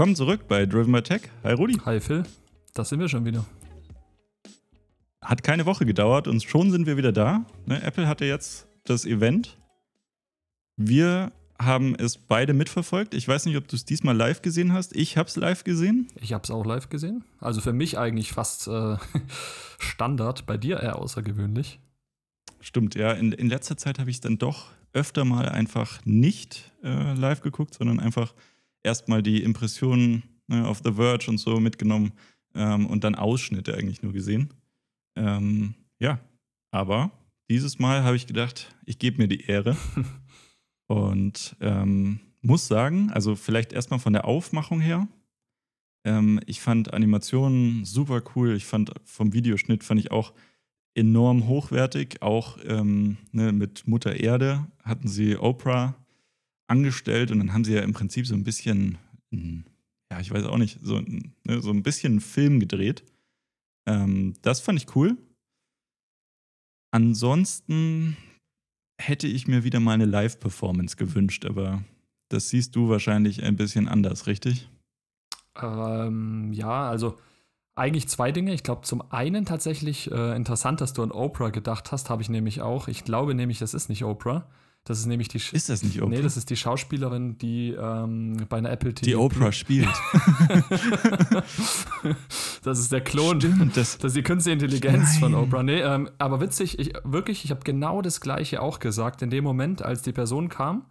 Willkommen zurück bei Driven by Tech. Hi Rudi. Hi Phil, das sind wir schon wieder. Hat keine Woche gedauert und schon sind wir wieder da. Ne, Apple hatte jetzt das Event. Wir haben es beide mitverfolgt. Ich weiß nicht, ob du es diesmal live gesehen hast. Ich habe es live gesehen. Ich habe es auch live gesehen. Also für mich eigentlich fast äh, Standard, bei dir eher außergewöhnlich. Stimmt, ja. In, in letzter Zeit habe ich es dann doch öfter mal einfach nicht äh, live geguckt, sondern einfach erstmal die Impressionen ne, auf The Verge und so mitgenommen ähm, und dann Ausschnitte eigentlich nur gesehen. Ähm, ja, aber dieses Mal habe ich gedacht, ich gebe mir die Ehre und ähm, muss sagen, also vielleicht erstmal von der Aufmachung her. Ähm, ich fand Animationen super cool. Ich fand vom Videoschnitt fand ich auch enorm hochwertig. Auch ähm, ne, mit Mutter Erde hatten sie Oprah angestellt und dann haben sie ja im Prinzip so ein bisschen, ja, ich weiß auch nicht, so, ne, so ein bisschen Film gedreht. Ähm, das fand ich cool. Ansonsten hätte ich mir wieder mal eine Live-Performance gewünscht, aber das siehst du wahrscheinlich ein bisschen anders, richtig? Ähm, ja, also eigentlich zwei Dinge. Ich glaube, zum einen tatsächlich äh, interessant, dass du an Oprah gedacht hast, habe ich nämlich auch. Ich glaube nämlich, das ist nicht Oprah. Das ist nämlich die. Sch ist das nicht Oprah? Nee, das ist die Schauspielerin, die ähm, bei einer Apple TV. Die Oprah spielt. das ist der Klon. Stimmt, das, das ist die künstliche Intelligenz Nein. von Oprah. Nee, ähm, aber witzig, ich, wirklich, ich habe genau das Gleiche auch gesagt. In dem Moment, als die Person kam,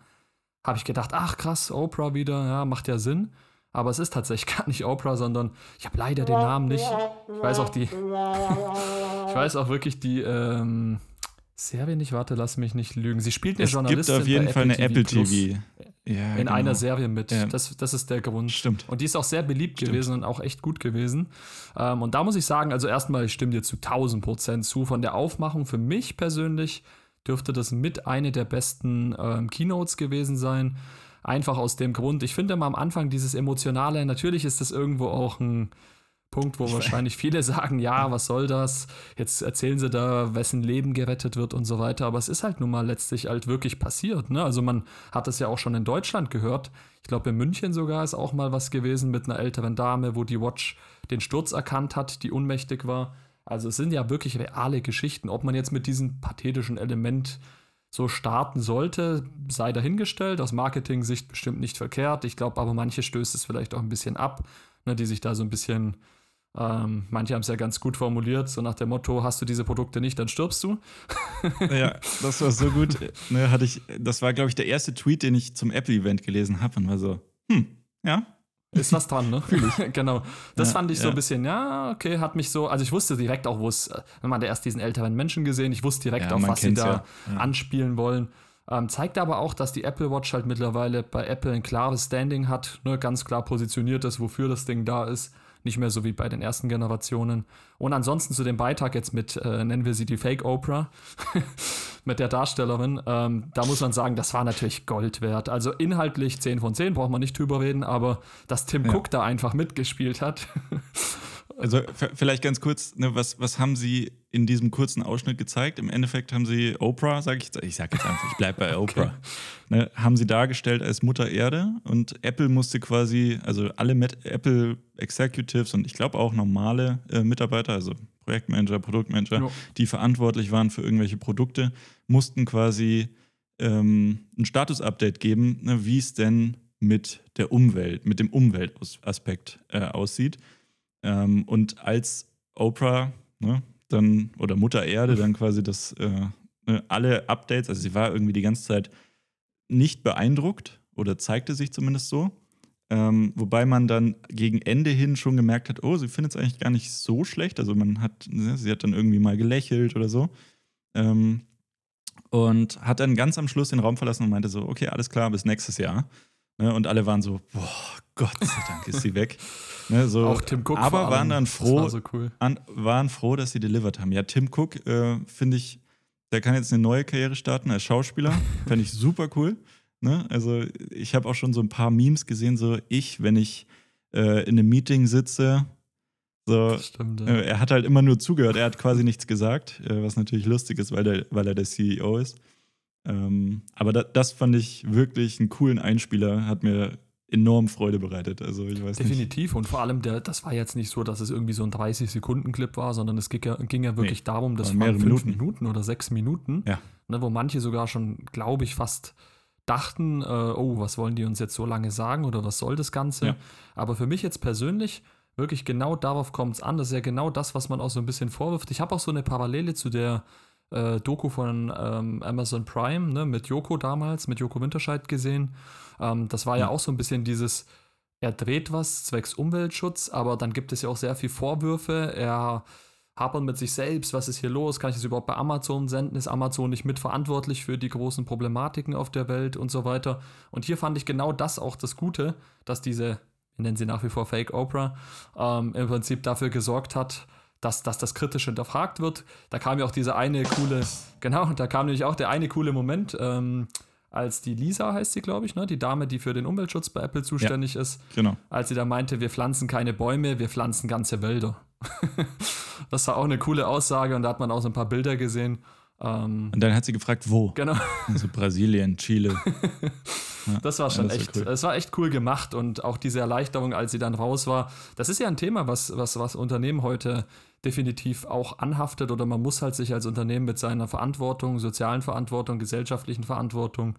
habe ich gedacht, ach krass, Oprah wieder, ja, macht ja Sinn. Aber es ist tatsächlich gar nicht Oprah, sondern ich habe leider den Namen nicht. Ich weiß auch die. ich weiß auch wirklich die. Ähm, Serie nicht, warte, lass mich nicht lügen. Sie spielt eine es Journalistin. Es gibt auf jeden Fall eine Apple TV. TV. Ja, in genau. einer Serie mit. Ja. Das, das ist der Grund. Stimmt. Und die ist auch sehr beliebt Stimmt. gewesen und auch echt gut gewesen. Ähm, und da muss ich sagen, also erstmal, ich stimme dir zu 1000 Prozent zu. Von der Aufmachung für mich persönlich dürfte das mit eine der besten ähm, Keynotes gewesen sein. Einfach aus dem Grund, ich finde immer am Anfang dieses Emotionale, natürlich ist das irgendwo auch ein Punkt, wo ich wahrscheinlich viele sagen, ja, was soll das? Jetzt erzählen sie da, wessen Leben gerettet wird und so weiter. Aber es ist halt nun mal letztlich halt wirklich passiert. Ne? Also man hat es ja auch schon in Deutschland gehört. Ich glaube, in München sogar ist auch mal was gewesen mit einer älteren Dame, wo die Watch den Sturz erkannt hat, die ohnmächtig war. Also es sind ja wirklich reale Geschichten. Ob man jetzt mit diesem pathetischen Element so starten sollte, sei dahingestellt. Aus Marketing-Sicht bestimmt nicht verkehrt. Ich glaube aber, manche stößt es vielleicht auch ein bisschen ab, ne, die sich da so ein bisschen ähm, manche haben es ja ganz gut formuliert, so nach dem Motto: Hast du diese Produkte nicht, dann stirbst du. ja, das war so gut. Ne, hatte ich, das war, glaube ich, der erste Tweet, den ich zum Apple-Event gelesen habe und war so: Hm, ja. Ist was dran, ne? Genau. Das ja, fand ich ja. so ein bisschen, ja, okay, hat mich so, also ich wusste direkt auch, wo es, äh, man erst diesen älteren Menschen gesehen, ich wusste direkt ja, auch, was sie da anspielen wollen. Ähm, zeigt aber auch, dass die Apple Watch halt mittlerweile bei Apple ein klares Standing hat, ne, ganz klar positioniert ist, wofür das Ding da ist nicht mehr so wie bei den ersten Generationen. Und ansonsten zu dem Beitrag jetzt mit, äh, nennen wir sie die Fake Oprah, mit der Darstellerin, ähm, da muss man sagen, das war natürlich Gold wert. Also inhaltlich 10 von 10, braucht man nicht drüber reden, aber dass Tim ja. Cook da einfach mitgespielt hat. also vielleicht ganz kurz, ne, was, was haben Sie in diesem kurzen Ausschnitt gezeigt? Im Endeffekt haben Sie Oprah, sage ich, ich sage jetzt einfach, ich bleibe bei Oprah, okay. ne, haben Sie dargestellt als Mutter Erde und Apple musste quasi, also alle Met Apple Executives und ich glaube auch normale äh, Mitarbeiter, also Projektmanager, Produktmanager, ja. die verantwortlich waren für irgendwelche Produkte, mussten quasi ähm, ein Status-Update geben, ne, wie es denn mit der Umwelt, mit dem Umweltaspekt äh, aussieht. Ähm, und als Oprah, ne, dann, oder Mutter Erde dann quasi das, äh, ne, alle Updates, also sie war irgendwie die ganze Zeit nicht beeindruckt oder zeigte sich zumindest so. Ähm, wobei man dann gegen Ende hin schon gemerkt hat, oh, sie findet es eigentlich gar nicht so schlecht. Also man hat, ne, sie hat dann irgendwie mal gelächelt oder so. Ähm, und hat dann ganz am Schluss den Raum verlassen und meinte so, okay, alles klar, bis nächstes Jahr. Ne, und alle waren so, boah, Gott sei Dank ist sie weg. Ne, so, Auch Tim Cook. Aber waren dann froh, war so cool. an, waren froh, dass sie delivered haben. Ja, Tim Cook, äh, finde ich, der kann jetzt eine neue Karriere starten als Schauspieler. Fände ich super cool. Ne? Also, ich habe auch schon so ein paar Memes gesehen, so ich, wenn ich äh, in einem Meeting sitze. So, stimmt, ja. äh, er hat halt immer nur zugehört, er hat quasi nichts gesagt, äh, was natürlich lustig ist, weil, der, weil er der CEO ist. Ähm, aber da, das fand ich wirklich einen coolen Einspieler, hat mir enorm Freude bereitet. Also ich weiß Definitiv. Nicht. Und vor allem, der, das war jetzt nicht so, dass es irgendwie so ein 30-Sekunden-Clip war, sondern es ging ja, ging ja wirklich nee, darum, das waren fünf Minuten. Minuten. oder sechs Minuten, ja. ne, wo manche sogar schon, glaube ich, fast dachten, äh, oh, was wollen die uns jetzt so lange sagen oder was soll das Ganze? Ja. Aber für mich jetzt persönlich, wirklich genau darauf kommt es an. Das ist ja genau das, was man auch so ein bisschen vorwirft. Ich habe auch so eine Parallele zu der äh, Doku von ähm, Amazon Prime, ne, mit Joko damals, mit Joko Winterscheid gesehen. Ähm, das war ja. ja auch so ein bisschen dieses, er dreht was zwecks Umweltschutz, aber dann gibt es ja auch sehr viel Vorwürfe. Er hapert mit sich selbst, was ist hier los? Kann ich das überhaupt bei Amazon senden? Ist Amazon nicht mitverantwortlich für die großen Problematiken auf der Welt und so weiter? Und hier fand ich genau das auch das Gute, dass diese, wir nennen sie nach wie vor Fake Oprah, ähm, im Prinzip dafür gesorgt hat, dass, dass das kritisch hinterfragt wird. Da kam ja auch diese eine coole, genau, da kam nämlich auch der eine coole Moment, ähm, als die Lisa heißt sie, glaube ich, ne? die Dame, die für den Umweltschutz bei Apple zuständig ja, ist, genau. als sie da meinte, wir pflanzen keine Bäume, wir pflanzen ganze Wälder. das war auch eine coole Aussage und da hat man auch so ein paar Bilder gesehen. Ähm, und dann hat sie gefragt, wo? Genau. Also Brasilien, Chile. Ja, das war schon ja, das echt, es war echt cool gemacht und auch diese Erleichterung, als sie dann raus war. Das ist ja ein Thema, was, was, was Unternehmen heute definitiv auch anhaftet oder man muss halt sich als Unternehmen mit seiner Verantwortung, sozialen Verantwortung, gesellschaftlichen Verantwortung,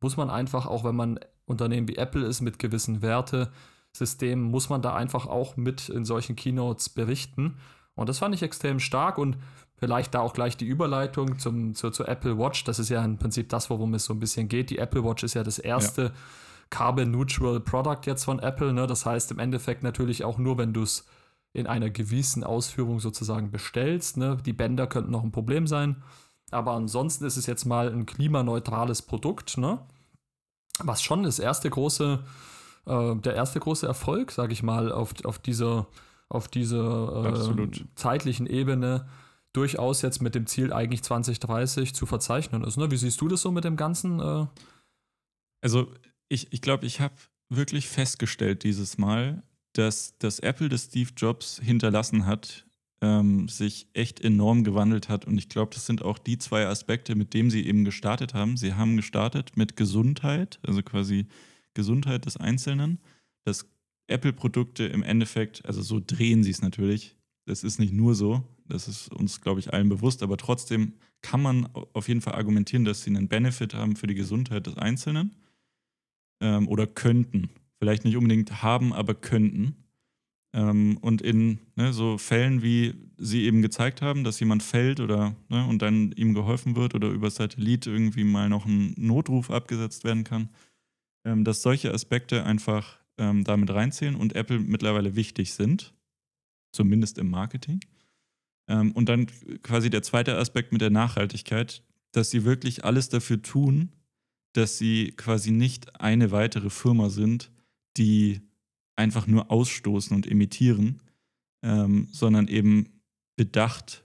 muss man einfach, auch wenn man Unternehmen wie Apple ist, mit gewissen Wertesystemen, muss man da einfach auch mit in solchen Keynotes berichten. Und das fand ich extrem stark und vielleicht da auch gleich die Überleitung zum, zur, zur Apple Watch. Das ist ja im Prinzip das, worum es so ein bisschen geht. Die Apple Watch ist ja das erste ja. Carbon Neutral Product jetzt von Apple. Ne? Das heißt im Endeffekt natürlich auch nur, wenn du es in einer gewissen Ausführung sozusagen bestellst. Ne? Die Bänder könnten noch ein Problem sein. Aber ansonsten ist es jetzt mal ein klimaneutrales Produkt, ne? Was schon das erste große, äh, der erste große Erfolg, sage ich mal, auf, auf dieser, auf dieser äh, zeitlichen Ebene durchaus jetzt mit dem Ziel eigentlich 2030 zu verzeichnen ist. Ne? Wie siehst du das so mit dem Ganzen? Äh? Also ich glaube, ich, glaub, ich habe wirklich festgestellt dieses Mal, dass das Apple des Steve Jobs hinterlassen hat, ähm, sich echt enorm gewandelt hat. Und ich glaube, das sind auch die zwei Aspekte, mit denen sie eben gestartet haben. Sie haben gestartet mit Gesundheit, also quasi Gesundheit des Einzelnen, dass Apple-Produkte im Endeffekt, also so drehen sie es natürlich. Das ist nicht nur so, das ist uns, glaube ich, allen bewusst, aber trotzdem kann man auf jeden Fall argumentieren, dass sie einen Benefit haben für die Gesundheit des Einzelnen ähm, oder könnten vielleicht nicht unbedingt haben, aber könnten. Ähm, und in ne, so Fällen, wie sie eben gezeigt haben, dass jemand fällt oder ne, und dann ihm geholfen wird oder über Satellit irgendwie mal noch ein Notruf abgesetzt werden kann, ähm, dass solche Aspekte einfach ähm, damit reinzählen und Apple mittlerweile wichtig sind, zumindest im Marketing. Ähm, und dann quasi der zweite Aspekt mit der Nachhaltigkeit, dass sie wirklich alles dafür tun, dass sie quasi nicht eine weitere Firma sind, die einfach nur ausstoßen und emittieren, ähm, sondern eben bedacht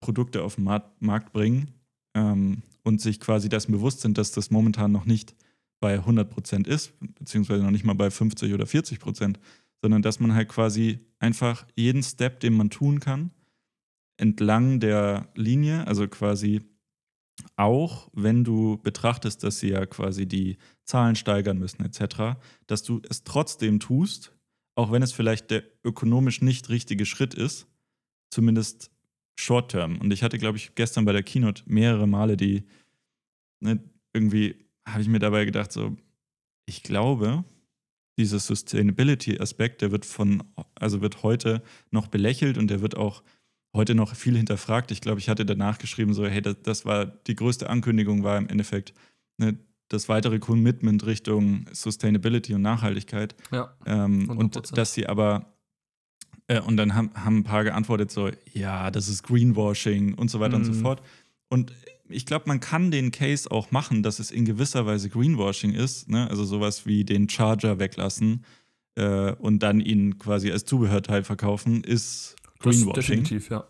Produkte auf den Markt bringen ähm, und sich quasi dessen bewusst sind, dass das momentan noch nicht bei 100 Prozent ist, beziehungsweise noch nicht mal bei 50 oder 40 Prozent, sondern dass man halt quasi einfach jeden Step, den man tun kann, entlang der Linie, also quasi auch wenn du betrachtest, dass sie ja quasi die Zahlen steigern müssen etc., dass du es trotzdem tust, auch wenn es vielleicht der ökonomisch nicht richtige Schritt ist, zumindest short-term. Und ich hatte, glaube ich, gestern bei der Keynote mehrere Male die, ne, irgendwie habe ich mir dabei gedacht, so, ich glaube, dieser Sustainability-Aspekt, der wird von, also wird heute noch belächelt und der wird auch heute noch viel hinterfragt. Ich glaube, ich hatte danach geschrieben, so, hey, das, das war die größte Ankündigung, war im Endeffekt ne, das weitere Commitment Richtung Sustainability und Nachhaltigkeit. Ja. Ähm, und dass sie aber, äh, und dann haben, haben ein paar geantwortet, so, ja, das ist Greenwashing und so weiter mhm. und so mhm. fort. Und ich glaube, man kann den Case auch machen, dass es in gewisser Weise Greenwashing ist. Ne? Also sowas wie den Charger weglassen äh, und dann ihn quasi als Zubehörteil verkaufen, ist Greenwashing. Das definitiv, ja.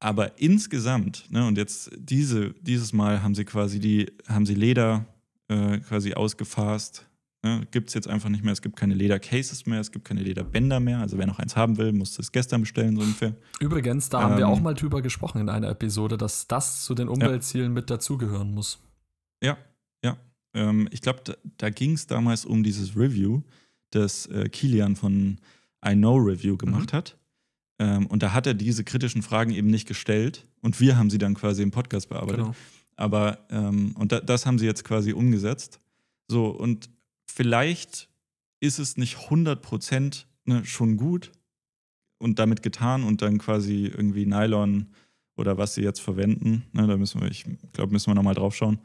Aber insgesamt, ne, und jetzt diese, dieses Mal haben sie quasi die, haben sie Leder äh, quasi ausgefasst. Ne, gibt es jetzt einfach nicht mehr. Es gibt keine Ledercases mehr, es gibt keine Lederbänder mehr. Also wer noch eins haben will, muss es gestern bestellen, so ungefähr. Übrigens, da ähm, haben wir ähm, auch mal drüber gesprochen in einer Episode, dass das zu den Umweltzielen ja. mit dazugehören muss. Ja, ja. Ähm, ich glaube, da, da ging es damals um dieses Review das äh, Kilian von I Know Review gemacht mhm. hat. Ähm, und da hat er diese kritischen Fragen eben nicht gestellt und wir haben sie dann quasi im Podcast bearbeitet. Genau. Aber, ähm, und da, das haben sie jetzt quasi umgesetzt. So, und vielleicht ist es nicht 100% ne, schon gut und damit getan und dann quasi irgendwie Nylon oder was sie jetzt verwenden. Ne, da müssen wir, ich glaube, müssen wir nochmal drauf schauen.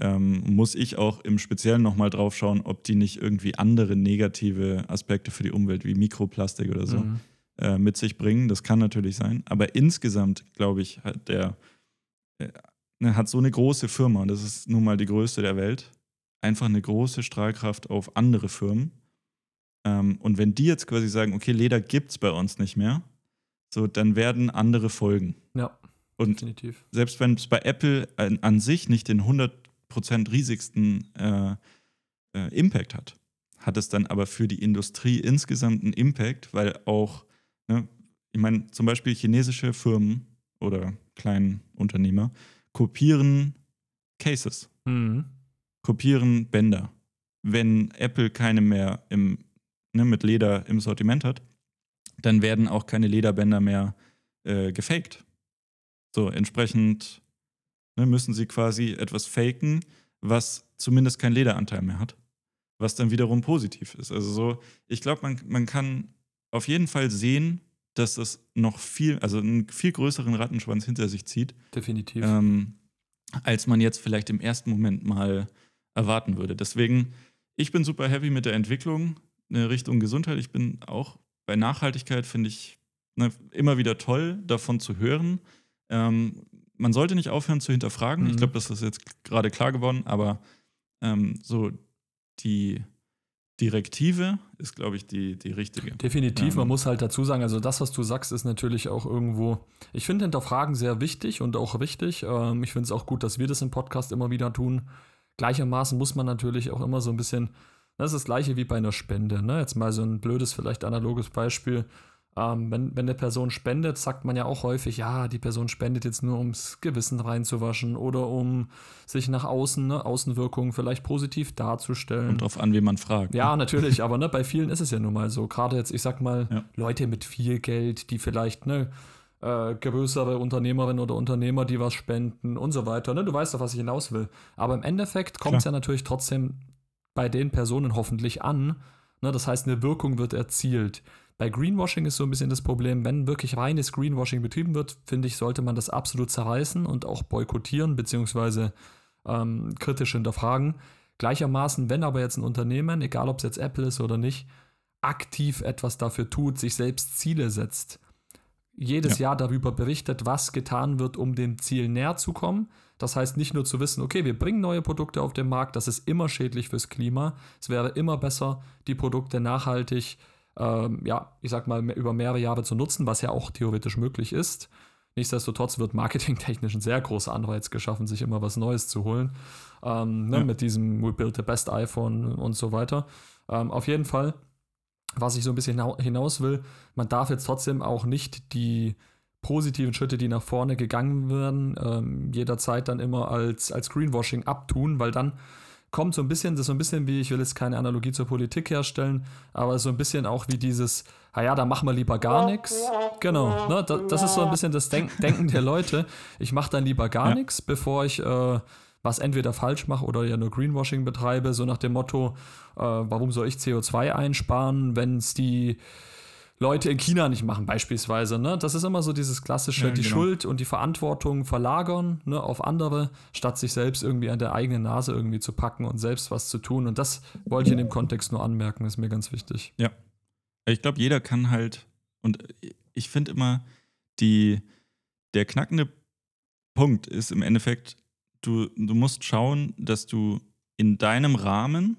Ähm, muss ich auch im Speziellen nochmal drauf schauen, ob die nicht irgendwie andere negative Aspekte für die Umwelt wie Mikroplastik oder so mhm. Äh, mit sich bringen. Das kann natürlich sein. Aber insgesamt, glaube ich, hat der äh, ne, hat so eine große Firma, das ist nun mal die größte der Welt, einfach eine große Strahlkraft auf andere Firmen. Ähm, und wenn die jetzt quasi sagen, okay, Leder gibt es bei uns nicht mehr, so, dann werden andere folgen. Ja. Und definitiv. selbst wenn es bei Apple an, an, sich nicht den 100% riesigsten äh, äh, Impact hat, hat es dann aber für die Industrie insgesamt einen Impact, weil auch, ne, ich meine, zum Beispiel chinesische Firmen oder kleinen Unternehmer kopieren Cases. Mhm kopieren Bänder. Wenn Apple keine mehr im, ne, mit Leder im Sortiment hat, dann werden auch keine Lederbänder mehr äh, gefaked. So, entsprechend ne, müssen sie quasi etwas faken, was zumindest keinen Lederanteil mehr hat, was dann wiederum positiv ist. Also so, ich glaube, man, man kann auf jeden Fall sehen, dass das noch viel, also einen viel größeren Rattenschwanz hinter sich zieht. Definitiv. Ähm, als man jetzt vielleicht im ersten Moment mal erwarten würde. Deswegen, ich bin super happy mit der Entwicklung in Richtung Gesundheit. Ich bin auch bei Nachhaltigkeit, finde ich ne, immer wieder toll, davon zu hören. Ähm, man sollte nicht aufhören zu hinterfragen. Mhm. Ich glaube, das ist jetzt gerade klar geworden, aber ähm, so die Direktive ist, glaube ich, die, die richtige. Definitiv, ähm, man muss halt dazu sagen, also das, was du sagst, ist natürlich auch irgendwo, ich finde Hinterfragen sehr wichtig und auch wichtig. Ähm, ich finde es auch gut, dass wir das im Podcast immer wieder tun. Gleichermaßen muss man natürlich auch immer so ein bisschen, das ist das gleiche wie bei einer Spende. Ne? Jetzt mal so ein blödes, vielleicht analoges Beispiel. Ähm, wenn, wenn eine Person spendet, sagt man ja auch häufig, ja, die Person spendet jetzt nur, ums Gewissen reinzuwaschen oder um sich nach außen, ne, Außenwirkungen vielleicht positiv darzustellen. Kommt drauf an, wie man fragt. Ja, ne? natürlich, aber ne, bei vielen ist es ja nun mal so. Gerade jetzt, ich sag mal, ja. Leute mit viel Geld, die vielleicht, ne, äh, größere Unternehmerinnen oder Unternehmer, die was spenden und so weiter. Ne? Du weißt doch, was ich hinaus will. Aber im Endeffekt kommt es ja natürlich trotzdem bei den Personen hoffentlich an. Ne? Das heißt, eine Wirkung wird erzielt. Bei Greenwashing ist so ein bisschen das Problem, wenn wirklich reines Greenwashing betrieben wird, finde ich, sollte man das absolut zerreißen und auch boykottieren, beziehungsweise ähm, kritisch hinterfragen. Gleichermaßen, wenn aber jetzt ein Unternehmen, egal ob es jetzt Apple ist oder nicht, aktiv etwas dafür tut, sich selbst Ziele setzt, jedes ja. Jahr darüber berichtet, was getan wird, um dem Ziel näher zu kommen. Das heißt nicht nur zu wissen, okay, wir bringen neue Produkte auf den Markt, das ist immer schädlich fürs Klima. Es wäre immer besser, die Produkte nachhaltig, ähm, ja, ich sag mal, über mehrere Jahre zu nutzen, was ja auch theoretisch möglich ist. Nichtsdestotrotz wird marketingtechnisch ein sehr großer Anreiz geschaffen, sich immer was Neues zu holen. Ähm, ne, ja. Mit diesem We Build the Best iPhone und so weiter. Ähm, auf jeden Fall was ich so ein bisschen hinaus will, man darf jetzt trotzdem auch nicht die positiven Schritte, die nach vorne gegangen werden, ähm, jederzeit dann immer als, als Greenwashing abtun, weil dann kommt so ein bisschen, das ist so ein bisschen wie, ich will jetzt keine Analogie zur Politik herstellen, aber so ein bisschen auch wie dieses, naja, da machen wir lieber gar nichts. Genau, ne, das, das, ist so ein bisschen das Denk Denken der Leute. Ich mache dann lieber gar ja. nichts, bevor ich äh, was entweder falsch mache oder ja nur Greenwashing betreibe, so nach dem Motto, äh, warum soll ich CO2 einsparen, wenn es die Leute in China nicht machen, beispielsweise. Ne? Das ist immer so dieses klassische, ja, die genau. Schuld und die Verantwortung verlagern ne, auf andere, statt sich selbst irgendwie an der eigenen Nase irgendwie zu packen und selbst was zu tun. Und das wollte ich in dem Kontext nur anmerken, ist mir ganz wichtig. Ja. Ich glaube, jeder kann halt, und ich finde immer, die, der knackende Punkt ist im Endeffekt, du, du musst schauen, dass du in deinem Rahmen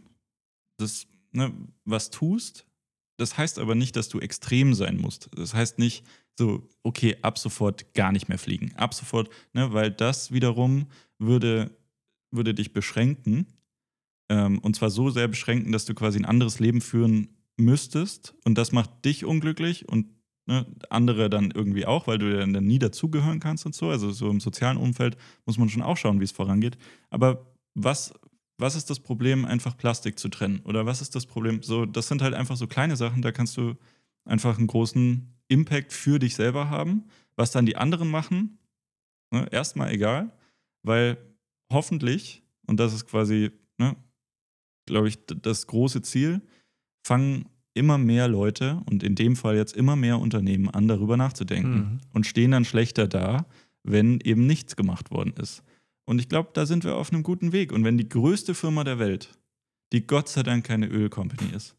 das, ne, was tust. Das heißt aber nicht, dass du extrem sein musst. Das heißt nicht so, okay, ab sofort gar nicht mehr fliegen. Ab sofort, ne, weil das wiederum würde, würde dich beschränken. Ähm, und zwar so sehr beschränken, dass du quasi ein anderes Leben führen müsstest. Und das macht dich unglücklich und Ne, andere dann irgendwie auch, weil du dann nie dazugehören kannst und so. Also so im sozialen Umfeld muss man schon auch schauen, wie es vorangeht. Aber was, was ist das Problem, einfach Plastik zu trennen? Oder was ist das Problem? So, das sind halt einfach so kleine Sachen, da kannst du einfach einen großen Impact für dich selber haben. Was dann die anderen machen, ne, erstmal egal, weil hoffentlich, und das ist quasi, ne, glaube ich, das große Ziel, fangen immer mehr Leute und in dem Fall jetzt immer mehr Unternehmen an, darüber nachzudenken mhm. und stehen dann schlechter da, wenn eben nichts gemacht worden ist. Und ich glaube, da sind wir auf einem guten Weg. Und wenn die größte Firma der Welt, die Gott sei Dank keine Ölcompany ist,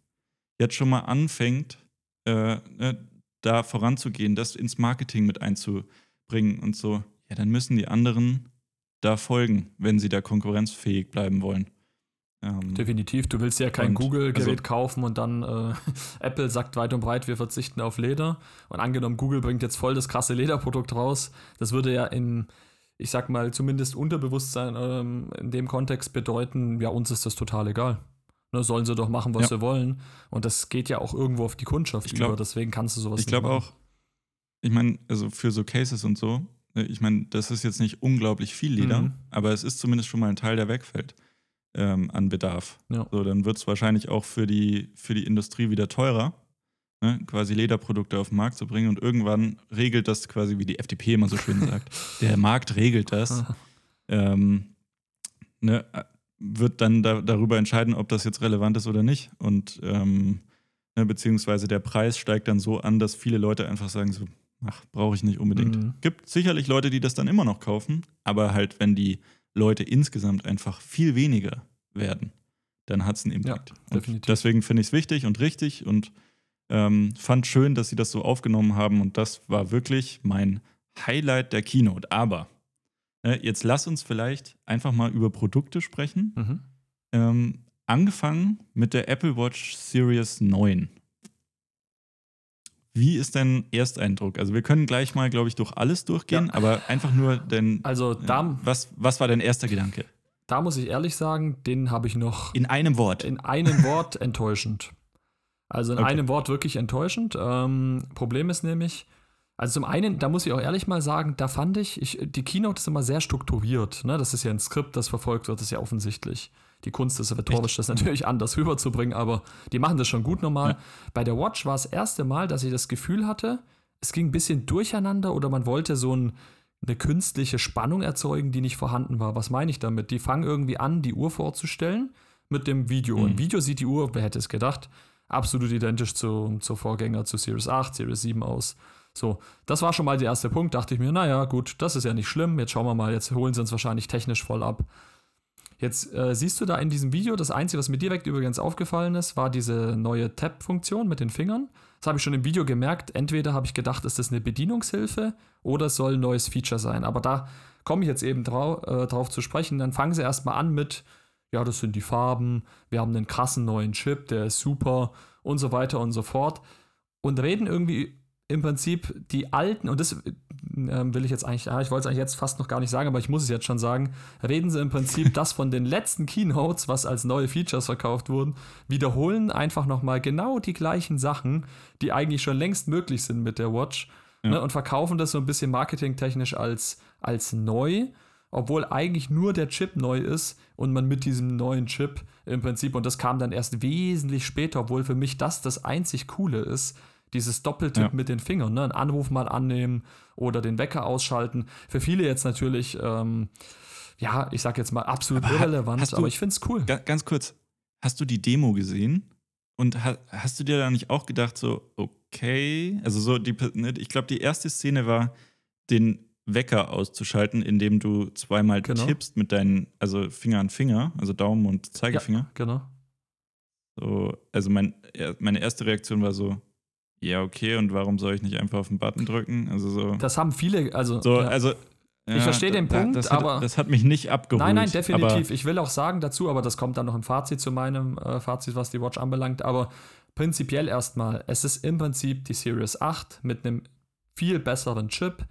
jetzt schon mal anfängt, äh, äh, da voranzugehen, das ins Marketing mit einzubringen und so, ja, dann müssen die anderen da folgen, wenn sie da konkurrenzfähig bleiben wollen. Ähm, Definitiv, du willst ja kein Google-Gerät also, kaufen und dann äh, Apple sagt weit und breit, wir verzichten auf Leder. Und angenommen, Google bringt jetzt voll das krasse Lederprodukt raus, das würde ja im, ich sag mal, zumindest Unterbewusstsein ähm, in dem Kontext bedeuten, ja, uns ist das total egal. Ne, sollen sie doch machen, was ja. sie wollen. Und das geht ja auch irgendwo auf die Kundschaft ich glaub, über, deswegen kannst du sowas ich nicht Ich glaube auch, ich meine, also für so Cases und so, ne, ich meine, das ist jetzt nicht unglaublich viel Leder, mhm. aber es ist zumindest schon mal ein Teil, der wegfällt ähm, an Bedarf. Ja. So, dann wird es wahrscheinlich auch für die, für die Industrie wieder teurer, ne, quasi Lederprodukte auf den Markt zu bringen. Und irgendwann regelt das quasi, wie die FDP immer so schön sagt, der Markt regelt das. ähm, ne, wird dann da, darüber entscheiden, ob das jetzt relevant ist oder nicht. Und ähm, ne, beziehungsweise der Preis steigt dann so an, dass viele Leute einfach sagen so, ach, brauche ich nicht unbedingt. Mhm. Gibt sicherlich Leute, die das dann immer noch kaufen, aber halt, wenn die Leute insgesamt einfach viel weniger werden, dann hat es einen Impact. Ja, deswegen finde ich es wichtig und richtig und ähm, fand schön, dass sie das so aufgenommen haben und das war wirklich mein Highlight der Keynote. Aber äh, jetzt lass uns vielleicht einfach mal über Produkte sprechen. Mhm. Ähm, angefangen mit der Apple Watch Series 9. Wie ist dein Ersteindruck? Also wir können gleich mal, glaube ich, durch alles durchgehen, ja. aber einfach nur denn. Also da, was, was war dein erster Gedanke? Da muss ich ehrlich sagen, den habe ich noch. In einem Wort. In einem Wort enttäuschend. Also in okay. einem Wort wirklich enttäuschend. Ähm, Problem ist nämlich, also zum einen, da muss ich auch ehrlich mal sagen, da fand ich, ich die Keynote ist immer sehr strukturiert. Ne? Das ist ja ein Skript, das verfolgt wird, das ist ja offensichtlich. Die Kunst ist rhetorisch, das natürlich anders rüberzubringen, aber die machen das schon gut normal. Ja. Bei der Watch war es das erste Mal, dass ich das Gefühl hatte, es ging ein bisschen durcheinander oder man wollte so ein, eine künstliche Spannung erzeugen, die nicht vorhanden war. Was meine ich damit? Die fangen irgendwie an, die Uhr vorzustellen mit dem Video. Mhm. Im Video sieht die Uhr, wer hätte es gedacht, absolut identisch zu, zur Vorgänger, zu Series 8, Series 7 aus. So, das war schon mal der erste Punkt. Dachte ich mir, naja, gut, das ist ja nicht schlimm. Jetzt schauen wir mal, jetzt holen sie uns wahrscheinlich technisch voll ab. Jetzt äh, siehst du da in diesem Video, das Einzige, was mir direkt übrigens aufgefallen ist, war diese neue Tab-Funktion mit den Fingern. Das habe ich schon im Video gemerkt. Entweder habe ich gedacht, ist das eine Bedienungshilfe oder es soll ein neues Feature sein. Aber da komme ich jetzt eben drau äh, drauf zu sprechen. Dann fangen sie erstmal an mit, ja, das sind die Farben, wir haben einen krassen neuen Chip, der ist super und so weiter und so fort. Und reden irgendwie im Prinzip die alten, und das äh, will ich jetzt eigentlich, ich wollte es eigentlich jetzt fast noch gar nicht sagen, aber ich muss es jetzt schon sagen, reden sie im Prinzip das von den letzten Keynotes, was als neue Features verkauft wurden, wiederholen einfach nochmal genau die gleichen Sachen, die eigentlich schon längst möglich sind mit der Watch ja. ne, und verkaufen das so ein bisschen marketingtechnisch als, als neu obwohl eigentlich nur der Chip neu ist und man mit diesem neuen Chip im Prinzip, und das kam dann erst wesentlich später, obwohl für mich das das einzig Coole ist, dieses Doppeltipp ja. mit den Fingern, ne? einen Anruf mal annehmen oder den Wecker ausschalten. Für viele jetzt natürlich, ähm, ja, ich sag jetzt mal absolut aber irrelevant, du, aber ich finde es cool. Ganz kurz, hast du die Demo gesehen? Und ha hast du dir da nicht auch gedacht, so, okay, also so, die, ne, ich glaube, die erste Szene war, den Wecker auszuschalten, indem du zweimal genau. tippst mit deinen, also Finger an Finger, also Daumen und Zeigefinger. Ja, genau. So, also mein, meine erste Reaktion war so, ja, okay, und warum soll ich nicht einfach auf den Button drücken? Also so. Das haben viele, also. So, ja. also ja, ich verstehe den Punkt, das hat, aber. Das hat mich nicht abgeholt. Nein, nein, definitiv. Ich will auch sagen dazu, aber das kommt dann noch im Fazit zu meinem äh, Fazit, was die Watch anbelangt. Aber prinzipiell erstmal, es ist im Prinzip die Series 8 mit einem viel besseren Chip,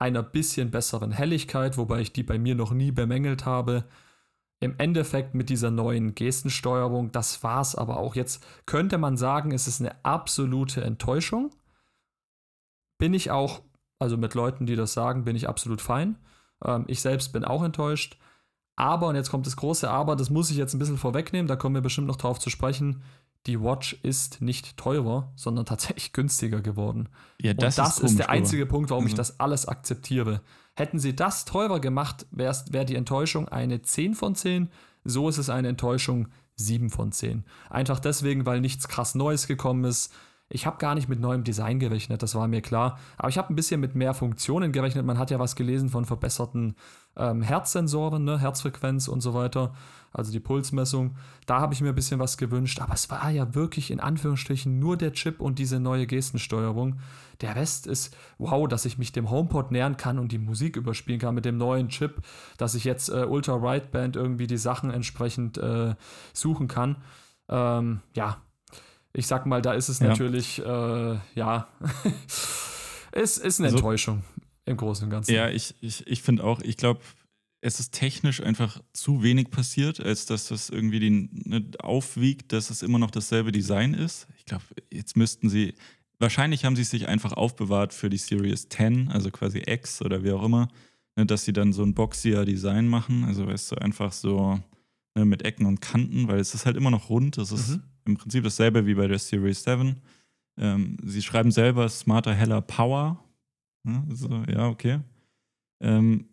einer bisschen besseren Helligkeit, wobei ich die bei mir noch nie bemängelt habe im Endeffekt mit dieser neuen Gestensteuerung, das war's aber auch. Jetzt könnte man sagen, es ist eine absolute Enttäuschung. Bin ich auch, also mit Leuten, die das sagen, bin ich absolut fein. Ähm, ich selbst bin auch enttäuscht. Aber, und jetzt kommt das große Aber, das muss ich jetzt ein bisschen vorwegnehmen, da kommen wir bestimmt noch drauf zu sprechen. Die Watch ist nicht teurer, sondern tatsächlich günstiger geworden. Ja, das, und das ist, ist der einzige aber. Punkt, warum ich Also- das alles akzeptiere. Hätten sie das teurer gemacht, wäre wär die Enttäuschung eine 10 von 10. So ist es eine Enttäuschung 7 von 10. Einfach deswegen, weil nichts krass Neues gekommen ist. Ich habe gar nicht mit neuem Design gerechnet, das war mir klar. Aber ich habe ein bisschen mit mehr Funktionen gerechnet. Man hat ja was gelesen von verbesserten ähm, Herzsensoren, ne? Herzfrequenz und so weiter. Also die Pulsmessung. Da habe ich mir ein bisschen was gewünscht. Aber es war ja wirklich in Anführungsstrichen nur der Chip und diese neue Gestensteuerung. Der Rest ist, wow, dass ich mich dem HomePod nähern kann und die Musik überspielen kann mit dem neuen Chip, dass ich jetzt äh, Ultra Wideband irgendwie die Sachen entsprechend äh, suchen kann. Ähm, ja, ich sag mal, da ist es Ja. natürlich, äh, ja, es ist eine Also- Enttäuschung im Großen und Ganzen. Ja, ich, ich, ich finde auch, ich glaube, es ist technisch einfach zu wenig passiert, als dass das irgendwie den, ne, aufwiegt, dass es immer noch dasselbe Design ist. Ich glaube, jetzt müssten sie, wahrscheinlich haben sie es sich einfach aufbewahrt für die Series 10, also quasi X oder wie auch immer, ne, dass sie dann so ein boxier Design machen. Also weißt du, einfach so ne, mit Ecken und Kanten, weil es ist halt immer noch rund. Das ist Mhm. im Prinzip dasselbe wie bei der Series 7. Ähm, sie schreiben selber smarter, heller Power. Ja, also, ja, okay. Ähm,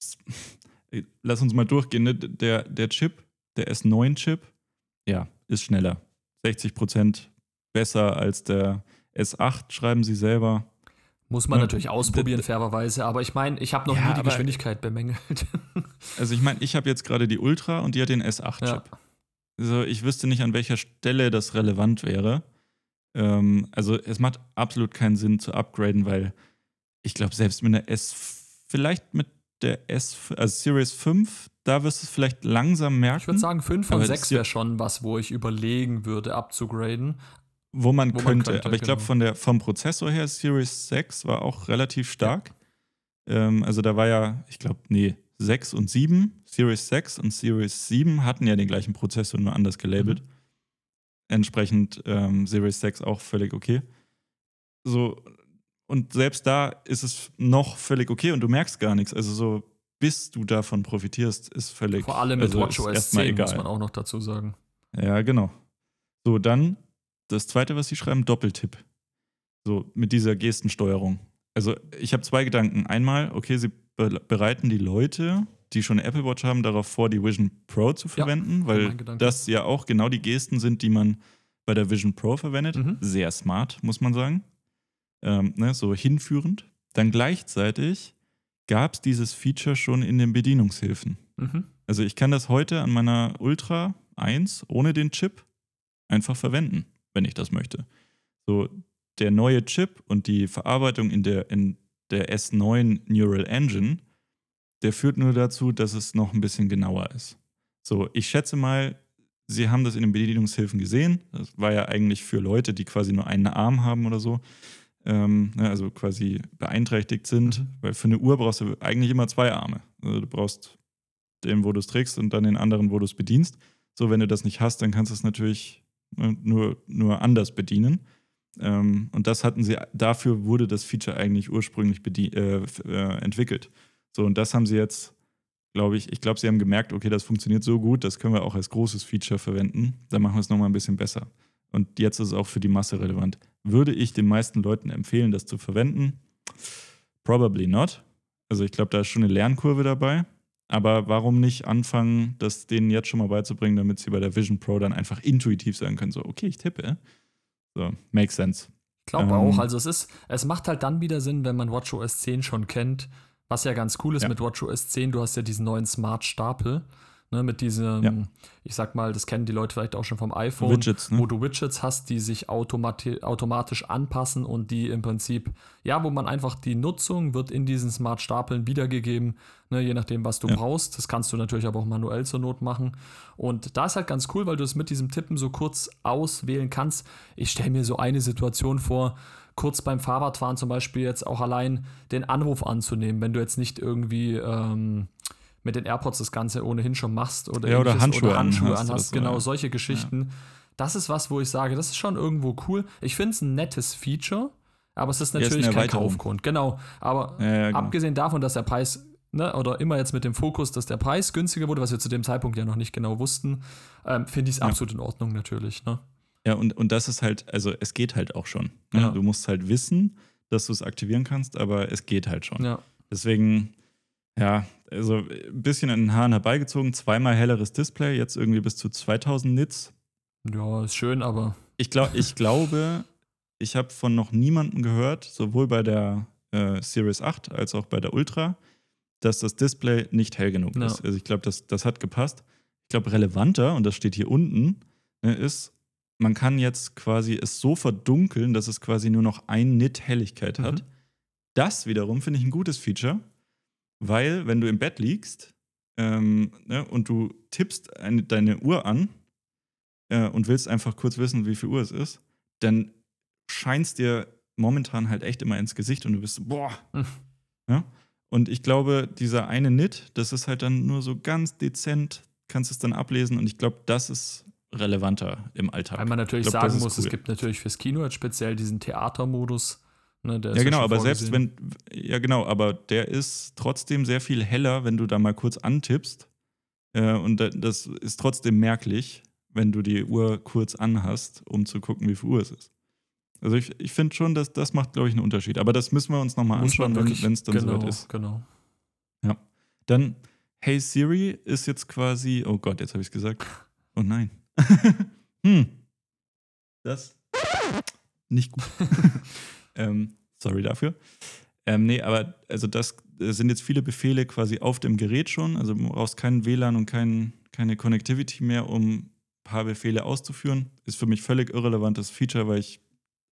lass uns mal durchgehen. Ne? Der, der Chip, der S9-Chip, ja, ist schneller. 60 Prozent besser als der S8, schreiben sie selber. Muss man Ja, natürlich ausprobieren, fairerweise. Aber ich meine, ich habe noch Ja, nie die Geschwindigkeit bemängelt. Also ich meine, ich habe jetzt gerade die Ultra und die hat den S8-Chip. Ja. Also ich wüsste nicht, an welcher Stelle das relevant wäre. Ähm, also es macht absolut keinen Sinn zu upgraden, weil ich glaube, selbst mit einer S, vielleicht mit der S, also Series 5, da wirst du es vielleicht langsam merken. Ich würde sagen, 5 von Aber 6 das- ja- wäre schon was, wo ich überlegen würde, abzugraden. Wo man Wo man könnte. könnte, aber ich glaube, genau. von der vom Prozessor her, Series 6 war auch relativ stark. Ähm, also da war ja, ich glaube, nee, 6 und 7. Series 6 und Series 7 hatten ja den gleichen Prozessor, nur anders gelabelt. Mhm. Entsprechend ähm, Series 6 auch völlig okay. So, und selbst da ist es noch völlig okay und du merkst gar nichts. Also so, bis du davon profitierst, ist völlig Vor allem mit also WatchOS erstmal 10, egal. muss man auch noch dazu sagen. Ja, genau. So, dann das zweite, was sie schreiben, Doppeltipp. So, mit dieser Gestensteuerung. Also, ich habe zwei Gedanken. Einmal, okay, sie be bereiten die Leute, die schon eine Apple Watch haben, darauf vor, die Vision Pro zu verwenden, weil mein Gedanke. das ja auch genau die Gesten sind, die man bei der Vision Pro verwendet. Mhm. Sehr smart, muss man sagen. Ähm, ne, so hinführend. Dann gleichzeitig gab es dieses Feature schon in den Bedienungshilfen. Mhm. Also ich kann das heute an meiner Ultra 1 ohne den Chip einfach verwenden, wenn ich das möchte. So, der neue Chip und die Verarbeitung in der, in der S9 Neural Engine, der führt nur dazu, dass es noch ein bisschen genauer ist. So, ich schätze mal, Sie haben das in den Bedienungshilfen gesehen. Das war ja eigentlich für Leute, die quasi nur einen Arm haben oder so. Ähm, ne, also quasi beeinträchtigt sind. Mhm. Weil für eine Uhr brauchst du eigentlich immer zwei Arme. Also du brauchst den, wo du es trägst und dann den anderen, wo du es bedienst. So, wenn du das nicht hast, dann kannst du es natürlich ne, nur, nur anders bedienen. Ähm, und das hatten sie, dafür wurde das Feature eigentlich ursprünglich äh, äh, entwickelt. So, und das haben sie jetzt, glaube ich, ich glaube, sie haben gemerkt, okay, das funktioniert so gut, das können wir auch als großes Feature verwenden. Dann machen wir es nochmal ein bisschen besser. Und jetzt ist es auch für die Masse relevant. Würde ich den meisten Leuten empfehlen, das zu verwenden? Probably not. Also ich glaube, da ist schon eine Lernkurve dabei. Aber warum nicht anfangen, das denen jetzt schon mal beizubringen, damit sie bei der Vision Pro dann einfach intuitiv sagen können, so, okay, ich tippe. So, makes sense. Ich glaube Ähm, auch. Also es ist, es macht halt dann wieder Sinn, wenn man WatchOS 10 schon kennt. Was ja ganz cool ist Ja. mit WatchOS 10, du hast ja diesen neuen Smart Stapel. Ne, mit diesem, Ja. ich sag mal, das kennen die Leute vielleicht auch schon vom iPhone, Widgets, ne? wo du Widgets hast, die sich automati automatisch anpassen und die im Prinzip, ja, wo man einfach die Nutzung wird in diesen Smart Stapeln wiedergegeben, ne, je nachdem, was du Ja. brauchst. Das kannst du natürlich aber auch manuell zur Not machen. Und da ist halt ganz cool, weil du es mit diesem Tippen so kurz auswählen kannst. Ich stelle mir so eine Situation vor, kurz beim Fahrradfahren zum Beispiel jetzt auch allein den Anruf anzunehmen, wenn du jetzt nicht irgendwie ähm, mit den AirPods das Ganze ohnehin schon machst oder, Ja, oder Handschuhe oder Handschuhe anhast anhast. so, genau, ja. solche Geschichten. Das ist was, wo ich sage, das ist schon irgendwo cool. Ich finde es ein nettes Feature, aber es ist Ja, natürlich kein. Kaufgrund. Genau, aber Ja, ja, genau. abgesehen davon, dass der Preis ne, oder immer jetzt mit dem Fokus, dass der Preis günstiger wurde, was wir zu dem Zeitpunkt ja noch nicht genau wussten, ähm, finde ich es ja. absolut in Ordnung natürlich. Ne? Ja, und, und das ist halt, also es geht halt auch schon. Ne? Ja. Du musst halt wissen, dass du es aktivieren kannst, aber es geht halt schon. Ja. Deswegen, ja, also ein bisschen an den Haaren herbeigezogen, zweimal helleres Display, jetzt irgendwie bis zu 2000 Nits. Ja, ist schön, aber. Ich, glaub, ich glaube, ich habe von noch niemandem gehört, sowohl bei der äh, Series 8 als auch bei der Ultra, dass das Display nicht hell genug ja. ist. Also ich glaube, das, das hat gepasst. Ich glaube, relevanter, und das steht hier unten, ne, ist, man kann jetzt quasi es so verdunkeln, dass es quasi nur noch ein Nit Helligkeit hat. Mhm. Das wiederum finde ich ein gutes Feature, weil wenn du im Bett liegst ähm, ne, und du tippst eine, deine Uhr an äh, und willst einfach kurz wissen, wie viel Uhr es ist, dann scheinst dir momentan halt echt immer ins Gesicht und du bist so, boah. Mhm. Ja? Und ich glaube, dieser eine Nit, das ist halt dann nur so ganz dezent, kannst es dann ablesen und ich glaube, das ist relevanter im Alltag. Weil man natürlich glaub, sagen muss, cool. es gibt natürlich fürs Kino jetzt speziell diesen Theatermodus. Ne, ja, genau, aber selbst wenn, ja, genau, aber der ist trotzdem sehr viel heller, wenn du da mal kurz antippst. Äh, und das ist trotzdem merklich, wenn du die Uhr kurz anhast, um zu gucken, wie viel Uhr es ist. Also ich, ich finde schon, dass das macht, glaube ich, einen Unterschied. Aber das müssen wir uns nochmal anschauen, wenn es dann genau, soweit ist. Genau. Ja. Dann, Hey Siri ist jetzt quasi, oh Gott, jetzt habe ich es gesagt. Oh nein. hm. Das nicht gut. ähm, sorry dafür. Ähm, nee, aber also das, das sind jetzt viele Befehle quasi auf dem Gerät schon. Also du brauchst keinen WLAN und kein, keine Connectivity mehr, um ein paar Befehle auszuführen. Ist für mich völlig irrelevantes Feature, weil ich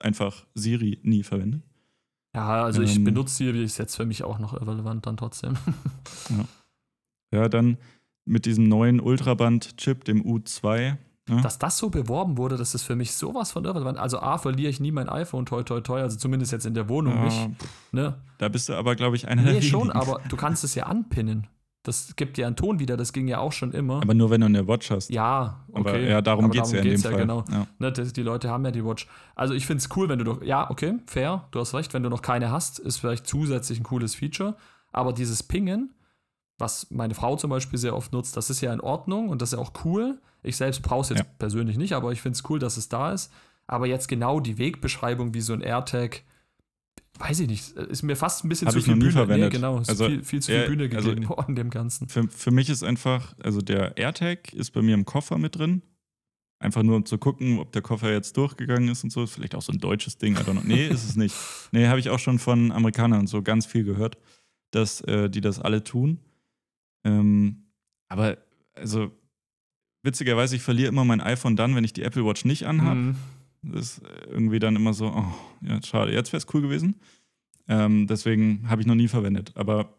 einfach Siri nie verwende. Ja, also ich ähm, benutze Siri, ist jetzt für mich auch noch irrelevant dann trotzdem. ja. ja, dann mit diesem neuen Ultraband-Chip, dem U2, ja. Dass das so beworben wurde, das ist für mich sowas von irrelevant. Also A, verliere ich nie mein iPhone, toi, toi, toi, also zumindest jetzt in der Wohnung ja, nicht. Ne? Da bist du aber, glaube ich, einer nee, der Nee, schon, aber du kannst es ja anpinnen. Das gibt ja einen Ton wieder, das ging ja auch schon immer. Aber nur wenn du eine Watch hast. Ja, okay. Aber, ja, darum geht es ja in dem ja, Fall. Genau. Ja. Ne, die Leute haben ja die Watch. Also ich finde es cool, wenn du doch, ja, okay, fair, du hast recht, wenn du noch keine hast, ist vielleicht zusätzlich ein cooles Feature. Aber dieses Pingen, was meine Frau zum Beispiel sehr oft nutzt, das ist ja in Ordnung und das ist ja auch cool. Ich selbst brauche es jetzt ja. persönlich nicht, aber ich finde es cool, dass es da ist. Aber jetzt genau die Wegbeschreibung wie so ein AirTag, weiß ich nicht, ist mir fast ein bisschen Hab zu viel Bühne. Verwendet. Nee, genau, ist also, viel, viel, zu viel Bühne also gegeben also, worden dem Ganzen. Für, für mich ist einfach, also der AirTag ist bei mir im Koffer mit drin. Einfach nur um zu gucken, ob der Koffer jetzt durchgegangen ist und so. Vielleicht auch so ein deutsches Ding. I Nee, ist es nicht. Nee, habe ich auch schon von Amerikanern so ganz viel gehört, dass äh, die das alle tun. Ähm, aber also witzigerweise, ich verliere immer mein iPhone dann, wenn ich die Apple Watch nicht anhabe. Mhm. Das ist irgendwie dann immer so, oh, ja, schade. Jetzt wäre es cool gewesen. Ähm, deswegen habe ich noch nie verwendet. Aber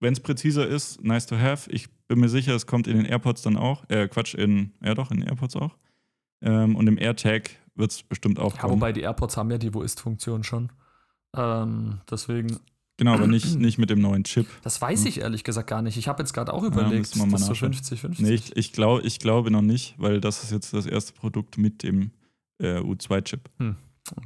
wenn es präziser ist, nice to have. Ich bin mir sicher, es kommt in den AirPods dann auch. Äh, Quatsch, in, ja doch, in den AirPods auch. Ähm, und im AirTag wird es bestimmt auch ja, kommen. Wobei die AirPods haben ja die Wo ist-Funktion schon. Ähm, deswegen Genau, aber nicht, nicht mit dem neuen Chip. Das weiß ich ehrlich gesagt gar nicht. Ich habe jetzt gerade auch überlegt, ja, das so 50-50. Nee, ich, ich, glaub, ich glaube noch nicht, weil das ist jetzt das erste Produkt mit dem äh, U2-Chip. Hm.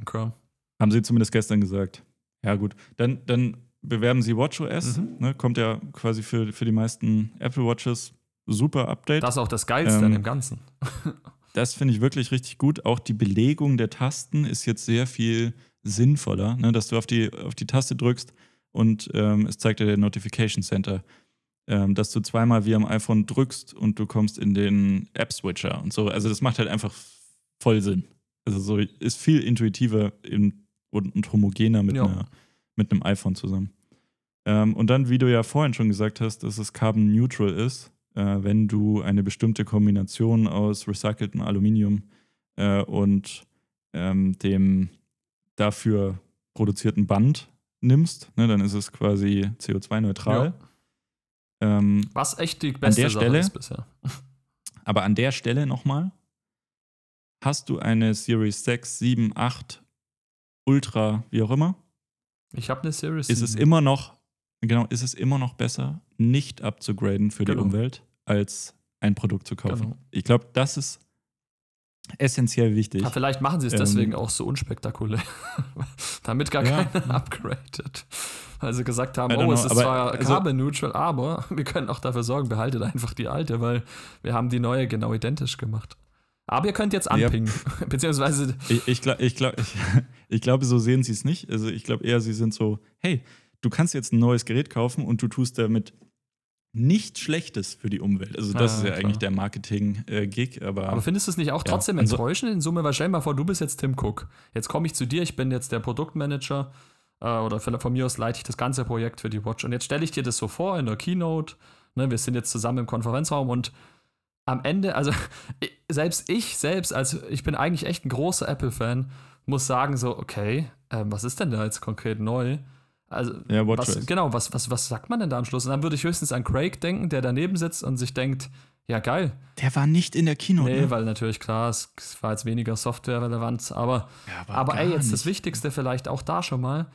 Okay. Haben sie zumindest gestern gesagt. Ja, gut. Dann, dann bewerben sie WatchOS. Mhm. Ne, kommt ja quasi für, für die meisten Apple Watches super Update. Das ist auch das Geilste ähm, an dem Ganzen. das finde ich wirklich richtig gut. Auch die Belegung der Tasten ist jetzt sehr viel sinnvoller, ne, dass du auf die, auf die Taste drückst und ähm, es zeigt dir der Notification Center, ähm, dass du zweimal wie am iPhone drückst und du kommst in den App-Switcher und so. Also das macht halt einfach voll Sinn. Also so ist viel intuitiver in, und, und, homogener mit, einer, mit einem iPhone zusammen. Ähm, und dann, wie du ja vorhin schon gesagt hast, dass es carbon neutral ist, äh, wenn du eine bestimmte Kombination aus recyceltem Aluminium äh, und ähm, dem dafür produzierten Band nimmst, ne, dann ist es quasi CO2-neutral. Ja. Ähm, Was echt die beste Sache Stelle, ist bisher. Aber an der Stelle nochmal, hast du eine Series 6, 7, 8 Ultra, wie auch immer? Ich habe eine Series ist 7. es immer noch, genau, ist es immer noch besser, nicht abzugraden für genau. die Umwelt, als ein Produkt zu kaufen. Genau. Ich glaube, das ist essentiell wichtig. Ja, vielleicht machen sie es ähm, deswegen auch so unspektakulär, damit gar ja. keiner upgradet. Weil sie gesagt haben, oh, know, es ist zwar also, carbon neutral, aber wir können auch dafür sorgen, behaltet einfach die alte, weil wir haben die neue genau identisch gemacht. Aber ihr könnt jetzt anpingen, ja. beziehungsweise. Ich, ich, glaub, ich, glaub, ich, ich glaube, so sehen sie es nicht. Also ich glaube eher, sie sind so, hey, du kannst jetzt ein neues Gerät kaufen und du tust damit nichts Schlechtes für die Umwelt. Also das ah, ist ja klar. eigentlich der Marketing-Gig. aber, aber findest du es nicht auch trotzdem ja, also enttäuschend in Summe? Weil stell dir mal vor, du bist jetzt Tim Cook. Jetzt komme ich zu dir, ich bin jetzt der Produktmanager äh, oder von mir aus leite ich das ganze Projekt für die Watch. Und jetzt stelle ich dir das so vor in der Keynote. Ne, wir sind jetzt zusammen im Konferenzraum und am Ende, also selbst ich selbst, also ich bin eigentlich echt ein großer Apple-Fan, muss sagen so, okay, äh, was ist denn da jetzt konkret neu? Also, ja, was, genau, was, was, was sagt man denn da am Schluss? Und dann würde ich höchstens an Craig denken, der daneben sitzt und sich denkt, ja, geil. Der war nicht in der Kino. Nee, ne? weil natürlich klar, es, war jetzt weniger Software-Relevanz, aber, ja, aber, aber ey, jetzt nicht. das Wichtigste vielleicht auch da schon mal,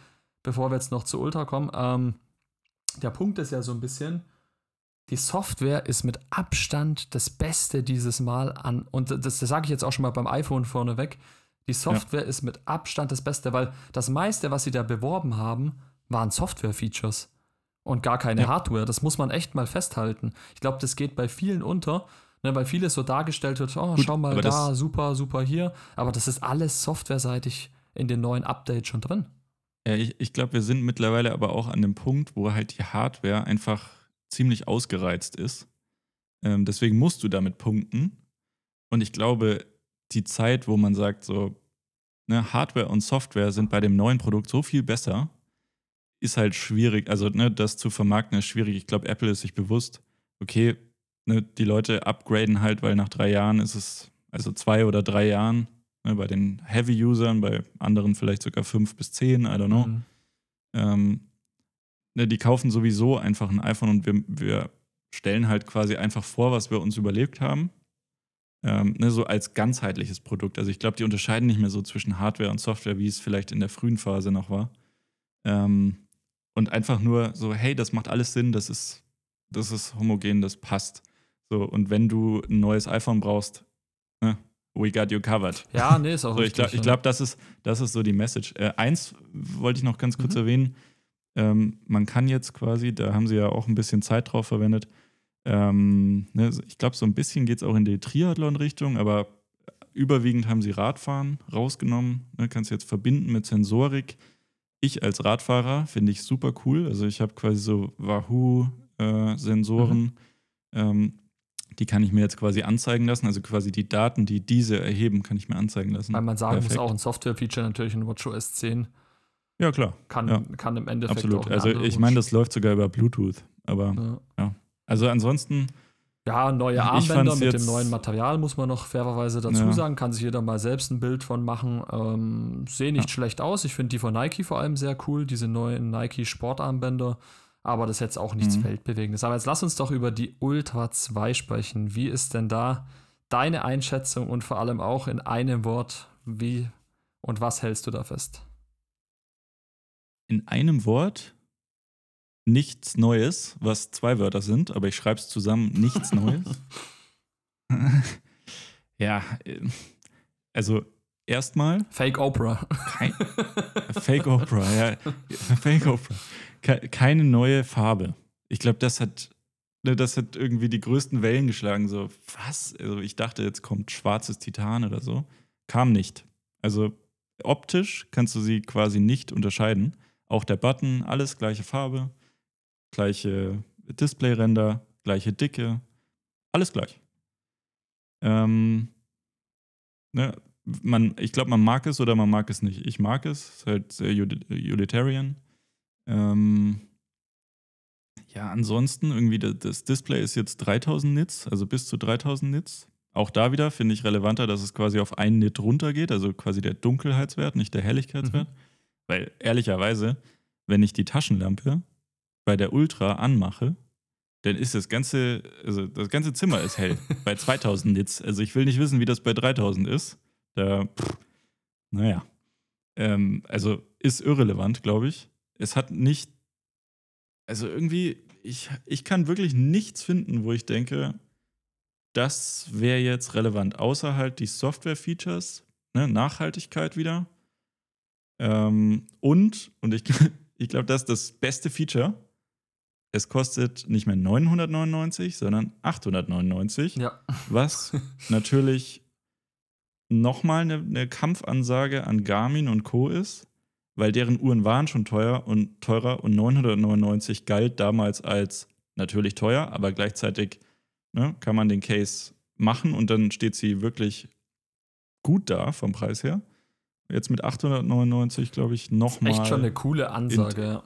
bevor wir jetzt noch zu Ultra kommen. Ähm, der Punkt ist ja so ein bisschen, die Software ist mit Abstand das Beste dieses Mal an, und das, das sage ich jetzt auch schon mal beim iPhone vorneweg, die Software ja. ist mit Abstand das Beste, weil das meiste, was sie da beworben haben, waren Software-Features und gar keine ja. Hardware. Das muss man echt mal festhalten. Ich glaube, das geht bei vielen unter, ne, weil vieles so dargestellt wird, oh, Gut, schau mal da, super, super hier. Aber das ist alles softwareseitig in den neuen Updates schon drin. Ja, ich, ich glaube, wir sind mittlerweile aber auch an dem Punkt, wo halt die Hardware einfach ziemlich ausgereizt ist. Ähm, deswegen musst du damit punkten. Und ich glaube, die Zeit, wo man sagt, so, ne, Hardware und Software sind bei dem neuen Produkt so viel besser, ist halt schwierig. Also, ne, das zu vermarkten ist schwierig. Ich glaube, Apple ist sich bewusst, okay, ne, die Leute upgraden halt, weil nach drei Jahren ist es, also zwei oder drei Jahren, ne, bei den Heavy-Usern, bei anderen vielleicht sogar fünf bis zehn, I don't know. Mhm. Ähm, ne, die kaufen sowieso einfach ein iPhone und wir, wir stellen halt quasi einfach vor, was wir uns überlegt haben. Ähm, ne, so als ganzheitliches Produkt. Also ich glaube, die unterscheiden nicht mehr so zwischen Hardware und Software, wie es vielleicht in der frühen Phase noch war. Ähm, und einfach nur so, hey, das macht alles Sinn, das ist, das ist homogen, das passt. So, und wenn du ein neues iPhone brauchst, ne, we got you covered. Ja, nee, ist auch so, Ich glaube, glaub, das, ist, das ist so die Message. Äh, eins wollte ich noch ganz kurz mhm. erwähnen. Ähm, man kann jetzt quasi, da haben sie ja auch ein bisschen Zeit drauf verwendet, ähm, ne, ich glaube, so ein bisschen geht es auch in die Triathlon-Richtung, aber überwiegend haben sie Radfahren rausgenommen. Ne, kannst jetzt verbinden mit Sensorik ich als Radfahrer finde ich super cool. Also ich habe quasi so Wahoo-Sensoren, mhm. ähm, die kann ich mir jetzt quasi anzeigen lassen. Also quasi die Daten, die diese erheben, kann ich mir anzeigen lassen. Weil man sagen Perfekt. muss, auch ein Software-Feature natürlich in WatchOS 10. Ja, klar. Kann, ja. kann im Endeffekt Absolut. Auch also ich meine, das läuft sogar über Bluetooth. Aber ja. ja. Also ansonsten ja, neue Armbänder mit dem neuen Material muss man noch fairerweise dazu ja. sagen. Kann sich jeder mal selbst ein Bild von machen. Ähm, Sehen nicht ja. schlecht aus. Ich finde die von Nike vor allem sehr cool, diese neuen Nike Sportarmbänder. Aber das ist jetzt auch nichts mhm. Weltbewegendes. Aber jetzt lass uns doch über die Ultra 2 sprechen. Wie ist denn da deine Einschätzung und vor allem auch in einem Wort, wie und was hältst du da fest? In einem Wort? Nichts Neues, was zwei Wörter sind, aber ich schreibe es zusammen, nichts Neues. ja, äh, also erstmal. Fake Oprah. Kein, Fake Oprah, ja. Fake Oprah. Keine neue Farbe. Ich glaube, das hat, ne, das hat irgendwie die größten Wellen geschlagen. So, was? Also ich dachte, jetzt kommt schwarzes Titan oder so. Kam nicht. Also optisch kannst du sie quasi nicht unterscheiden. Auch der Button, alles gleiche Farbe gleiche Displayränder, gleiche Dicke, alles gleich. Ähm, ne, man, ich glaube, man mag es oder man mag es nicht. Ich mag es, ist halt sehr utilitarian. Ähm, ja, ansonsten irgendwie das Display ist jetzt 3000 Nits, also bis zu 3000 Nits. Auch da wieder finde ich relevanter, dass es quasi auf einen Nit runtergeht, also quasi der Dunkelheitswert, nicht der Helligkeitswert. Mhm. Weil ehrlicherweise, wenn ich die Taschenlampe bei der Ultra anmache, dann ist das ganze, also das ganze Zimmer ist hell bei 2000 Nits. Also ich will nicht wissen, wie das bei 3000 ist. Da, pff, naja. Ähm, also ist irrelevant, glaube ich. Es hat nicht, also irgendwie, ich, ich kann wirklich nichts finden, wo ich denke, das wäre jetzt relevant, außer halt die Software-Features, ne, Nachhaltigkeit wieder. Ähm, und, und ich, ich glaube, das ist das beste Feature. Es kostet nicht mehr 999, sondern 899. Ja. Was natürlich nochmal eine, eine Kampfansage an Garmin und Co. ist, weil deren Uhren waren schon teuer und teurer und 999 galt damals als natürlich teuer, aber gleichzeitig ne, kann man den Case machen und dann steht sie wirklich gut da vom Preis her. Jetzt mit 899, glaube ich, nochmal. Echt schon eine coole Ansage, ja.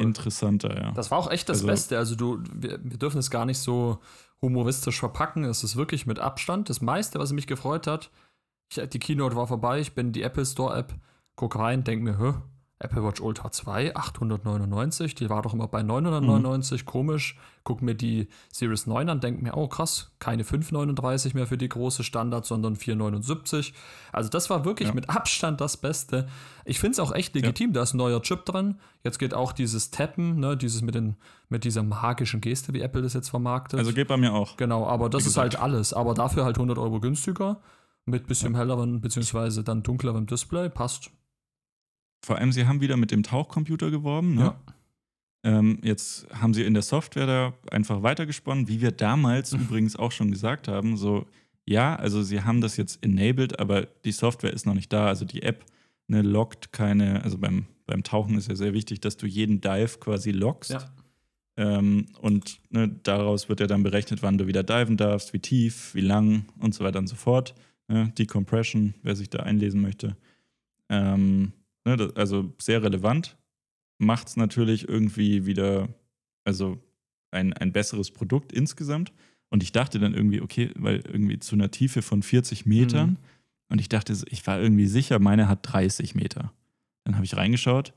Interessanter, ja. Das war auch echt das also, Beste. Also, du, wir, wir, dürfen es gar nicht so humoristisch verpacken. Es ist wirklich mit Abstand das meiste, was mich gefreut hat. Ich, die Keynote war vorbei. Ich bin in die Apple Store App, guck rein, denk mir, hä, Apple Watch Ultra 2, 899, die war doch immer bei 999, mhm. komisch. Guck mir die Series 9 an, denk mir, oh krass, keine 539 mehr für die große Standard, sondern 479. Also das war wirklich ja. mit Abstand das Beste. Ich finde es auch echt legitim, ja. da ist ein neuer Chip drin. Jetzt geht auch dieses Tappen, ne, dieses mit, den, mit dieser magischen Geste, wie Apple das jetzt vermarktet. Also geht bei mir auch. Genau, aber das ist halt alles. Aber dafür halt 100 Euro günstiger mit bisschen helleren beziehungsweise dann dunklerem Display. Passt. Vor allem, sie haben wieder mit dem Tauchcomputer geworben. Ne? Ja. Ähm, jetzt haben sie in der Software da einfach weitergesponnen, wie wir damals übrigens auch schon gesagt haben. So, ja, also sie haben das jetzt enabled, aber die Software ist noch nicht da. Also die App ne, lockt keine, also beim, beim Tauchen ist ja sehr wichtig, dass du jeden Dive quasi lockst. Ja. Ähm, und ne, daraus wird ja dann berechnet, wann du wieder diven darfst, wie tief, wie lang und so weiter und so fort. Ne? Decompression, wer sich da einlesen möchte. Ähm, Ne, das, also sehr relevant. Macht es natürlich irgendwie wieder, also ein, ein besseres Produkt insgesamt. Und ich dachte dann irgendwie, okay, weil irgendwie zu einer Tiefe von 40 Metern. Mhm. Und ich dachte, ich war irgendwie sicher, meine hat 30 Meter. Dann habe ich reingeschaut.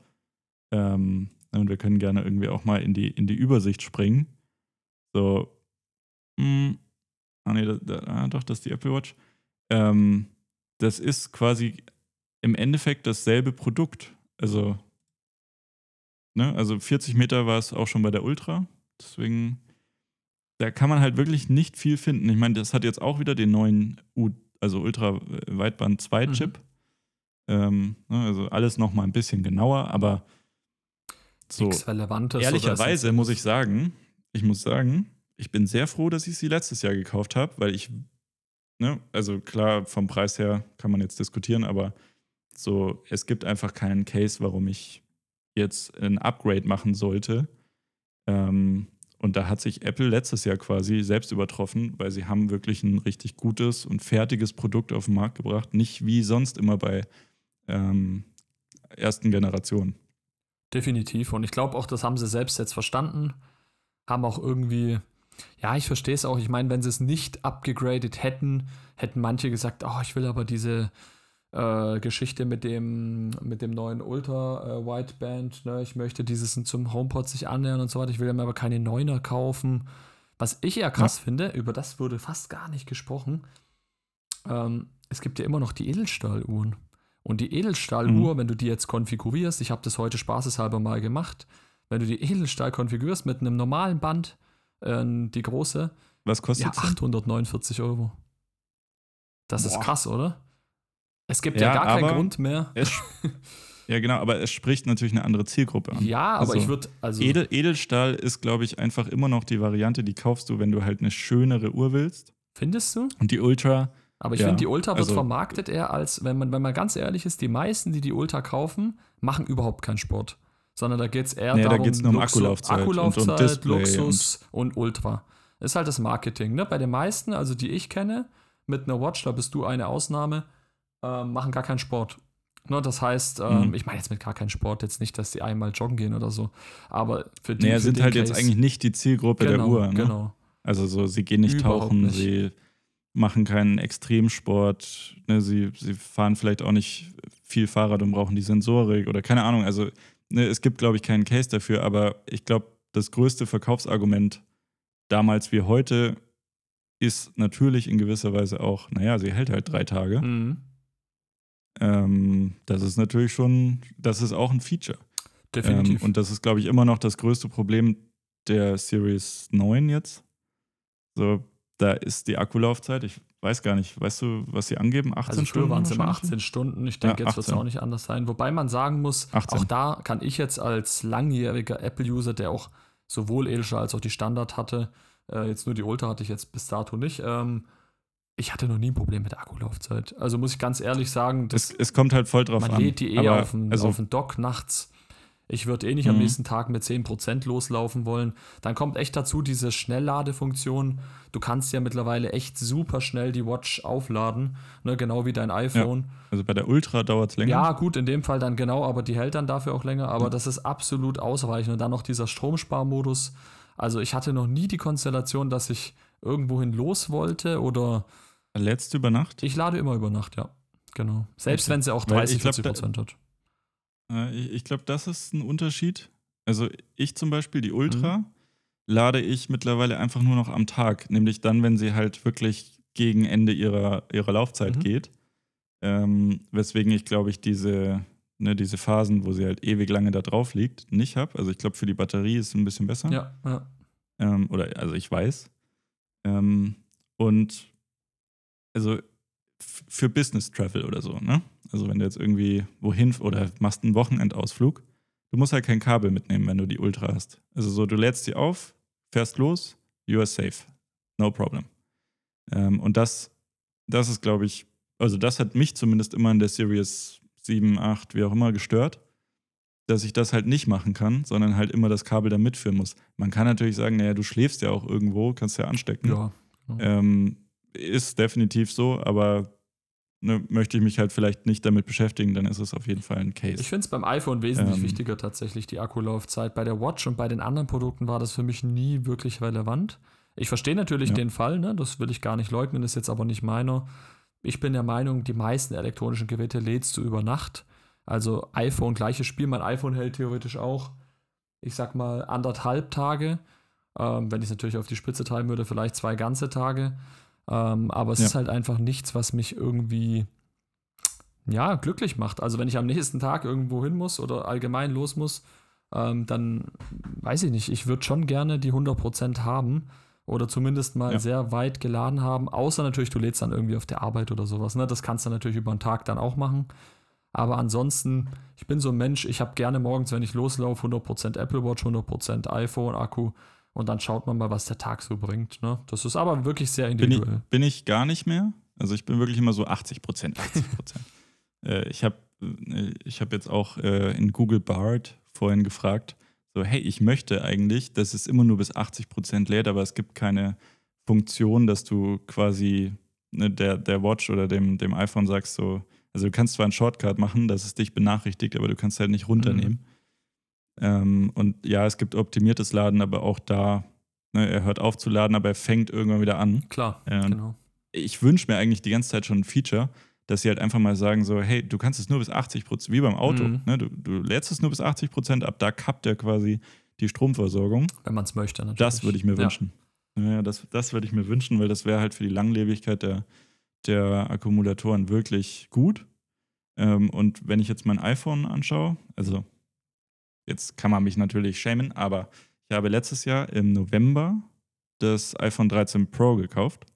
Ähm, und wir können gerne irgendwie auch mal in die, in die Übersicht springen. So, mh, hm, ah nee, da, da, ah, doch, das ist die Apple Watch. Ähm, das ist quasi im Endeffekt dasselbe Produkt. Also, ne, also 40 Meter war es auch schon bei der Ultra. Deswegen, da kann man halt wirklich nicht viel finden. Ich meine, das hat jetzt auch wieder den neuen U, also Ultra Weitband 2 Chip. Mhm. Ähm, ne, also alles noch mal ein bisschen genauer, aber so ehrlicherweise muss ich sagen, ich muss sagen, ich bin sehr froh, dass ich sie letztes Jahr gekauft habe, weil ich, ne, also klar, vom Preis her kann man jetzt diskutieren, aber so, es gibt einfach keinen Case, warum ich jetzt ein Upgrade machen sollte. Ähm, und da hat sich Apple letztes Jahr quasi selbst übertroffen, weil sie haben wirklich ein richtig gutes und fertiges Produkt auf den Markt gebracht. Nicht wie sonst immer bei ähm, ersten Generationen. Definitiv. Und ich glaube auch, das haben sie selbst jetzt verstanden. Haben auch irgendwie, ja, ich verstehe es auch. Ich meine, wenn sie es nicht abgegradet hätten, hätten manche gesagt, oh, ich will aber diese äh, Geschichte mit dem, mit dem neuen Ultra äh, Wideband. Ne? Ich möchte dieses zum HomePod sich annähern und so weiter. Ich will mir aber keine Neuner kaufen. Was ich eher krass ja. finde, über das wurde fast gar nicht gesprochen. Ähm, es gibt ja immer noch die Edelstahluhren. Und die Edelstahluhr, mhm. wenn du die jetzt konfigurierst, ich habe das heute spaßeshalber mal gemacht, wenn du die Edelstahl konfigurierst mit einem normalen Band, äh, die große, was kostet ja, 849 Euro. Das Boah. ist krass, oder? Es gibt ja, ja gar keinen Grund mehr. Es, ja, genau, aber es spricht natürlich eine andere Zielgruppe an. Ja, aber also, ich würde. Also Edel, Edelstahl ist, glaube ich, einfach immer noch die Variante, die kaufst du, wenn du halt eine schönere Uhr willst. Findest du? Und die Ultra. Aber ich ja, finde, die Ultra wird also, vermarktet eher als, wenn man, wenn man ganz ehrlich ist, die meisten, die die Ultra kaufen, machen überhaupt keinen Sport. Sondern da geht es eher nee, darum, da geht's nur um Luxus, Akkulaufzeit, Akkulaufzeit und, und Luxus und, und Ultra. Ist halt das Marketing. Ne? Bei den meisten, also die ich kenne, mit einer Watch, da bist du eine Ausnahme, äh, machen gar keinen Sport. Ne, das heißt, ähm, mhm. ich meine jetzt mit gar keinen Sport jetzt nicht, dass die einmal joggen gehen oder so. Aber für die. Naja, für sind halt Case, jetzt eigentlich nicht die Zielgruppe genau, der Uhr. Ne? Genau. Also so, sie gehen nicht Überhaupt tauchen, nicht. sie machen keinen Extremsport, ne, sie, sie fahren vielleicht auch nicht viel Fahrrad und brauchen die Sensorik oder keine Ahnung. Also ne, es gibt, glaube ich, keinen Case dafür, aber ich glaube, das größte Verkaufsargument damals wie heute ist natürlich in gewisser Weise auch, naja, sie hält halt drei Tage. Mhm. Ähm, das ist natürlich schon, das ist auch ein Feature. Definitiv. Ähm, und das ist, glaube ich, immer noch das größte Problem der Series 9 jetzt. So, da ist die Akkulaufzeit, ich weiß gar nicht, weißt du, was sie angeben? 18 also Stunden? waren es immer 18 Stunden. Ich denke, ja, jetzt wird es auch nicht anders sein. Wobei man sagen muss, 18. auch da kann ich jetzt als langjähriger Apple-User, der auch sowohl Edelstahl als auch die Standard hatte, äh, jetzt nur die Ultra hatte ich jetzt bis dato nicht, ähm, ich hatte noch nie ein Problem mit der Akkulaufzeit. Also muss ich ganz ehrlich sagen, es, es kommt halt voll drauf man an. Man lädt die eh auf den, also, auf den Dock nachts ich würde eh nicht mhm. am nächsten Tag mit 10% loslaufen wollen. Dann kommt echt dazu diese Schnellladefunktion. Du kannst ja mittlerweile echt super schnell die Watch aufladen, ne, genau wie dein iPhone. Ja, also bei der Ultra dauert es länger. Ja, gut, in dem Fall dann genau, aber die hält dann dafür auch länger. Aber ja. das ist absolut ausreichend. Und dann noch dieser Stromsparmodus. Also ich hatte noch nie die Konstellation, dass ich irgendwohin los wollte oder. Lädst du über Nacht? Ich lade immer über Nacht, ja. Genau. Selbst wenn sie auch 30, glaub, 40 Prozent hat. Äh, ich, ich glaube, das ist ein Unterschied. Also ich zum Beispiel, die Ultra, mhm. lade ich mittlerweile einfach nur noch am Tag, nämlich dann, wenn sie halt wirklich gegen Ende ihrer, ihrer Laufzeit mhm. geht. Ähm, weswegen ich, glaube ich, diese, ne, diese Phasen, wo sie halt ewig lange da drauf liegt, nicht habe. Also ich glaube, für die Batterie ist es ein bisschen besser. Ja, ja. Ähm, oder also ich weiß. Ähm, und also für Business Travel oder so, ne? Also wenn du jetzt irgendwie wohin oder machst einen Wochenendausflug, du musst halt kein Kabel mitnehmen, wenn du die Ultra hast. Also so, du lädst sie auf, fährst los, you are safe. No problem. Ähm, und das, das ist, glaube ich, also das hat mich zumindest immer in der Series 7, 8, wie auch immer gestört, dass ich das halt nicht machen kann, sondern halt immer das Kabel da mitführen muss. Man kann natürlich sagen, naja, du schläfst ja auch irgendwo, kannst ja anstecken. Ja. Genau. Ähm, ist definitiv so, aber ne, möchte ich mich halt vielleicht nicht damit beschäftigen, dann ist es auf jeden Fall ein Case. Ich finde es beim iPhone wesentlich ähm, wichtiger tatsächlich, die Akkulaufzeit. Bei der Watch und bei den anderen Produkten war das für mich nie wirklich relevant. Ich verstehe natürlich ja. den Fall, ne? das will ich gar nicht leugnen, ist jetzt aber nicht meiner. Ich bin der Meinung, die meisten elektronischen Geräte lädst du über Nacht. Also iPhone, gleiches Spiel, mein iPhone hält theoretisch auch, ich sag mal, anderthalb Tage. Ähm, wenn ich es natürlich auf die Spitze treiben würde, vielleicht zwei ganze Tage. Ähm, aber es ja. ist halt einfach nichts, was mich irgendwie ja, glücklich macht. Also wenn ich am nächsten Tag irgendwo hin muss oder allgemein los muss, ähm, dann weiß ich nicht, ich würde schon gerne die 100% haben oder zumindest mal ja. sehr weit geladen haben, außer natürlich, du lädst dann irgendwie auf der Arbeit oder sowas. Ne? Das kannst du natürlich über einen Tag dann auch machen. Aber ansonsten, ich bin so ein Mensch, ich habe gerne morgens, wenn ich loslaufe, 100% Apple Watch, 100% iPhone-Akku und dann schaut man mal, was der Tag so bringt. Ne? Das ist aber wirklich sehr individuell. Bin ich, bin ich gar nicht mehr. Also ich bin wirklich immer so 80 Prozent, 80 Prozent. äh, ich habe äh, ich hab jetzt auch äh, in Google Bard vorhin gefragt, so hey, ich möchte eigentlich, dass es immer nur bis 80 Prozent lädt, aber es gibt keine Funktion, dass du quasi ne, der, der Watch oder dem, dem iPhone sagst so, also du kannst zwar einen Shortcut machen, dass es dich benachrichtigt, aber du kannst halt nicht runternehmen. Mhm. Ähm, und ja, es gibt optimiertes Laden, aber auch da, ne, er hört auf zu laden, aber er fängt irgendwann wieder an. Klar, ähm, genau. Ich wünsche mir eigentlich die ganze Zeit schon ein Feature, dass sie halt einfach mal sagen so, hey, du kannst es nur bis 80 Prozent, wie beim Auto, mhm. ne, du, du lädst es nur bis 80 Prozent ab, da kappt er quasi die Stromversorgung. Wenn man es möchte, natürlich. Das würde ich mir wünschen. Ja, ja das, das würde ich mir wünschen, weil das wäre halt für die Langlebigkeit der, der Akkumulatoren wirklich gut. Ähm, und wenn ich jetzt mein iPhone anschaue, also Jetzt kann man mich natürlich schämen, aber ich habe letztes Jahr im November das iPhone 13 Pro gekauft,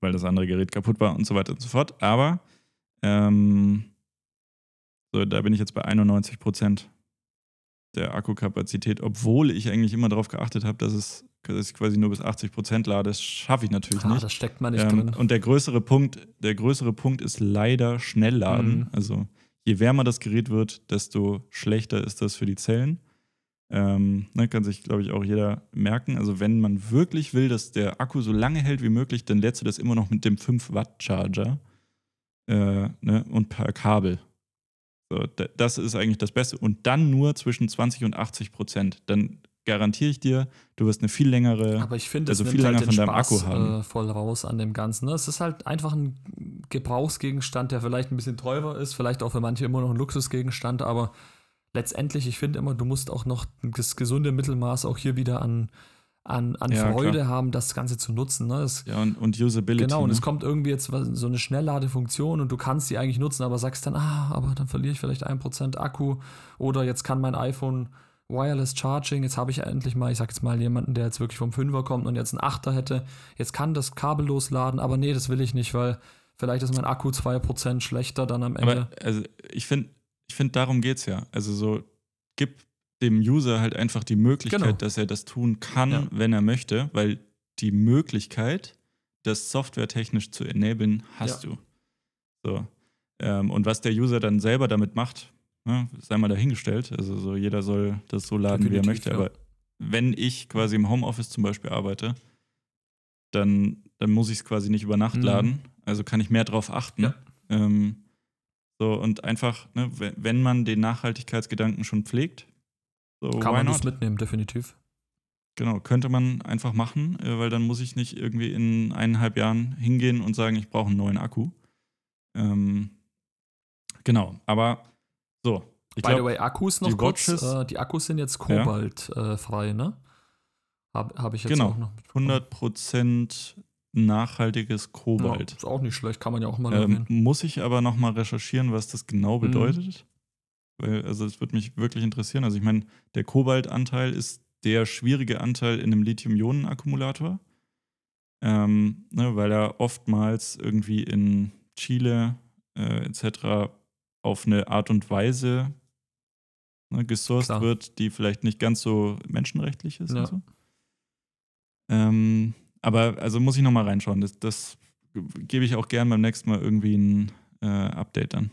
weil das andere Gerät kaputt war und so weiter und so fort. Aber ähm, so, da bin ich jetzt bei 91 Prozent der Akkukapazität, obwohl ich eigentlich immer darauf geachtet habe, dass es dass ich quasi nur bis 80 Prozent lade. Das schaffe ich natürlich ah, nicht. Das steckt man nicht ähm, drin. Und der größere Punkt, der größere Punkt ist leider Schnellladen. Mhm. Also je wärmer das Gerät wird, desto schlechter ist das für die Zellen. Ähm, ne, kann sich, glaube ich, auch jeder merken. Also, wenn man wirklich will, dass der Akku so lange hält wie möglich, dann lädst du das immer noch mit dem 5-Watt-Charger äh, ne, und per Kabel. So, das ist eigentlich das Beste. Und dann nur zwischen 20 und 80 Prozent. Dann garantiere ich dir, du wirst eine viel längere, aber ich finde, also viel länger halt von deinem Spaß, Akku haben. Äh, voll raus an dem Ganzen. Ne? Es ist halt einfach ein Gebrauchsgegenstand, der vielleicht ein bisschen teurer ist, vielleicht auch für manche immer noch ein Luxusgegenstand, aber letztendlich, ich finde immer, du musst auch noch das gesunde Mittelmaß auch hier wieder an, an, an ja, Freude klar. haben, das Ganze zu nutzen. Ne? Das, ja, und, und Usability. Genau, und ne? es kommt irgendwie jetzt so eine Schnellladefunktion und du kannst sie eigentlich nutzen, aber sagst dann, ah, aber dann verliere ich vielleicht ein Prozent Akku oder jetzt kann mein iPhone Wireless Charging, jetzt habe ich endlich mal, ich sag jetzt mal, jemanden, der jetzt wirklich vom Fünfer kommt und jetzt einen Achter hätte. Jetzt kann das kabellos laden, aber nee, das will ich nicht, weil vielleicht ist mein Akku 2% schlechter dann am Ende. Aber also ich finde, ich finde, darum geht es ja. Also so, gib dem User halt einfach die Möglichkeit, genau. dass er das tun kann, ja. wenn er möchte, weil die Möglichkeit, das softwaretechnisch zu enablen, hast ja. du. So. Ähm, und was der User dann selber damit macht, ne, sei mal dahingestellt. Also so jeder soll das so laden, Definitiv, wie er möchte. Ja. Aber wenn ich quasi im Homeoffice zum Beispiel arbeite, dann, dann muss ich es quasi nicht über Nacht mhm. laden. Also kann ich mehr drauf achten. Ja. Ähm, so, und einfach, ne, wenn man den Nachhaltigkeitsgedanken schon pflegt, so, kann man das mitnehmen, definitiv. Genau, könnte man einfach machen, äh, weil dann muss ich nicht irgendwie in eineinhalb Jahren hingehen und sagen, ich brauche einen neuen Akku. Ähm, genau, aber so. By glaub, the way, Akkus noch die kurz. Äh, die Akkus sind jetzt kobaltfrei, ja. äh, ne? Habe hab ich jetzt genau, auch noch. 100% nachhaltiges Kobalt. Ja, ist auch nicht schlecht, kann man ja auch mal ähm, Muss ich aber noch mal recherchieren, was das genau mhm. bedeutet. Mhm. Weil, also es würde mich wirklich interessieren. Also ich meine, der Kobaltanteil ist der schwierige Anteil in einem Lithium-Ionen-Akkumulator. Ähm, ne, weil er oftmals irgendwie in Chile äh, etc. auf eine Art und Weise ne, gesourced wird, die vielleicht nicht ganz so menschenrechtlich ist. Ja. So. Ähm, aber also muss ich nochmal reinschauen. Das, das gebe ich auch gern beim nächsten Mal irgendwie ein äh, Update dann.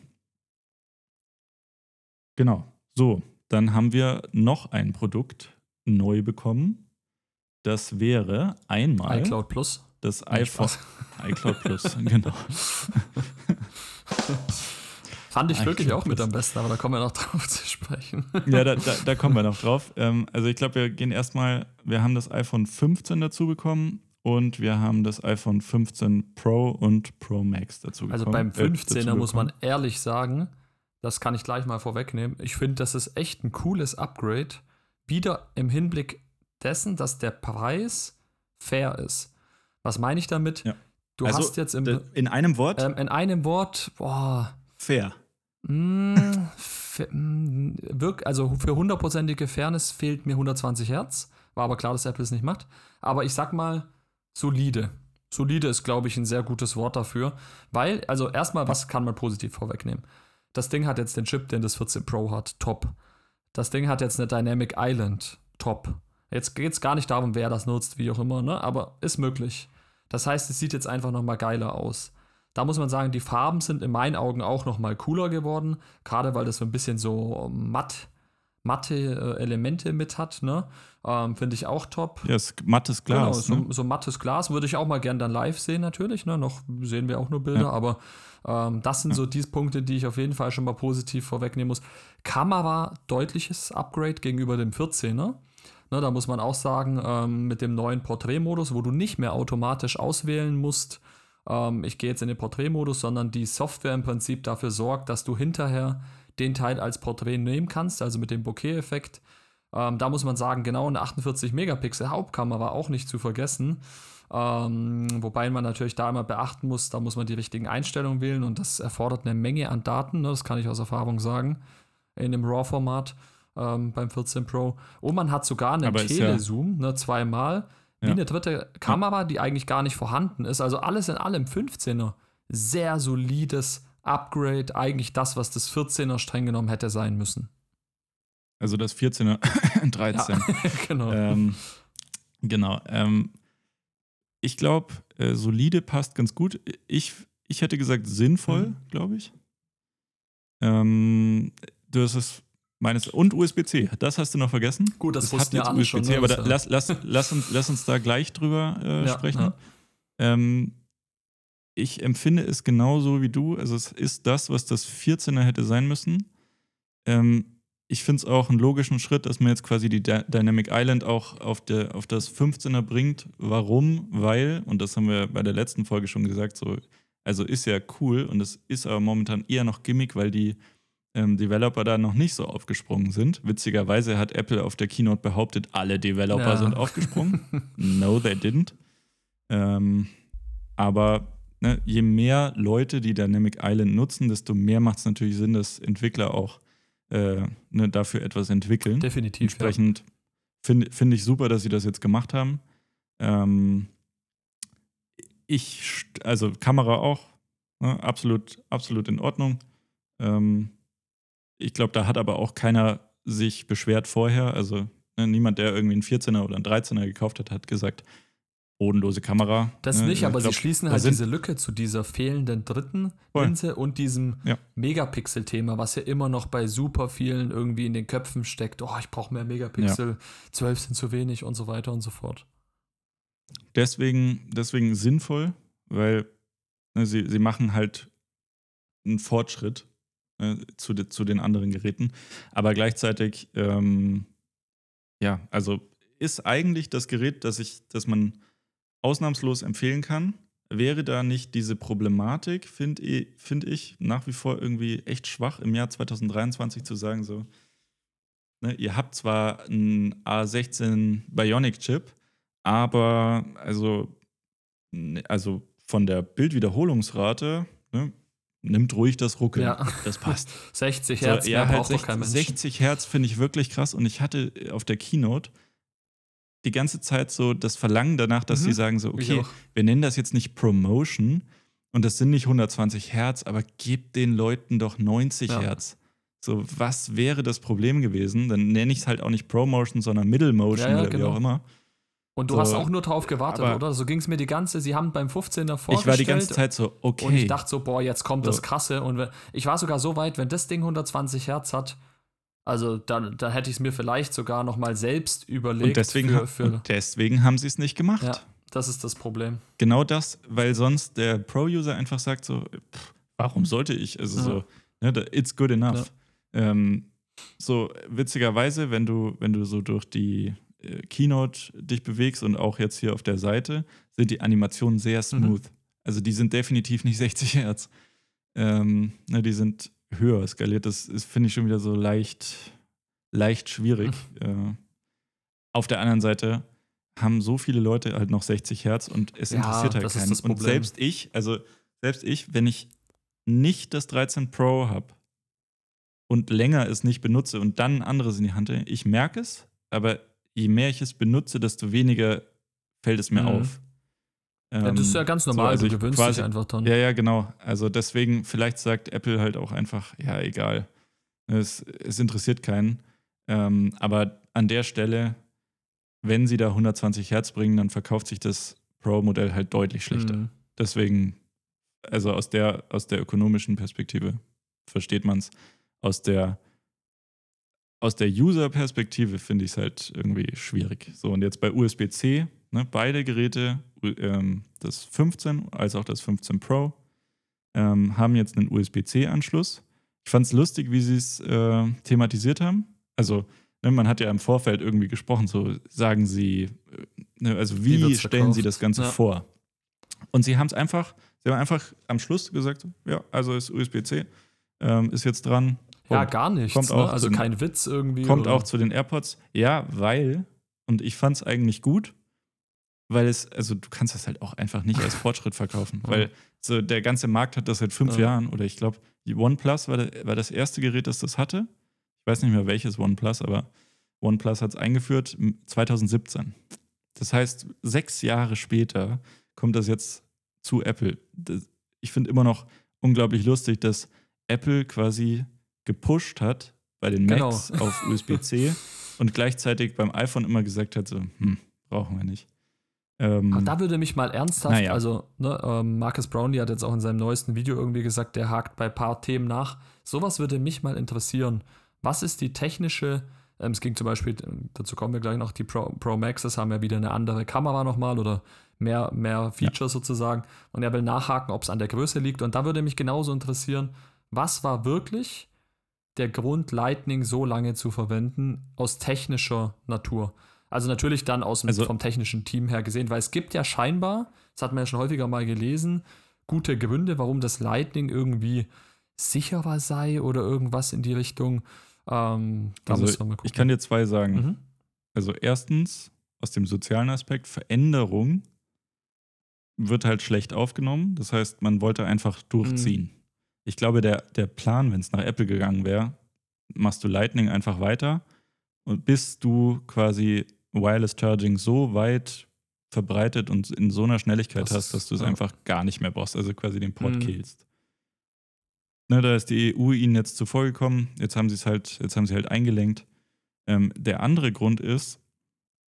Genau. So, dann haben wir noch ein Produkt neu bekommen. Das wäre einmal iCloud Plus. Das iPhone. iCloud Plus, genau. Fand ich wirklich auch mit am besten, aber da kommen wir noch drauf zu sprechen. Ja, da, da, da kommen wir noch drauf. Ähm, also ich glaube, wir gehen erstmal, wir haben das iPhone 15 dazu bekommen und wir haben das iPhone 15 Pro und Pro Max dazu also bekommen. Also beim 15er äh, muss man ehrlich sagen, das kann ich gleich mal vorwegnehmen. Ich finde, das ist echt ein cooles Upgrade. Wieder im Hinblick dessen, dass der Preis fair ist. Was meine ich damit? Ja. Du also, hast jetzt im, in einem Wort? Ähm, in einem Wort, boah. Fair. Mm, wirk, also für hundertprozentige Fairness fehlt mir 120 Hertz. War aber klar, dass Apple es nicht macht. Aber ich sag mal, solide. Solide ist, glaube ich, ein sehr gutes Wort dafür. Weil, also erstmal, was kann man positiv vorwegnehmen? Das Ding hat jetzt den Chip, den das 14 Pro hat, top. Das Ding hat jetzt eine Dynamic Island, top. Jetzt geht es gar nicht darum, wer das nutzt, wie auch immer, ne? aber ist möglich. Das heißt, es sieht jetzt einfach nochmal geiler aus. Da muss man sagen, die Farben sind in meinen Augen auch nochmal cooler geworden, gerade weil das so ein bisschen so matt matte äh, Elemente mit hat, ne? Ähm, Finde ich auch top. Ja, ist mattes Glas. Genau, so, ne? so, mattes Glas würde ich auch mal gern dann live sehen, natürlich. Ne? Noch sehen wir auch nur Bilder, ja. aber ähm, das sind ja. so die Punkte, die ich auf jeden Fall schon mal positiv vorwegnehmen muss. Kamera, deutliches Upgrade gegenüber dem 14er. Ne, da muss man auch sagen, ähm, mit dem neuen Porträtmodus, wo du nicht mehr automatisch auswählen musst, ähm, ich gehe jetzt in den Porträtmodus, sondern die Software im Prinzip dafür sorgt, dass du hinterher den Teil als Porträt nehmen kannst, also mit dem Bokeh-Effekt. Ähm, da muss man sagen, genau eine 48 Megapixel Hauptkamera auch nicht zu vergessen. Ähm, wobei man natürlich da immer beachten muss, da muss man die richtigen Einstellungen wählen und das erfordert eine Menge an Daten, ne? das kann ich aus Erfahrung sagen, in dem RAW-Format ähm, beim 14 Pro. Und man hat sogar einen Telezoom, ja ne, zweimal, wie ja. eine dritte Kamera, die eigentlich gar nicht vorhanden ist. Also alles in allem 15er. Sehr solides Upgrade eigentlich das, was das 14er streng genommen hätte sein müssen. Also das 14er, 13. Ja, genau. Ähm, genau. Ähm, ich glaube, äh, solide passt ganz gut. Ich, ich hätte gesagt sinnvoll, mhm. glaube ich. Ähm, du hast es meines und USB-C. Das hast du noch vergessen. Gut, das, das wussten ja alle schon. Ne? Aber da, lass, lass, lass, uns, lass uns da gleich drüber äh, ja, sprechen. Ja. Ähm, ich empfinde es genauso wie du. Also es ist das, was das 14er hätte sein müssen. Ähm, ich finde es auch einen logischen Schritt, dass man jetzt quasi die D Dynamic Island auch auf, der, auf das 15er bringt. Warum? Weil, und das haben wir bei der letzten Folge schon gesagt, so, also ist ja cool und es ist aber momentan eher noch Gimmick, weil die ähm, Developer da noch nicht so aufgesprungen sind. Witzigerweise hat Apple auf der Keynote behauptet, alle Developer ja. sind aufgesprungen. no, they didn't. Ähm, aber ne, je mehr Leute die Dynamic Island nutzen, desto mehr macht es natürlich Sinn, dass Entwickler auch äh, ne, dafür etwas entwickeln. Definitiv. Entsprechend ja. finde find ich super, dass sie das jetzt gemacht haben. Ähm, ich, also Kamera auch, ne, absolut, absolut in Ordnung. Ähm, ich glaube, da hat aber auch keiner sich beschwert vorher. Also ne, niemand, der irgendwie einen 14er oder einen 13er gekauft hat, hat gesagt, bodenlose Kamera. Das ne? nicht, aber glaub, sie schließen halt diese Lücke zu dieser fehlenden dritten voll. Linse und diesem ja. Megapixel-Thema, was ja immer noch bei super vielen irgendwie in den Köpfen steckt. Oh, ich brauche mehr Megapixel, ja. 12 sind zu wenig und so weiter und so fort. Deswegen, deswegen sinnvoll, weil ne, sie, sie machen halt einen Fortschritt ne, zu, de, zu den anderen Geräten. Aber gleichzeitig, ähm, ja, also ist eigentlich das Gerät, das ich, das man ausnahmslos empfehlen kann. Wäre da nicht diese Problematik, finde ich, find ich, nach wie vor irgendwie echt schwach im Jahr 2023 zu sagen, so, ne, ihr habt zwar einen A16 Bionic-Chip, aber also, ne, also von der Bildwiederholungsrate nimmt ruhig das Ruckeln. Ja. Das passt. 60 Hertz, so, ja, halt 60, 60 Hertz finde ich wirklich krass. Und ich hatte auf der Keynote die ganze Zeit so das Verlangen danach, dass mhm. sie sagen so, okay, wir nennen das jetzt nicht Promotion und das sind nicht 120 Hertz, aber gebt den Leuten doch 90 ja. Hertz. So, was wäre das Problem gewesen? Dann nenne ich es halt auch nicht Promotion, sondern Middle Motion ja, ja, oder genau. wie auch immer. Und du so, hast auch nur drauf gewartet, oder? So ging es mir die ganze, sie haben beim 15er vorgestellt. Ich war die ganze Zeit so, okay. Und ich dachte so, boah, jetzt kommt so. das Krasse. Und ich war sogar so weit, wenn das Ding 120 Hertz hat, also dann, dann hätte ich es mir vielleicht sogar noch mal selbst überlegt. Und deswegen, für, für und deswegen haben sie es nicht gemacht. Ja, das ist das Problem. Genau das, weil sonst der Pro-User einfach sagt so, pff, warum sollte ich? Also ja. so, ne, it's good enough. Ja. Ähm, so witzigerweise, wenn du, wenn du so durch die Keynote dich bewegst und auch jetzt hier auf der Seite, sind die Animationen sehr mhm. smooth. Mhm. Also die sind definitiv nicht 60 Hertz. Ähm, ne, die sind höher skaliert. Das ist, finde ich, schon wieder so leicht, leicht schwierig. Mhm. Äh, auf der anderen Seite haben so viele Leute halt noch 60 Hertz und es ja, interessiert halt keinen. Und selbst ich, also selbst ich, wenn ich nicht das 13 Pro habe und länger es nicht benutze und dann ein anderes in die Hand nehme, ich merke es, aber je mehr ich es benutze, desto weniger fällt es mir mhm. auf. Ja, das ist ja ganz normal, so, also du gewöhnst quasi, dich einfach dann. Ja, ja, genau. Also deswegen, vielleicht sagt Apple halt auch einfach, ja, egal. Es, es interessiert keinen. Ähm, aber an der Stelle, wenn sie da 120 Hertz bringen, dann verkauft sich das Pro-Modell halt deutlich schlechter. Mhm. Deswegen, also aus der, aus der ökonomischen Perspektive versteht man es. Aus der, aus der User-Perspektive finde ich es halt irgendwie schwierig. So, und jetzt bei USB-C Ne? Beide Geräte, ähm, das 15 als auch das 15 Pro, ähm, haben jetzt einen USB-C-Anschluss. Ich fand es lustig, wie sie es äh, thematisiert haben. Also, ne, man hat ja im Vorfeld irgendwie gesprochen, so sagen sie, äh, ne, also wie, wie stellen sie das Ganze ja. vor? Und sie haben es einfach, sie haben einfach am Schluss gesagt, ja, also ist USB-C, ähm, ist jetzt dran. Ja, gar nichts. Kommt ne? auch also kein Witz irgendwie. Kommt oder? auch zu den AirPods. Ja, weil, und ich fand es eigentlich gut, weil es, also du kannst das halt auch einfach nicht als Fortschritt verkaufen, ja. weil so der ganze Markt hat das seit fünf ja. Jahren oder ich glaube, die OnePlus war, war das erste Gerät, das das hatte. Ich weiß nicht mehr welches OnePlus, aber OnePlus hat es eingeführt 2017. Das heißt, sechs Jahre später kommt das jetzt zu Apple. Das, ich finde immer noch unglaublich lustig, dass Apple quasi gepusht hat bei den Macs genau. auf USB-C und gleichzeitig beim iPhone immer gesagt hat, so, hm, brauchen wir nicht. Ähm, da würde mich mal ernsthaft, ja. also ne, ähm, Marcus Brownlee hat jetzt auch in seinem neuesten Video irgendwie gesagt, der hakt bei ein paar Themen nach. Sowas würde mich mal interessieren. Was ist die technische, ähm, es ging zum Beispiel, dazu kommen wir gleich noch, die Pro, Pro Maxes haben ja wieder eine andere Kamera nochmal oder mehr, mehr Features ja. sozusagen. Und er will nachhaken, ob es an der Größe liegt. Und da würde mich genauso interessieren, was war wirklich der Grund, Lightning so lange zu verwenden aus technischer Natur? Also natürlich dann aus dem, also, vom technischen Team her gesehen, weil es gibt ja scheinbar, das hat man ja schon häufiger mal gelesen, gute Gründe, warum das Lightning irgendwie sicherer sei oder irgendwas in die Richtung. Ähm, also ich kann dir zwei sagen. Mhm. Also erstens, aus dem sozialen Aspekt, Veränderung wird halt schlecht aufgenommen. Das heißt, man wollte einfach durchziehen. Mhm. Ich glaube, der, der Plan, wenn es nach Apple gegangen wäre, machst du Lightning einfach weiter und bis du quasi Wireless Charging so weit verbreitet und in so einer Schnelligkeit das hast, dass du es ja. einfach gar nicht mehr brauchst, also quasi den Port mhm. killst. Ne, da ist die EU ihnen jetzt zuvor gekommen, jetzt haben sie es halt, jetzt haben sie halt eingelenkt. Ähm, der andere Grund ist,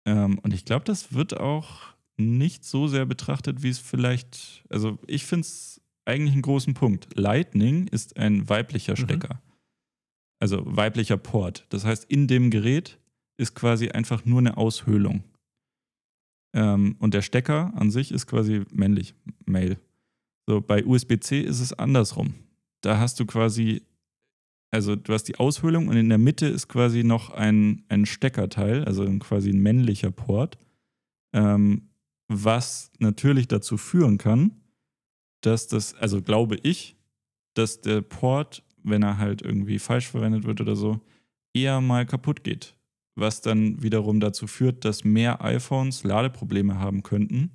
ähm, und ich glaube, das wird auch nicht so sehr betrachtet, wie es vielleicht, also ich finde es eigentlich einen großen Punkt. Lightning ist ein weiblicher mhm. Stecker. Mhm. Also weiblicher Port. Das heißt, in dem Gerät ist quasi einfach nur eine Aushöhlung. Ähm, und der Stecker an sich ist quasi männlich, male. So, bei USB-C ist es andersrum. Da hast du quasi, also du hast die Aushöhlung und in der Mitte ist quasi noch ein, ein Steckerteil, also quasi ein männlicher Port, ähm, was natürlich dazu führen kann, dass das, also glaube ich, dass der Port, wenn er halt irgendwie falsch verwendet wird oder so, eher mal kaputt geht. Was dann wiederum dazu führt, dass mehr iPhones Ladeprobleme haben könnten.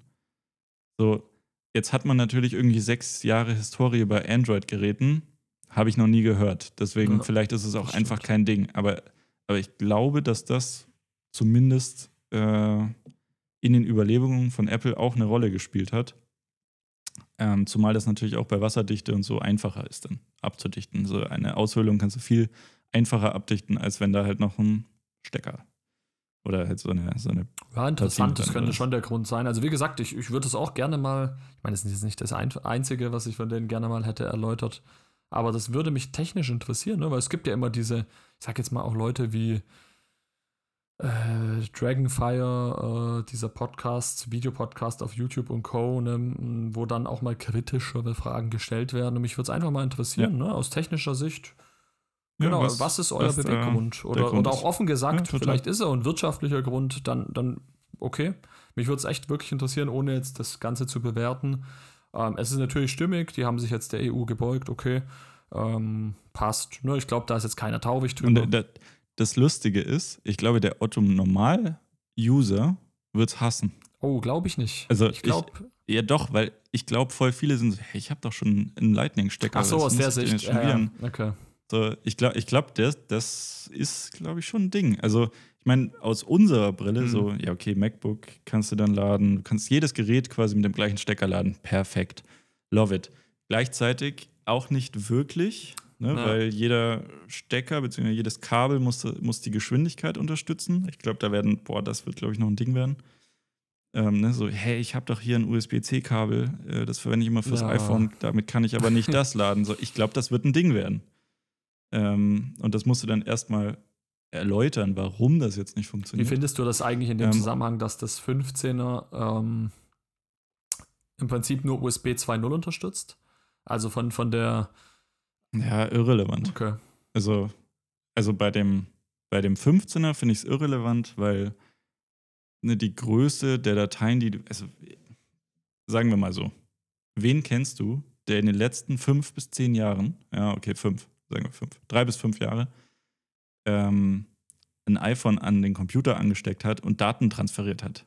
So, jetzt hat man natürlich irgendwie sechs Jahre Historie bei Android-Geräten. Habe ich noch nie gehört. Deswegen, ja, vielleicht ist es auch einfach kein Ding. Aber, aber ich glaube, dass das zumindest äh, in den Überlebungen von Apple auch eine Rolle gespielt hat. Ähm, zumal das natürlich auch bei Wasserdichte und so einfacher ist, dann abzudichten. So eine Aushöhlung kannst du viel einfacher abdichten, als wenn da halt noch ein Stecker oder halt so eine. So eine ja, interessant, das könnte schon der Grund sein. Also, wie gesagt, ich, ich würde es auch gerne mal, ich meine, das ist jetzt nicht das Einzige, was ich von denen gerne mal hätte erläutert, aber das würde mich technisch interessieren, ne? weil es gibt ja immer diese, ich sag jetzt mal auch Leute wie äh, Dragonfire, äh, dieser Podcast, Videopodcast auf YouTube und Co., ne, wo dann auch mal kritischere Fragen gestellt werden. Und mich würde es einfach mal interessieren, ja. ne, aus technischer Sicht. Genau, ja, was, was, ist euer was, Beweggrund? Äh, oder, oder auch offen gesagt, ja, vielleicht ist er ein wirtschaftlicher Grund, dann, dann okay. Mich würde es echt wirklich interessieren, ohne jetzt das Ganze zu bewerten. Ähm, es ist natürlich stimmig, die haben sich jetzt der EU gebeugt, okay. Ähm, passt. Ne, ich glaube, da ist jetzt keiner taubig drüber. Und, das Lustige ist, ich glaube, der Otto Normal-User wird es hassen. Oh, glaube ich nicht. Also ich glaube. Ja, doch, weil ich glaube, voll viele sind so, hey, ich habe doch schon einen Lightning-Stecker. Ach so, aus der Sicht. Ja, ja. Okay. So, ich glaube, ich glaub, das, das ist, glaube ich, schon ein Ding. Also, ich meine, aus unserer Brille, mhm. so, ja, okay, MacBook kannst du dann laden, du kannst jedes Gerät quasi mit dem gleichen Stecker laden. Perfekt. Love it. Gleichzeitig auch nicht wirklich ne? ja. weil jeder Stecker bzw. jedes Kabel muss, muss die Geschwindigkeit unterstützen. Ich glaube, da werden, boah, das wird, glaube ich, noch ein Ding werden. Ähm, ne? So, hey, ich habe doch hier ein USB-C-Kabel, äh, das verwende ich immer fürs ja. iPhone, damit kann ich aber nicht das laden. So, ich glaube, das wird ein Ding werden. Ähm, und das musst du dann erstmal erläutern, warum das jetzt nicht funktioniert. Wie findest du das eigentlich in dem ähm, Zusammenhang, dass das 15er ähm, im Prinzip nur USB 2.0 unterstützt? Also von, von der ja, irrelevant. Okay. Also, also bei dem, bei dem 15er finde ich es irrelevant, weil ne, die Größe der Dateien, die du, also sagen wir mal so, wen kennst du, der in den letzten fünf bis zehn Jahren, ja, okay, fünf, sagen wir fünf, drei bis fünf Jahre, ähm, ein iPhone an den Computer angesteckt hat und Daten transferiert hat?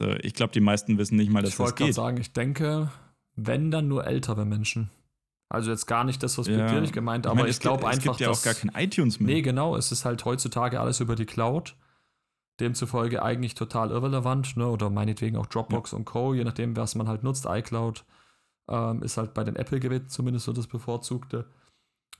So, ich glaube, die meisten wissen nicht mal, dass ich das geht. Ich wollte sagen, ich denke, wenn dann nur ältere Menschen. Also jetzt gar nicht das, was ja. nicht gemeint, aber ich, mein, ich glaube einfach, es gibt ja auch gar kein iTunes mehr. Nee, genau, es ist halt heutzutage alles über die Cloud. Demzufolge eigentlich total irrelevant, ne? Oder meinetwegen auch Dropbox ja. und Co., je nachdem, was man halt nutzt. iCloud ähm, ist halt bei den Apple-Geräten zumindest so das bevorzugte.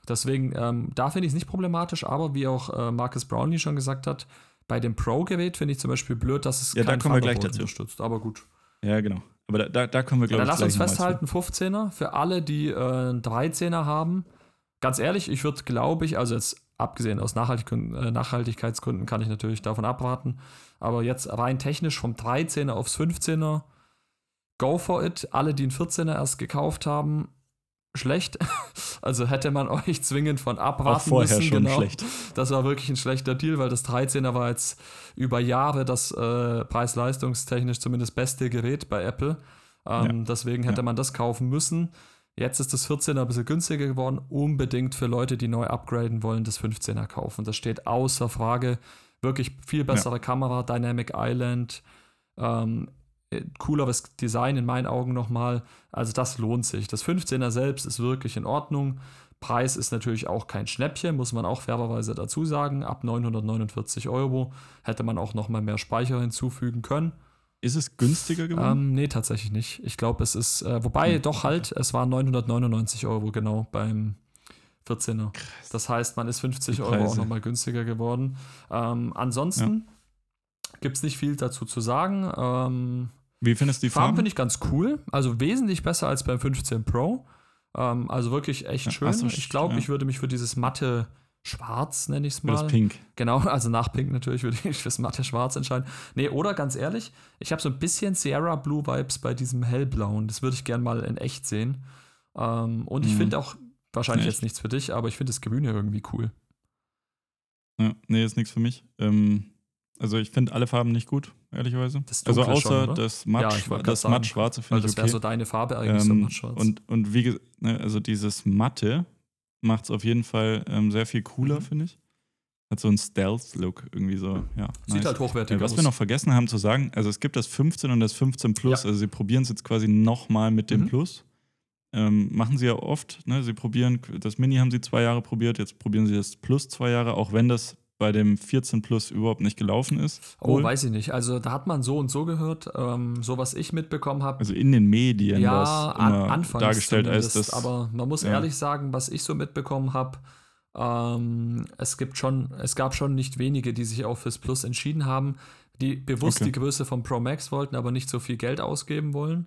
Deswegen, ähm, da finde ich es nicht problematisch, aber wie auch äh, Marcus Brownlee schon gesagt hat, bei dem Pro-Gerät finde ich zum Beispiel blöd, dass es ja, kein da kommen wir gleich dazu. unterstützt. Aber gut. Ja, genau. Aber da, da, da kommen wir, glaube ja, ich, Lass uns festhalten, 15er für alle, die äh, einen 13er haben. Ganz ehrlich, ich würde, glaube ich, also jetzt abgesehen aus Nachhaltig äh, Nachhaltigkeitsgründen kann ich natürlich davon abraten, aber jetzt rein technisch vom 13er aufs 15er, go for it. Alle, die einen 14er erst gekauft haben, schlecht. Also hätte man euch zwingend von abraten Auch vorher müssen. Schon genau. schlecht. Das war wirklich ein schlechter Deal, weil das 13er war jetzt über Jahre das äh, preis-leistungstechnisch zumindest beste Gerät bei Apple. Ähm, ja. Deswegen hätte ja. man das kaufen müssen. Jetzt ist das 14er ein bisschen günstiger geworden. Unbedingt für Leute, die neu upgraden wollen, das 15er kaufen. Das steht außer Frage. Wirklich viel bessere ja. Kamera, Dynamic Island, ähm, äh, cooleres Design in meinen Augen nochmal. Also das lohnt sich. Das 15er selbst ist wirklich in Ordnung. Preis ist natürlich auch kein Schnäppchen, muss man auch fairerweise dazu sagen. Ab 949 Euro hätte man auch noch mal mehr Speicher hinzufügen können. Ist es günstiger geworden? Ähm, nee, tatsächlich nicht. Ich glaube, es ist, äh, wobei hm. doch halt, es waren 999 Euro genau beim 14er. Krass. Das heißt, man ist 50 Euro auch nochmal günstiger geworden. Ähm, ansonsten ja. gibt es nicht viel dazu zu sagen. Ähm, Wie findest du die Farben? Farben finde ich ganz cool. Also wesentlich besser als beim 15 Pro. Ähm, also wirklich echt schön. So, ich glaube, ja. ich würde mich für dieses matte Schwarz, nenne ich es mal. Das Pink. Genau, also nach Pink natürlich würde ich fürs matte Schwarz entscheiden. Nee, oder ganz ehrlich, ich habe so ein bisschen Sierra Blue Vibes bei diesem hellblauen. Das würde ich gerne mal in echt sehen. Ähm, und ich mhm. finde auch, wahrscheinlich echt? jetzt nichts für dich, aber ich finde das Grün ja irgendwie cool. Ja, nee, ist nichts für mich. Ähm, also ich finde alle Farben nicht gut, ehrlicherweise. also außer schon, das matt, ja, das matt schwarze finde ich okay. Das wäre so deine Farbe eigentlich, ähm, so matt schwarz. Und, und wie gesagt, ne, also dieses matte macht es auf jeden Fall ähm, sehr viel cooler, mhm. finde ich. Hat so einen Stealth-Look irgendwie so, ja. Sieht nice. halt hochwertig ja, was aus. Was wir noch vergessen haben zu sagen, also es gibt das 15 und das 15 Plus, ja. also sie probieren es jetzt quasi nochmal mit dem mhm. Plus. Ähm, machen sie ja oft, ne? Sie probieren, das Mini haben sie zwei Jahre probiert, jetzt probieren sie das Plus zwei Jahre, auch wenn das bei dem 14 Plus überhaupt nicht gelaufen ist. Oh, Wohl. weiß ich nicht. Also da hat man so und so gehört, ähm, so was ich mitbekommen habe. Also in den Medien ja, war an, dargestellt als das. Aber man muss ja. ehrlich sagen, was ich so mitbekommen habe, ähm, es gibt schon, es gab schon nicht wenige, die sich auch fürs Plus entschieden haben, die bewusst okay. die Größe vom Pro Max wollten, aber nicht so viel Geld ausgeben wollen.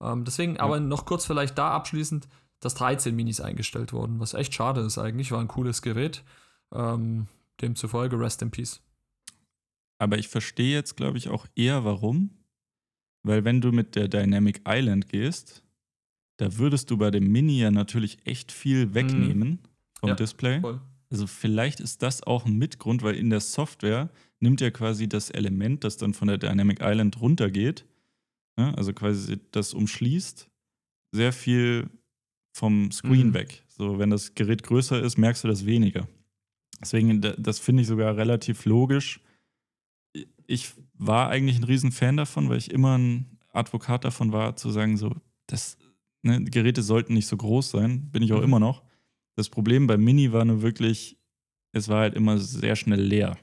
Ähm, deswegen, ja. aber noch kurz vielleicht da abschließend, dass 13 Minis eingestellt wurden, was echt schade ist eigentlich, war ein cooles Gerät. Ähm, Demzufolge Rest in Peace. Aber ich verstehe jetzt, glaube ich, auch eher warum. Weil wenn du mit der Dynamic Island gehst, da würdest du bei dem Mini ja natürlich echt viel mhm. wegnehmen mhm. vom ja, Display. Voll. Also vielleicht ist das auch ein Mitgrund, weil in der Software nimmt ja quasi das Element, das dann von der Dynamic Island runtergeht, ja, also quasi das umschließt, sehr viel vom Screen mhm. weg. So, wenn das Gerät größer ist, merkst du das weniger. Deswegen, das finde ich sogar relativ logisch. Ich war eigentlich ein Riesenfan davon, weil ich immer ein Advokat davon war, zu sagen, so, das, ne, Geräte sollten nicht so groß sein, bin ich auch mhm. immer noch. Das Problem beim Mini war nur wirklich, es war halt immer sehr schnell leer.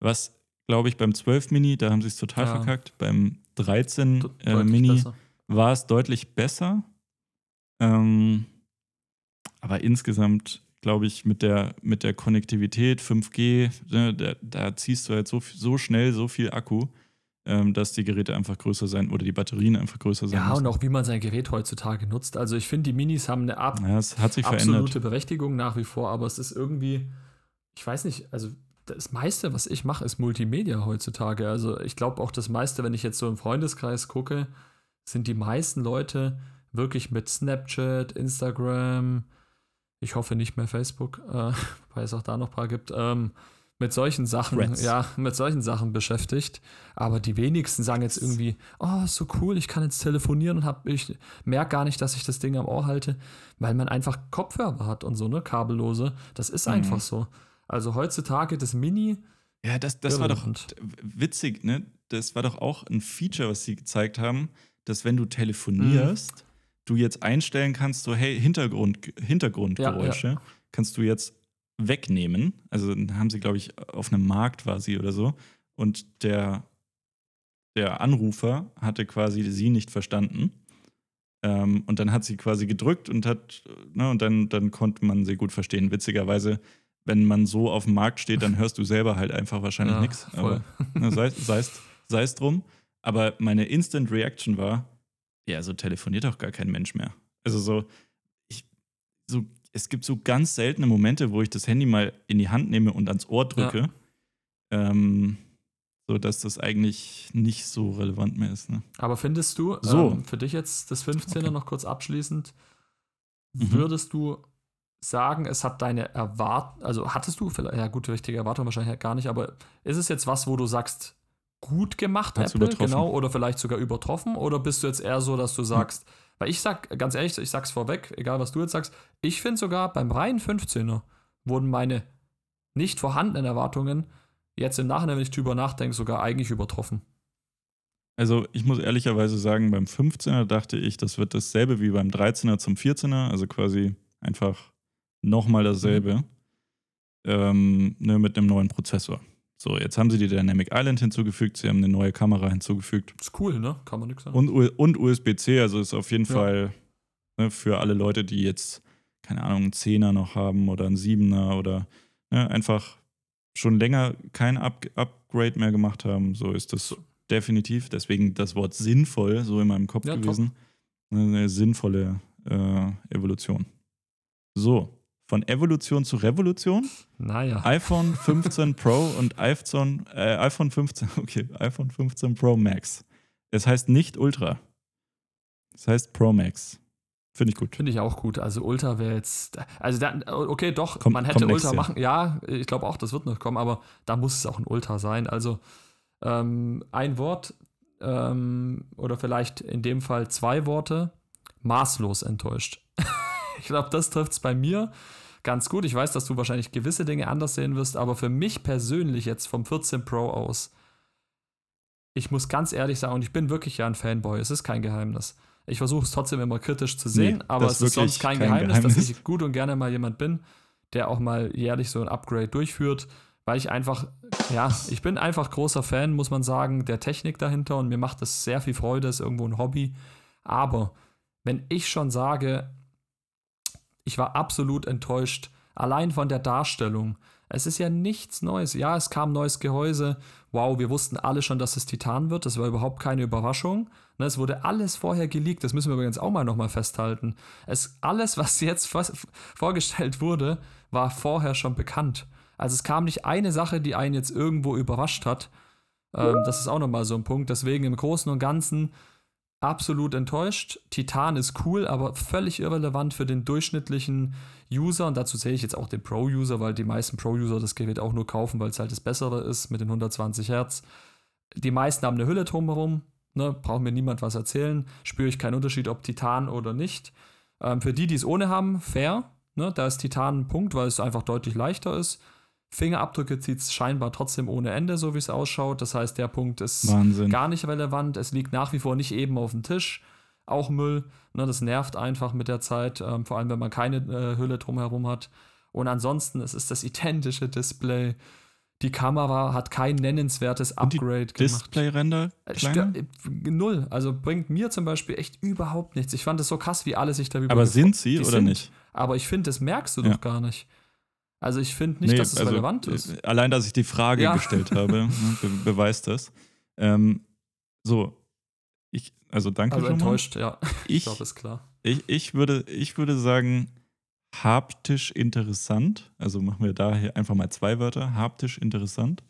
Was, glaube ich, beim 12 Mini, da haben sie es total ja. verkackt. Beim 13 äh, Mini besser. war es deutlich besser. Ähm, aber insgesamt glaube ich, mit der, mit der Konnektivität 5G, ne, da, da, ziehst du halt so, so schnell so viel Akku, ähm, dass die Geräte einfach größer sein oder die Batterien einfach größer sein. Ja, müssen. und auch wie man sein Gerät heutzutage nutzt. Also ich finde, die Minis haben eine ab ja, absolute verändert. Berechtigung nach wie vor, aber es ist irgendwie, ich weiß nicht, also das meiste, was ich mache, ist Multimedia heutzutage. Also ich glaube auch das meiste, wenn ich jetzt so im Freundeskreis gucke, sind die meisten Leute wirklich mit Snapchat, Instagram, ich hoffe nicht mehr Facebook, äh, weil es auch da noch ein paar gibt, ähm, mit solchen Sachen, Threads. ja, mit solchen Sachen beschäftigt. Aber die wenigsten sagen jetzt irgendwie, oh, so cool, ich kann jetzt telefonieren und hab, ich merke gar nicht, dass ich das Ding am Ohr halte, weil man einfach Kopfhörer hat und so, ne, kabellose. Das ist mhm. einfach so. Also heutzutage das Mini. Ja, das, das war doch witzig, ne? Das war doch auch ein Feature, was sie gezeigt haben, dass wenn du telefonierst, mhm du jetzt einstellen kannst, so hey, Hintergrund, Hintergrundgeräusche, ja, ja. kannst du jetzt wegnehmen. Also haben sie, glaube ich, auf einem Markt war sie oder so. Und der, der Anrufer hatte quasi sie nicht verstanden. Ähm, und dann hat sie quasi gedrückt und hat, ne, und dann, dann konnte man sie gut verstehen. Witzigerweise, wenn man so auf dem Markt steht, dann hörst du selber halt einfach wahrscheinlich ja, nichts. Aber ne, sei es drum. Aber meine Instant Reaction war, ja, so telefoniert doch gar kein Mensch mehr. Also so, ich, so, es gibt so ganz seltene Momente, wo ich das Handy mal in die Hand nehme und ans Ohr drücke. Ja. Ähm, so dass das eigentlich nicht so relevant mehr ist. Ne? Aber findest du, so. Ähm, für dich jetzt das 15er okay. noch kurz abschließend, mhm. würdest du sagen, es hat deine Erwartung, also hattest du vielleicht, ja gut, richtige Erwartung wahrscheinlich gar nicht, aber ist es jetzt was, wo du sagst, gut gemacht, Hast Apple, genau, oder vielleicht sogar übertroffen? Oder bist du jetzt eher so, dass du sagst, hm. weil ich sag, ganz ehrlich, ich sag's vorweg, egal was du jetzt sagst, ich finde sogar beim reinen 15er wurden meine nicht vorhandenen Erwartungen jetzt im Nachhinein, wenn ich drüber nachdenke, sogar eigentlich übertroffen. Also ich muss ehrlicherweise sagen, beim 15er dachte ich, das wird dasselbe wie beim 13er zum 14er, also quasi einfach nochmal dasselbe. Mhm. Ähm, ne, mit einem neuen Prozessor. So, jetzt haben sie die Dynamic Island hinzugefügt, sie haben eine neue Kamera hinzugefügt. Ist cool, ne? Kann man nichts sagen. Und, und USB-C, also ist auf jeden ja. Fall ne, für alle Leute, die jetzt, keine Ahnung, einen 10er noch haben oder einen 7er oder ne, einfach schon länger kein Up Upgrade mehr gemacht haben, so ist das definitiv. Deswegen das Wort sinnvoll so in meinem Kopf ja, gewesen. Top. Eine sinnvolle äh, Evolution. So, von Evolution zu Revolution. Naja. iPhone 15 Pro und iPhone, äh, iPhone 15, okay, iPhone 15 Pro Max. Es heißt nicht Ultra. Es heißt Pro Max. Finde ich gut. Finde ich auch gut. Also Ultra wäre jetzt, also da, okay, doch, kommt, man hätte Ultra machen. Ja, ich glaube auch, das wird noch kommen, aber da muss es auch ein Ultra sein. Also ähm, ein Wort ähm, oder vielleicht in dem Fall zwei Worte, maßlos enttäuscht. ich glaube, das trifft es bei mir ganz gut. Ich weiß, dass du wahrscheinlich gewisse Dinge anders sehen wirst, aber für mich persönlich jetzt vom 14 Pro aus, ich muss ganz ehrlich sagen, und ich bin wirklich ja ein Fanboy, es ist kein Geheimnis. Ich versuche es trotzdem immer kritisch zu sehen, nee, aber es ist sonst kein, kein Geheimnis, Geheimnis, dass ich gut und gerne mal jemand bin, der auch mal jährlich so ein Upgrade durchführt, weil ich einfach, ja, ich bin einfach großer Fan, muss man sagen, der Technik dahinter und mir macht das sehr viel Freude, ist irgendwo ein Hobby. Aber wenn ich schon sage, ich war absolut enttäuscht, allein von der Darstellung. Es ist ja nichts Neues. Ja, es kam neues Gehäuse. Wow, wir wussten alle schon, dass es Titan wird. Das war überhaupt keine Überraschung. Ne, es wurde alles vorher geleakt. Das müssen wir übrigens auch mal nochmal festhalten. Es, alles, was jetzt vorgestellt wurde, war vorher schon bekannt. Also es kam nicht eine Sache, die einen jetzt irgendwo überrascht hat. Ähm, das ist auch nochmal so ein Punkt. Deswegen im Großen und Ganzen absolut enttäuscht. Titan ist cool, aber völlig irrelevant für den durchschnittlichen User. Und dazu zähle ich jetzt auch den Pro-User, weil die meisten Pro-User das Gerät auch nur kaufen, weil es halt das Bessere ist mit den 120 Hertz. Die meisten haben eine Hülle drumherum. Ne, braucht mir niemand was erzählen. Spüre ich keinen Unterschied, ob Titan oder nicht. Ähm, für die, die es ohne haben, fair. Ne, da ist Titan ein Punkt, weil es einfach deutlich leichter ist. Fingerabdrücke zieht es scheinbar trotzdem ohne Ende, so wie es ausschaut. Das heißt, der Punkt ist Wahnsinn. gar nicht relevant. Es liegt nach wie vor nicht eben auf dem Tisch. Auch Müll. Ne, das nervt einfach mit der Zeit, ähm, vor allem wenn man keine äh, Hülle drumherum hat. Und ansonsten, es ist das identische Display. Die Kamera hat kein nennenswertes Upgrade gemacht. Display-Render? Äh, null. Also bringt mir zum Beispiel echt überhaupt nichts. Ich fand es so krass, wie alle sich darüber Aber sind sie oder sind, nicht? Aber ich finde, das merkst du ja. doch gar nicht. Also ich finde nicht, nee, dass es also, relevant ist. Äh, allein, dass ich die Frage ja. gestellt habe, ne, be beweist das. Ähm, so, ich, also danke Also enttäuscht, ja. Ich, ich glaube, ist klar. Ich, ich, würde, ich würde sagen, haptisch interessant. Also machen wir da hier einfach mal zwei Wörter. Haptisch interessant.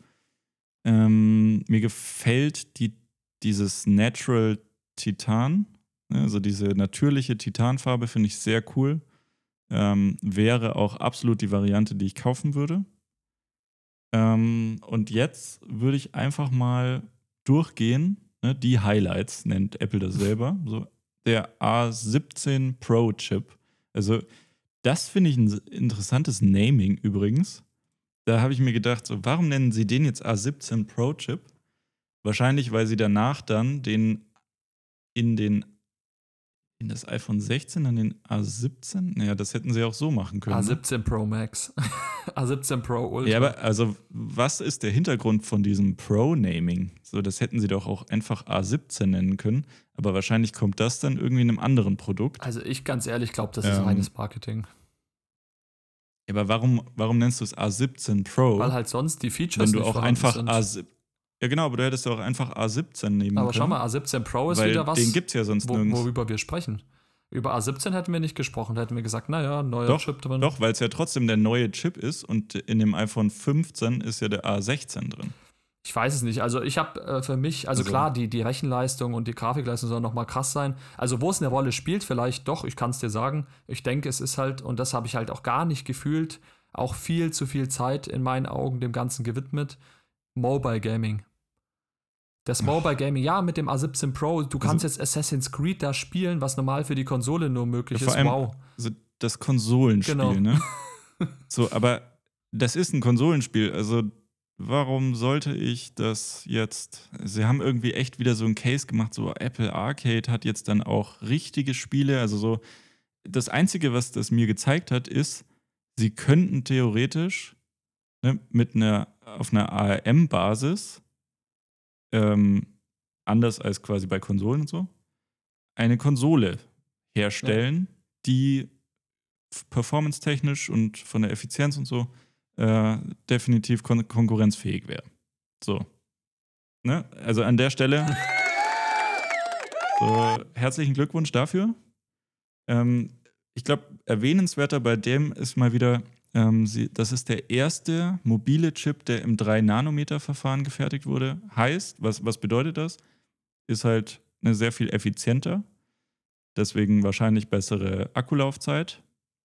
Ähm, mir gefällt die, dieses Natural Titan, ne, also diese natürliche Titanfarbe, finde ich sehr cool ähm, wäre auch absolut die Variante, die ich kaufen würde. Ähm, und jetzt würde ich einfach mal durchgehen. Ne, die Highlights nennt Apple das selber. So, der A17 Pro Chip. Also, das finde ich ein interessantes Naming übrigens. Da habe ich mir gedacht, so, warum nennen sie den jetzt A17 Pro Chip? Wahrscheinlich, weil sie danach dann den in den in das iPhone 16 an den A17? Naja, das hätten sie auch so machen können. A17 ne? Pro Max. A17 Pro Ultra. Ja, aber also, was ist der Hintergrund von diesem Pro-Naming? So, das hätten sie doch auch einfach A17 nennen können. Aber wahrscheinlich kommt das dann irgendwie in einem anderen Produkt. Also, ich ganz ehrlich glaube, das ist ähm, reines Marketing. Ja, aber warum, warum nennst du es A17 Pro? Weil halt sonst die Features Wenn du auch einfach A17 ja, genau, aber du hättest auch einfach A17 nehmen aber können. Aber schau mal, A17 Pro ist wieder was. Den gibt es ja sonst wo, nirgends. Worüber wir sprechen. Über A17 hätten wir nicht gesprochen, da hätten wir gesagt, naja, neuer doch, Chip drin. Doch, weil es ja trotzdem der neue Chip ist und in dem iPhone 15 ist ja der A16 drin. Ich weiß es nicht. Also ich habe äh, für mich, also, also, klar, die, die Rechenleistung und die Grafikleistung sollen nochmal krass sein. Also wo es eine Rolle spielt, vielleicht doch, ich kann es dir sagen. Ich denke, es ist halt, und das habe ich halt auch gar nicht gefühlt, auch viel zu viel Zeit in meinen Augen dem Ganzen gewidmet. Mobile Gaming. Das Mobile Gaming, ja, mit dem A17 Pro, du kannst also, jetzt Assassin's Creed da spielen, was normal für die Konsole nur möglich ja, ist. wow. Also das Konsolenspiel, genau. ne? so, aber das ist ein Konsolenspiel. Also, warum sollte ich das jetzt? Sie haben irgendwie echt wieder so einen Case gemacht, so Apple Arcade hat jetzt dann auch richtige Spiele. Also, so, das Einzige, was das mir gezeigt hat, ist, sie könnten theoretisch ne, mit einer, auf einer ARM-Basis, ähm, anders als quasi bei Konsolen und so, eine Konsole herstellen, ja. die performance-technisch und von der Effizienz und so äh, definitiv kon konkurrenzfähig wäre. So. Ne? Also an der Stelle so, herzlichen Glückwunsch dafür. Ähm, ich glaube, erwähnenswerter bei dem ist mal wieder, ähm, sie, das ist der erste mobile Chip, der im 3-Nanometer-Verfahren gefertigt wurde. Heißt, was, was bedeutet das? Ist halt eine sehr viel effizienter, deswegen wahrscheinlich bessere Akkulaufzeit.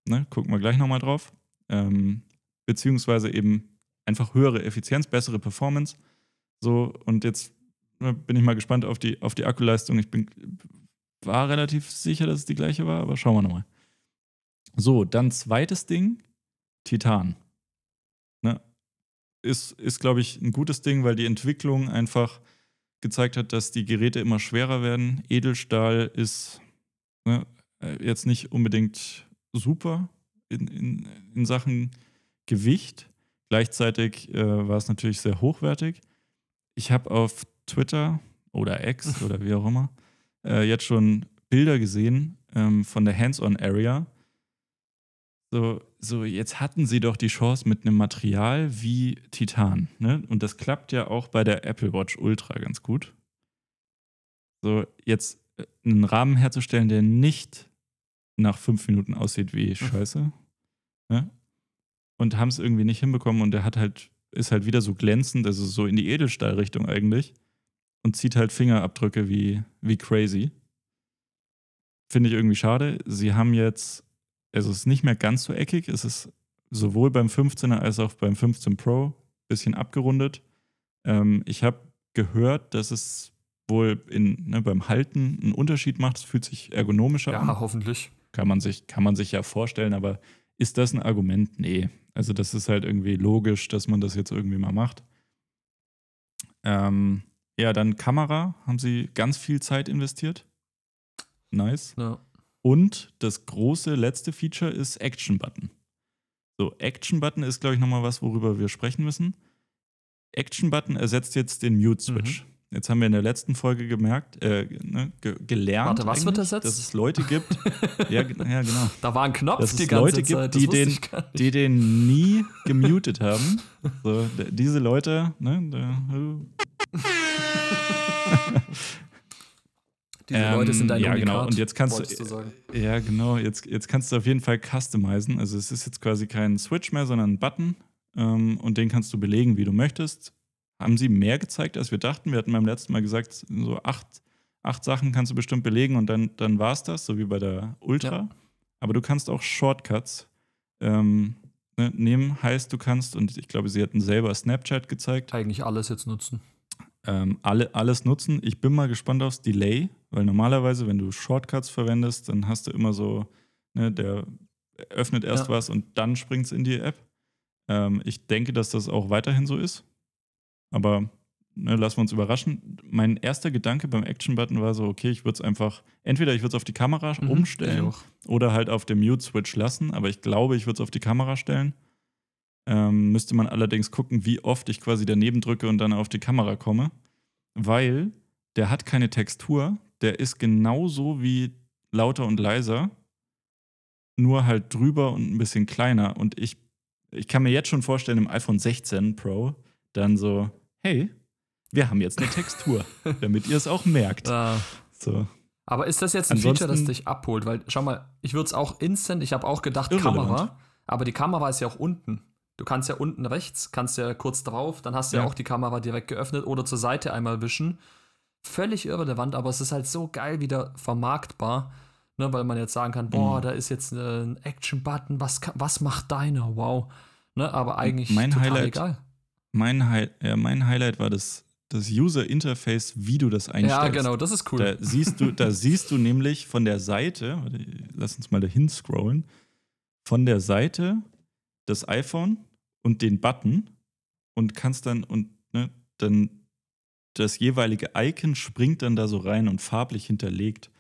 Ne? Gucken wir gleich nochmal drauf. Ähm, beziehungsweise eben einfach höhere Effizienz, bessere Performance. So, und jetzt ne, bin ich mal gespannt auf die, auf die Akkuleistung. Ich bin, war relativ sicher, dass es die gleiche war, aber schauen wir nochmal. So, dann zweites Ding, Titan. Ne? Ist, ist glaube ich, ein gutes Ding, weil die Entwicklung einfach gezeigt hat, dass die Geräte immer schwerer werden. Edelstahl ist ne, jetzt nicht unbedingt super in, in, in Sachen Gewicht. Gleichzeitig äh, war es natürlich sehr hochwertig. Ich habe auf Twitter oder X oder wie auch immer äh, jetzt schon Bilder gesehen ähm, von der Hands-on-Area. So, so, jetzt hatten sie doch die Chance mit einem Material wie Titan. Ne? Und das klappt ja auch bei der Apple Watch Ultra ganz gut. So, jetzt äh, einen Rahmen herzustellen, der nicht nach fünf Minuten aussieht wie Scheiße. Ne? Und haben es irgendwie nicht hinbekommen und der hat halt, ist halt wieder so glänzend, also so in die Edelstahlrichtung eigentlich. Und zieht halt Fingerabdrücke wie, wie crazy. Finde ich irgendwie schade. Sie haben jetzt, also es ist nicht mehr ganz so eckig, es ist sowohl beim 15er als auch beim 15 Pro ein bisschen abgerundet. Ähm, ich habe gehört, dass es wohl in, ne, beim Halten einen Unterschied macht. Es fühlt sich ergonomischer ja, an. Ja, hoffentlich. Kann man, sich, kann man sich ja vorstellen, aber ist das ein Argument? Nee. Also, das ist halt irgendwie logisch, dass man das jetzt irgendwie mal macht. Ähm, ja, dann Kamera. Haben sie ganz viel Zeit investiert. Nice. Ja. Und das große letzte Feature ist Action Button. So, Action Button ist, glaube ich, nochmal was, worüber wir sprechen müssen. Action Button ersetzt jetzt den Mute Switch. Mhm. Jetzt haben wir in der letzten Folge gemerkt, äh, ne, ge gelernt, Warte, was wird das jetzt? dass es Leute gibt. ja, ja, genau. Da war ein Knopf dass die es Leute gibt, die den, die den nie gemutet haben. So, diese Leute, ne, da, Diese ähm, Leute sind dein Ja, Unikat, genau. Und jetzt kannst du, ja, genau. Jetzt, jetzt kannst du auf jeden Fall customizen. Also es ist jetzt quasi kein Switch mehr, sondern ein Button. Ähm, und den kannst du belegen, wie du möchtest haben sie mehr gezeigt, als wir dachten. Wir hatten beim letzten Mal gesagt, so acht, acht Sachen kannst du bestimmt belegen und dann, dann war es das, so wie bei der Ultra. Ja. Aber du kannst auch Shortcuts ähm, ne, nehmen. Heißt, du kannst, und ich glaube, sie hatten selber Snapchat gezeigt. Eigentlich alles jetzt nutzen. Ähm, alle, alles nutzen. Ich bin mal gespannt aufs Delay, weil normalerweise, wenn du Shortcuts verwendest, dann hast du immer so, ne, der öffnet erst ja. was und dann springt es in die App. Ähm, ich denke, dass das auch weiterhin so ist. Aber ne, lassen wir uns überraschen. Mein erster Gedanke beim Action-Button war so, okay, ich würde es einfach, entweder ich würde es auf die Kamera mhm, umstellen oder halt auf dem Mute-Switch lassen, aber ich glaube, ich würde es auf die Kamera stellen. Ähm, müsste man allerdings gucken, wie oft ich quasi daneben drücke und dann auf die Kamera komme, weil der hat keine Textur, der ist genauso wie lauter und leiser, nur halt drüber und ein bisschen kleiner. Und ich, ich kann mir jetzt schon vorstellen, im iPhone 16 Pro dann so, hey, wir haben jetzt eine Textur, damit ihr es auch merkt. Ah. So. Aber ist das jetzt ein Ansonsten, Feature, das dich abholt? Weil, schau mal, ich würde es auch instant, ich habe auch gedacht irrelevant. Kamera, aber die Kamera ist ja auch unten. Du kannst ja unten rechts, kannst ja kurz drauf, dann hast du ja. ja auch die Kamera direkt geöffnet oder zur Seite einmal wischen. Völlig irrelevant, aber es ist halt so geil wieder vermarktbar, ne, weil man jetzt sagen kann, boah, mhm. da ist jetzt ein Action-Button, was, was macht deiner? Wow. Ne, aber eigentlich mein total Highlight, egal mein, Hi äh, mein Highlight war das, das User Interface, wie du das einstellst. Ja, genau, das ist cool. Da siehst du, da siehst du nämlich von der Seite, lass uns mal dahin scrollen, von der Seite das iPhone und den Button und kannst dann und ne, dann das jeweilige Icon springt dann da so rein und farblich hinterlegt.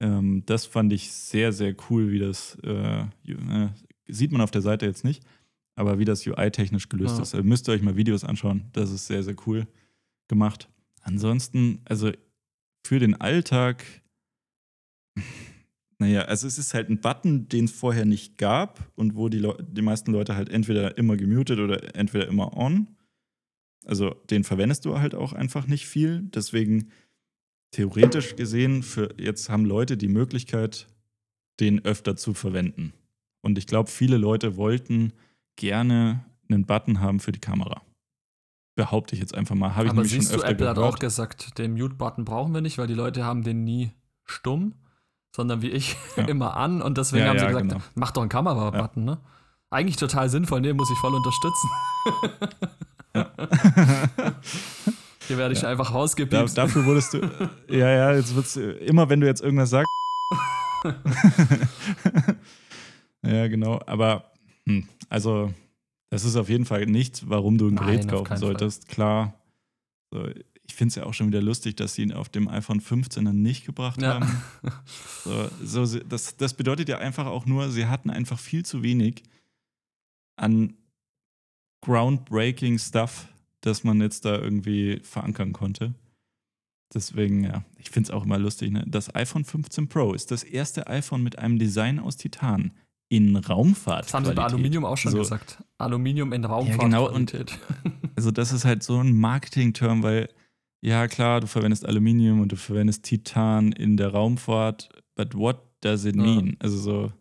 Ähm, das fand ich sehr, sehr cool, wie das äh, äh sieht man auf der Seite jetzt nicht, aber wie das UI-technisch gelöst ja. ist, also müsst ihr euch mal Videos anschauen. Das ist sehr, sehr cool gemacht. Ansonsten, also für den Alltag, naja, also es ist halt ein Button, den es vorher nicht gab und wo die, Le die meisten Leute halt entweder immer gemutet oder entweder immer on. Also den verwendest du halt auch einfach nicht viel. Deswegen theoretisch gesehen, für jetzt haben Leute die Möglichkeit, den öfter zu verwenden. Und ich glaube, viele Leute wollten gerne einen Button haben für die Kamera. Behaupte ich jetzt einfach mal. Habe ich Aber siehst schon öfter du, Apple gehört. hat auch gesagt, den Mute-Button brauchen wir nicht, weil die Leute haben den nie stumm, sondern wie ich ja. immer an. Und deswegen ja, haben sie ja, gesagt, genau. mach doch einen Kamera-Button, ne? Eigentlich total sinnvoll, den muss ich voll unterstützen. Hier werde ich einfach rausgepiepst. Da, dafür wurdest du. ja, ja, jetzt wird's immer, wenn du jetzt irgendwas sagst. ja, genau. Aber hm, also, das ist auf jeden Fall nichts, warum du ein Gerät Nein, kaufen solltest. Fall. Klar. So, ich finde es ja auch schon wieder lustig, dass sie ihn auf dem iPhone 15 dann nicht gebracht ja. haben. So, so, das, das bedeutet ja einfach auch nur, sie hatten einfach viel zu wenig an groundbreaking Stuff, das man jetzt da irgendwie verankern konnte. Deswegen, ja, ich finde es auch immer lustig. Ne? Das iPhone 15 Pro ist das erste iPhone mit einem Design aus Titan in Raumfahrt. Das haben sie bei Aluminium auch schon so. gesagt. Aluminium in Raumfahrt. Ja, genau. Und, also, das ist halt so ein Marketing-Term, weil, ja, klar, du verwendest Aluminium und du verwendest Titan in der Raumfahrt, but what does it mean? Ja. Also, so.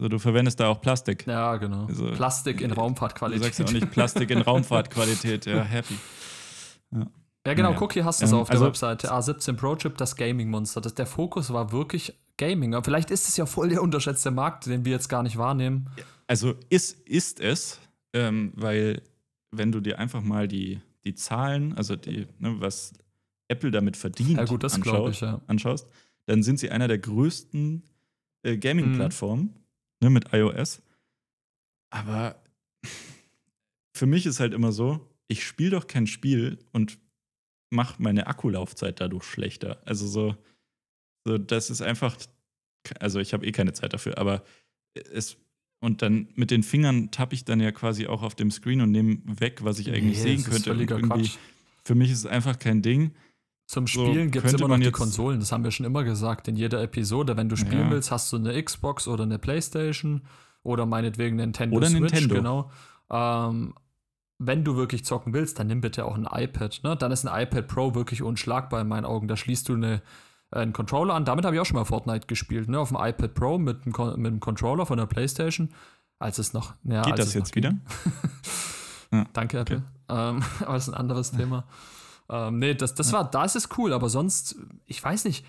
Also du verwendest da auch Plastik. Ja, genau. Also, Plastik in Raumfahrtqualität. Du sagst ja auch nicht Plastik in Raumfahrtqualität. Ja, happy. Ja. Ja, genau, naja. guck, hier hast du es ähm, auf der also, Webseite. A17 Pro Chip, das Gaming-Monster. der Fokus war wirklich Gaming. Aber vielleicht ist es ja voll der unterschätzte Markt, den wir jetzt gar nicht wahrnehmen. Also ist, ist es, ähm, weil wenn du dir einfach mal die, die Zahlen, also die, ne, was Apple damit verdient, ja, gut, anschaut, ich, ja. anschaust, dann sind sie einer der größten äh, Gaming-Plattformen mhm. Ne, mit iOS. Aber für mich ist halt immer so, ich spiele doch kein Spiel und mache meine Akkulaufzeit dadurch schlechter. Also so, so das ist einfach, also ich habe eh keine Zeit dafür, aber es und dann mit den Fingern tappe ich dann ja quasi auch auf dem Screen und nehme weg, was ich eigentlich nee, sehen könnte. für mich ist es einfach kein Ding. Zum Spielen so, gibt es immer noch die Konsolen, das haben wir schon immer gesagt in jeder Episode. Wenn du spielen ja. willst, hast du eine Xbox oder eine Playstation oder meinetwegen Nintendo oder Switch, Nintendo. genau. Ähm, wenn du wirklich zocken willst, dann nimm bitte auch ein iPad. Ne? Dann ist ein iPad Pro wirklich unschlagbar in meinen Augen. Da schließt du eine, einen Controller an. Damit habe ich auch schon mal Fortnite gespielt. Ne? Auf dem iPad Pro mit, mit einem Controller von der PlayStation. Als es noch. Ja, Geht das jetzt wieder? ja, Danke, Apple. Okay. Ähm, aber das ist ein anderes Thema. Ähm, nee, das, das war, da ist es cool, aber sonst, ich weiß nicht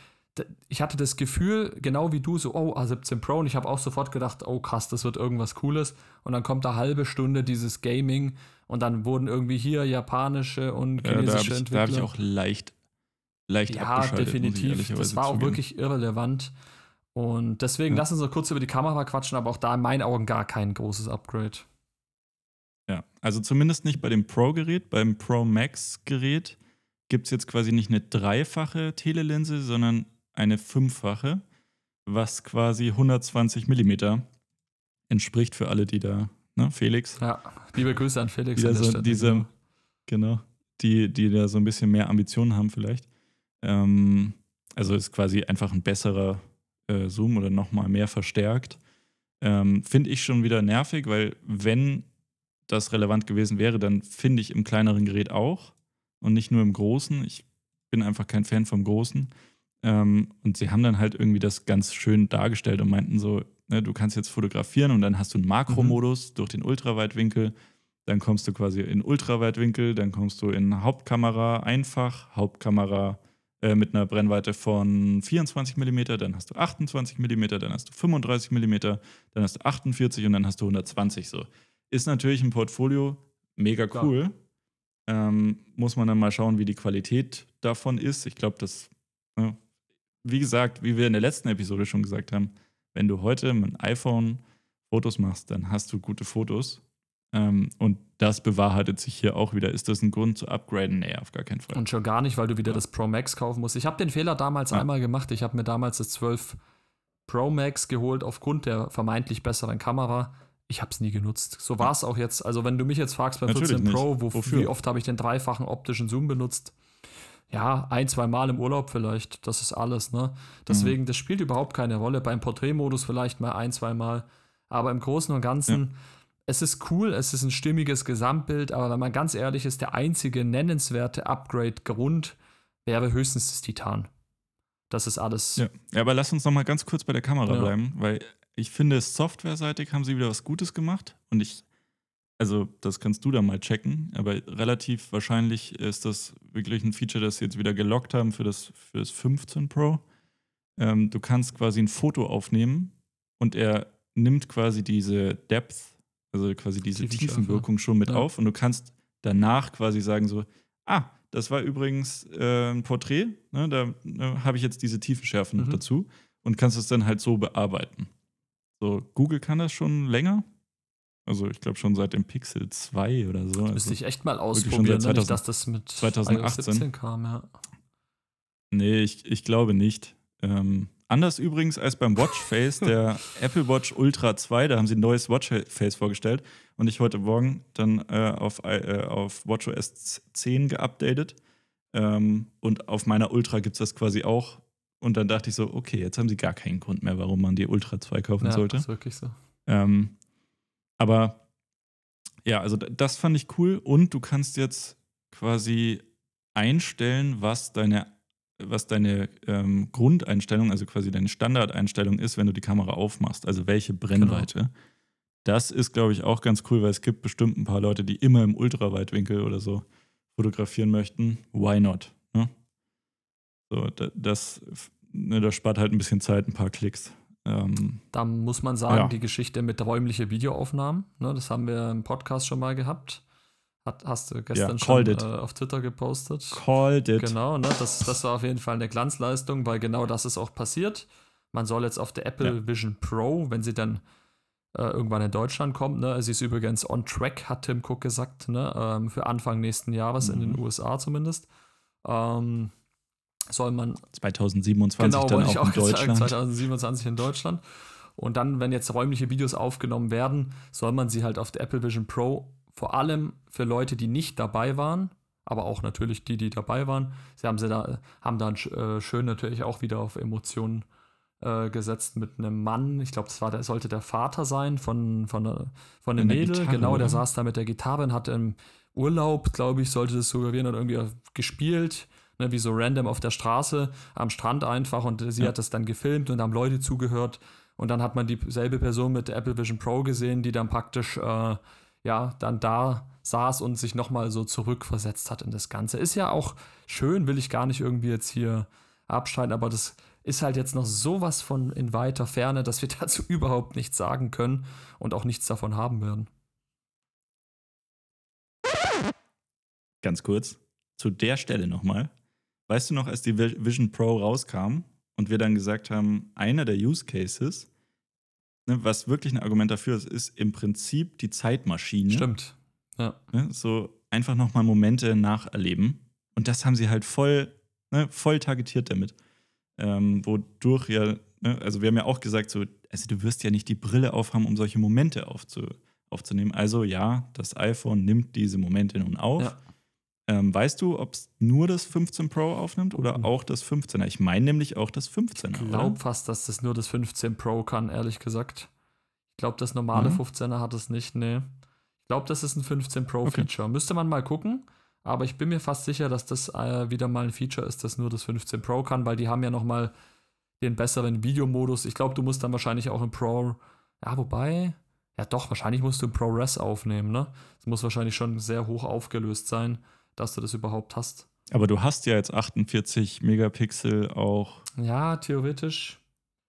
ich hatte das Gefühl, genau wie du, so, oh, A17 Pro, und ich habe auch sofort gedacht, oh krass, das wird irgendwas Cooles. Und dann kommt da halbe Stunde dieses Gaming und dann wurden irgendwie hier japanische und chinesische ja, Entwickler. Da habe ich auch leicht, leicht Ja, definitiv. Das war auch wirklich irrelevant. Und deswegen, ja. lass uns noch kurz über die Kamera quatschen, aber auch da in meinen Augen gar kein großes Upgrade. Ja, also zumindest nicht bei dem Pro-Gerät, beim Pro Max-Gerät gibt es jetzt quasi nicht eine dreifache Telelinse, sondern eine fünffache, was quasi 120 Millimeter entspricht für alle, die da, ne, Felix. Ja, liebe Grüße an Felix. Die an so, diese, genau, die, die da so ein bisschen mehr Ambitionen haben vielleicht. Ähm, also ist quasi einfach ein besserer äh, Zoom oder nochmal mehr verstärkt. Ähm, finde ich schon wieder nervig, weil wenn das relevant gewesen wäre, dann finde ich im kleineren Gerät auch und nicht nur im großen. Ich bin einfach kein Fan vom großen. Ähm, und sie haben dann halt irgendwie das ganz schön dargestellt und meinten so, ne, du kannst jetzt fotografieren und dann hast du einen Makromodus mhm. durch den Ultraweitwinkel. Dann kommst du quasi in Ultraweitwinkel, dann kommst du in Hauptkamera einfach, Hauptkamera äh, mit einer Brennweite von 24 mm, dann hast du 28 mm, dann hast du 35 mm, dann hast du 48 und dann hast du 120 so. Ist natürlich ein Portfolio mega cool. Ähm, muss man dann mal schauen, wie die Qualität davon ist. Ich glaube, das ne, wie gesagt, wie wir in der letzten Episode schon gesagt haben, wenn du heute mit einem iPhone Fotos machst, dann hast du gute Fotos. Ähm, und das bewahrheitet sich hier auch wieder. Ist das ein Grund zu upgraden? Nee, auf gar keinen Fall. Und schon gar nicht, weil du wieder ja. das Pro Max kaufen musst. Ich habe den Fehler damals ja. einmal gemacht. Ich habe mir damals das 12 Pro Max geholt aufgrund der vermeintlich besseren Kamera. Ich habe es nie genutzt. So war es auch jetzt. Also, wenn du mich jetzt fragst beim Natürlich 14 nicht. Pro, wo, Wofür? wie oft habe ich den dreifachen optischen Zoom benutzt? Ja, ein, zwei Mal im Urlaub vielleicht. Das ist alles, ne? Deswegen, das spielt überhaupt keine Rolle. Beim Porträtmodus vielleicht mal ein, zwei Mal. Aber im Großen und Ganzen, es ist cool, es ist ein stimmiges Gesamtbild, aber wenn man ganz ehrlich ist, der einzige nennenswerte Upgrade-Grund wäre höchstens das Titan. Das ist alles. Ja. ja, aber lass uns noch mal ganz kurz bei der Kamera Ja. bleiben, weil ich finde, softwareseitig haben sie wieder was Gutes gemacht und ich, also das kannst du da mal checken, aber relativ wahrscheinlich ist das wirklich ein Feature, das sie jetzt wieder gelockt haben für das, für das 15 Pro. Ähm, du kannst quasi ein Foto aufnehmen und er nimmt quasi diese Depth, also quasi diese. Tiefenwirkung schon mit Ja. auf und du kannst danach quasi sagen so, ah, das war übrigens äh, ein Porträt, ne, da äh, habe ich jetzt diese Tiefenschärfe noch Mhm. dazu und kannst es dann halt so bearbeiten. So, Google kann das schon länger. Also ich glaube schon seit dem Pixel 2 oder so. Müsste Also, ich echt mal ausprobieren, seit ne? 2000 nicht, dass das mit 2018. iOS 17 kam, ja. nee, ich, ich glaube nicht. Ähm, anders übrigens als beim Watchface, der Apple Watch Ultra 2, da haben sie ein neues Watchface vorgestellt und ich heute Morgen dann äh, auf, äh, auf WatchOS 10 geupdatet. Ähm, und auf meiner Ultra gibt es das quasi auch. Und dann dachte ich so, okay, jetzt haben sie gar keinen Grund mehr, warum man die Ultra 2 kaufen ja, sollte. ist wirklich so. Ähm, aber ja, also das fand ich cool. Und du kannst jetzt quasi einstellen, was deine, was deine ähm, Grundeinstellung, also quasi deine Standardeinstellung ist, wenn du die Kamera aufmachst. Also welche Brennweite. Das ist, glaube ich, auch ganz cool, weil es gibt bestimmt ein paar Leute, die immer im Ultraweitwinkel oder so fotografieren möchten. Why not? So, da- das, ne, das spart halt ein bisschen Zeit, ein paar Klicks. Ähm, Da muss man sagen, Ja. die Geschichte mit räumliche Videoaufnahmen, ne, das haben wir im Podcast schon mal gehabt. Hat, hast du gestern schon called it. äh, auf Twitter gepostet. called it. Genau, ne, das, das war auf jeden Fall eine Glanzleistung, weil genau das ist auch passiert. Man soll jetzt auf der Apple Ja. Vision Pro, wenn sie dann äh, irgendwann in Deutschland kommt, ne, sie ist übrigens on track, hat Tim Cook gesagt, ne, ähm, für Anfang nächsten Jahres in den Mhm. USA zumindest. Ähm, soll man 2027 genau, dann wollte ich auch in auch Deutschland. 2027 in Deutschland. Und dann, wenn jetzt räumliche Videos aufgenommen werden, soll man sie halt auf der Apple Vision Pro vor allem für Leute, die nicht dabei waren, aber auch natürlich die, die dabei waren, sie haben sie da, haben dann äh, schön natürlich auch wieder auf Emotionen äh, gesetzt mit einem Mann. Ich glaube, das war der, sollte der Vater sein von, von, äh, von dem Mädel. Gitarre, genau, der oder? saß da mit der Gitarre und hat im Urlaub, glaube ich, sollte das suggerieren und irgendwie gespielt. Ne, wie so random auf der Straße, am Strand einfach und sie Ja. hat das dann gefilmt und haben Leute zugehört und dann hat man dieselbe Person mit der Apple Vision Pro gesehen, die dann praktisch äh, ja dann da saß und sich nochmal so zurückversetzt hat in das Ganze. Ist ja auch schön, will ich gar nicht irgendwie jetzt hier abstreiten, aber das ist halt jetzt noch sowas von in weiter Ferne, dass wir dazu überhaupt nichts sagen können und auch nichts davon haben werden. Ganz kurz, zu der Stelle nochmal. Weißt du noch, als die Vi- Vision Pro rauskam und wir dann gesagt haben, einer der Use Cases, ne, was wirklich ein Argument dafür ist, ist im Prinzip die Zeitmaschine. Stimmt. Ja. Ne, so einfach nochmal Momente nacherleben. Und das haben sie halt voll, ne, voll targetiert damit. Ähm, wodurch ja, ne, also wir haben ja auch gesagt, so, also du wirst ja nicht die Brille aufhaben, um solche Momente aufzu, aufzunehmen. Also ja, das iPhone nimmt diese Momente nun auf. Ja. Ähm, weißt du, ob es nur das 15 Pro aufnimmt oder Oh. auch das 15er? Ich meine nämlich auch das 15er. Ich glaube fast, dass das nur das 15 Pro kann, ehrlich gesagt. Ich glaube, das normale Mhm. 15er hat es nicht, nee. Ich glaube, das ist ein 15 Pro Okay. Feature. Müsste man mal gucken, aber ich bin mir fast sicher, dass das äh, wieder mal ein Feature ist, das nur das 15 Pro kann, weil die haben ja noch mal den besseren Videomodus. Ich glaube, du musst dann wahrscheinlich auch im Pro, ja, wobei, ja doch, wahrscheinlich musst du im ProRes aufnehmen, ne? Es muss wahrscheinlich schon sehr hoch aufgelöst sein, dass du das überhaupt hast. Aber du hast ja jetzt 48 Megapixel auch, Ja, theoretisch.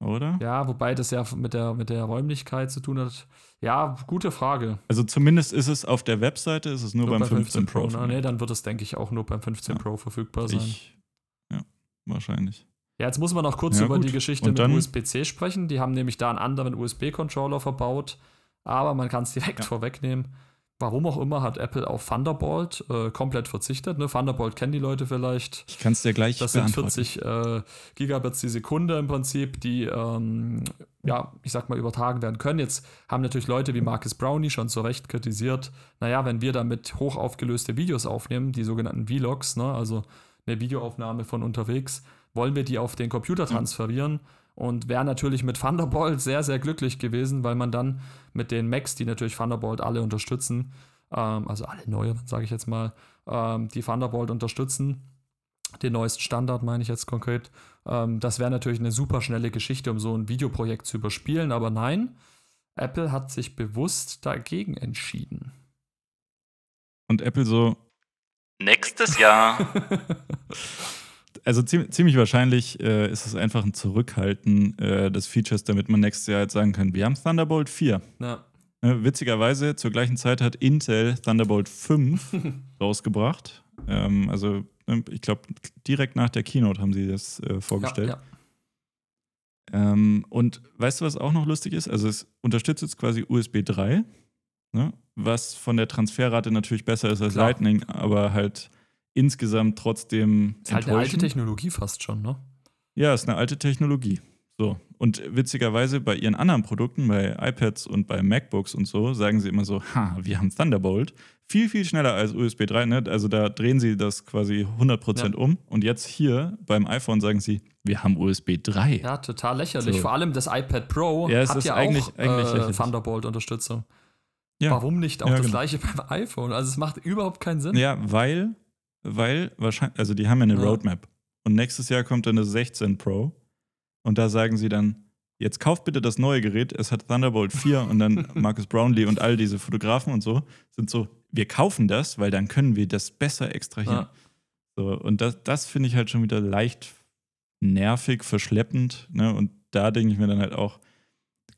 oder? Ja, wobei das ja mit der, mit der Räumlichkeit zu tun hat. Ja, gute Frage. Also zumindest ist es auf der Webseite, ist es nur, beim 15, Pro. Na, nee, dann wird es, denke ich, auch nur beim 15 Ja. Pro verfügbar sein. ich, ja, wahrscheinlich. Ja, jetzt muss man noch kurz Ja, über gut. die Geschichte Und mit USB-C sprechen. Die haben nämlich da einen anderen USB-Controller verbaut, aber man kann es direkt vorwegnehmen. Warum auch immer, hat Apple auf Thunderbolt äh, komplett verzichtet. Ne? Thunderbolt kennen die Leute vielleicht. Ich kann es dir gleich Das sind 40 äh, Gigabits die Sekunde im Prinzip, die, ähm, ja, ich sag mal, übertragen werden können. Jetzt haben natürlich Leute wie Marcus Brownie schon zu Recht kritisiert, naja, wenn wir damit hoch aufgelöste Videos aufnehmen, die sogenannten Vlogs, ne? also eine Videoaufnahme von unterwegs, wollen wir die auf den Computer transferieren? Mhm und wäre natürlich mit Thunderbolt sehr, sehr glücklich gewesen, weil man dann mit den Macs, die natürlich Thunderbolt alle unterstützen, ähm, also alle neue, sage ich jetzt mal, ähm, die Thunderbolt unterstützen, den neuesten Standard meine ich jetzt konkret, ähm, das wäre natürlich eine super schnelle Geschichte, um so ein Videoprojekt zu überspielen, aber nein, Apple hat sich bewusst dagegen entschieden. Und Apple so, nächstes Jahr. also ziemlich wahrscheinlich äh, ist es einfach ein Zurückhalten äh, des Features, damit man nächstes Jahr jetzt sagen kann, wir haben Thunderbolt 4. Ja. Äh, witzigerweise, zur gleichen Zeit hat Intel Thunderbolt 5 rausgebracht. Ähm, also ne, ich glaube, direkt nach der Keynote haben sie das äh, vorgestellt. Ja, ja. Ähm, und weißt du, was auch noch lustig ist? Also es unterstützt jetzt quasi USB 3, ne? was von der Transferrate natürlich besser ist als Klar. Lightning, aber halt insgesamt trotzdem. Ist halt eine alte Technologie fast schon, ne? Ja, ist eine alte Technologie. So. Und witzigerweise bei ihren anderen Produkten, bei iPads und bei MacBooks und so, sagen sie immer so: Ha, wir haben Thunderbolt. Viel, viel schneller als USB 3. Ne? Also da drehen sie das quasi 100% ja. um. Und jetzt hier beim iPhone sagen sie: Wir haben USB 3. Ja, total lächerlich. So. Vor allem das iPad Pro ja, hat ja eigentlich, auch eigentlich äh, Thunderbolt-Unterstützung. Ja. Warum nicht auch ja, das genau. gleiche beim iPhone? Also es macht überhaupt keinen Sinn. Ja, weil weil wahrscheinlich, also die haben ja eine ja. Roadmap. Und nächstes Jahr kommt dann eine 16 Pro. Und da sagen sie dann, jetzt kauft bitte das neue Gerät, es hat Thunderbolt 4 und dann Marcus Brownlee und all diese Fotografen und so sind so, wir kaufen das, weil dann können wir das besser extrahieren. Ja. So, und das, das finde ich halt schon wieder leicht nervig, verschleppend. Ne? Und da denke ich mir dann halt auch,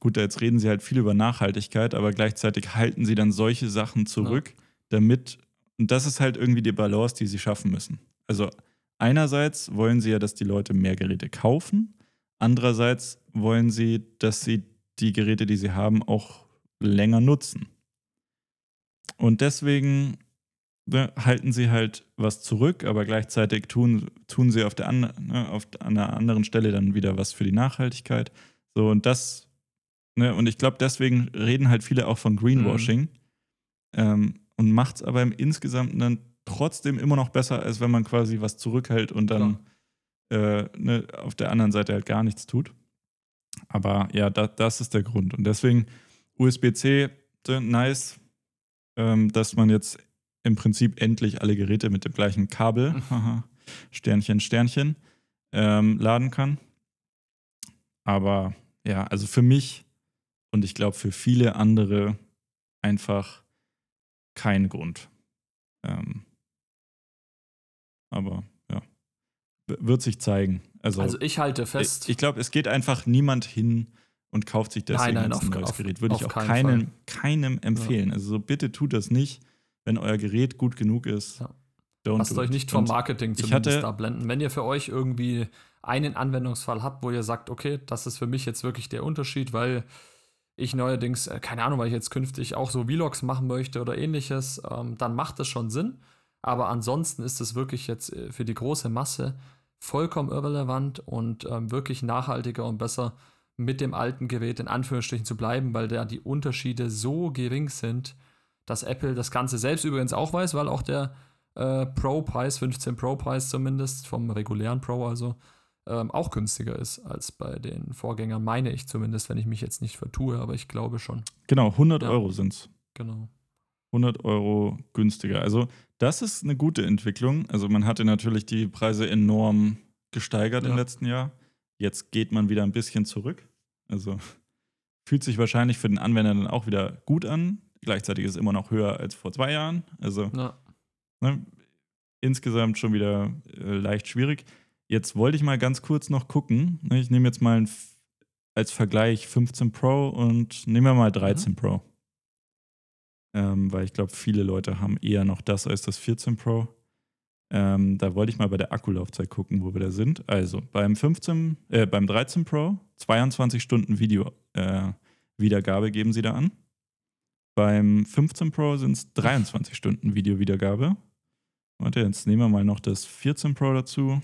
gut, jetzt reden sie halt viel über Nachhaltigkeit, aber gleichzeitig halten sie dann solche Sachen zurück, ja. damit und das ist halt irgendwie die Balance, die sie schaffen müssen. Also einerseits wollen sie ja, dass die Leute mehr Geräte kaufen. Andererseits wollen sie, dass sie die Geräte, die sie haben, auch länger nutzen. Und deswegen ne, halten sie halt was zurück, aber gleichzeitig tun, tun sie auf der an, ne, auf einer anderen Stelle dann wieder was für die Nachhaltigkeit. So, und das, ne, und ich glaube, deswegen reden halt viele auch von Greenwashing. Mhm. Ähm, und macht es aber im Insgesamt dann trotzdem immer noch besser, als wenn man quasi was zurückhält und dann äh, ne, auf der anderen Seite halt gar nichts tut. Aber ja, da, das ist der Grund. Und deswegen USB-C, nice, ähm, dass man jetzt im Prinzip endlich alle Geräte mit dem gleichen Kabel, Sternchen, Sternchen, ähm, laden kann. Aber ja, also für mich und ich glaube für viele andere einfach kein Grund. Ähm, aber ja, wird sich zeigen. Also, also ich halte fest. Ich, ich glaube, es geht einfach niemand hin und kauft sich deswegen nein, nein, ein neues auf, Gerät. Würde ich auch keinem, keinem empfehlen. Ja. Also so bitte tut das nicht, wenn euer Gerät gut genug ist. Ja. Lasst euch nicht vom Marketing zumindest da blenden. Wenn ihr für euch irgendwie einen Anwendungsfall habt, wo ihr sagt, okay, das ist für mich jetzt wirklich der Unterschied, weil ich neuerdings, äh, keine Ahnung, weil ich jetzt künftig auch so Vlogs machen möchte oder ähnliches, ähm, dann macht das schon Sinn. Aber ansonsten ist es wirklich jetzt äh, für die große Masse vollkommen irrelevant und ähm, wirklich nachhaltiger und besser mit dem alten Gerät in Anführungsstrichen zu bleiben, weil da die Unterschiede so gering sind, dass Apple das Ganze selbst übrigens auch weiß, weil auch der äh, Pro-Preis, 15 Pro-Preis zumindest, vom regulären Pro also, ähm, auch günstiger ist als bei den Vorgängern, meine ich zumindest, wenn ich mich jetzt nicht vertue, aber ich glaube schon. Genau, 100 ja. Euro sind es. Genau. 100 Euro günstiger. Also das ist eine gute Entwicklung. Also man hatte natürlich die Preise enorm gesteigert ja. im letzten Jahr. Jetzt geht man wieder ein bisschen zurück. Also fühlt sich wahrscheinlich für den Anwender dann auch wieder gut an. Gleichzeitig ist es immer noch höher als vor zwei Jahren. Also ja. ne, insgesamt schon wieder äh, leicht schwierig. Jetzt wollte ich mal ganz kurz noch gucken. Ne, ich nehme jetzt mal als Vergleich 15 Pro und nehmen wir mal 13 mhm. Pro. Ähm, weil ich glaube, viele Leute haben eher noch das als das 14 Pro. Ähm, da wollte ich mal bei der Akkulaufzeit gucken, wo wir da sind. Also beim 15, äh, beim 13 Pro 22 Stunden Video äh, Wiedergabe geben sie da an. Beim 15 Pro sind es 23 Stunden Videowiedergabe. Warte, jetzt nehmen wir mal noch das 14 Pro dazu.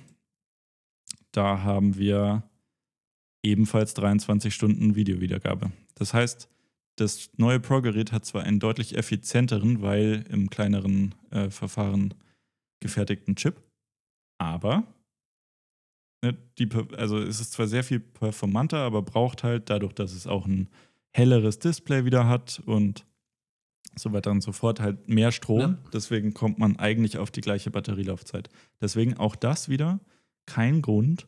Da haben wir ebenfalls 23 Stunden Videowiedergabe. Das heißt, das neue Pro-Gerät hat zwar einen deutlich effizienteren, weil im kleineren äh, Verfahren gefertigten Chip, aber ne, die, also es ist zwar sehr viel performanter, aber braucht halt dadurch, dass es auch ein helleres Display wieder hat und so weiter und so fort, halt mehr Strom. Ja. Deswegen kommt man eigentlich auf die gleiche Batterielaufzeit. Deswegen auch das wieder kein Grund,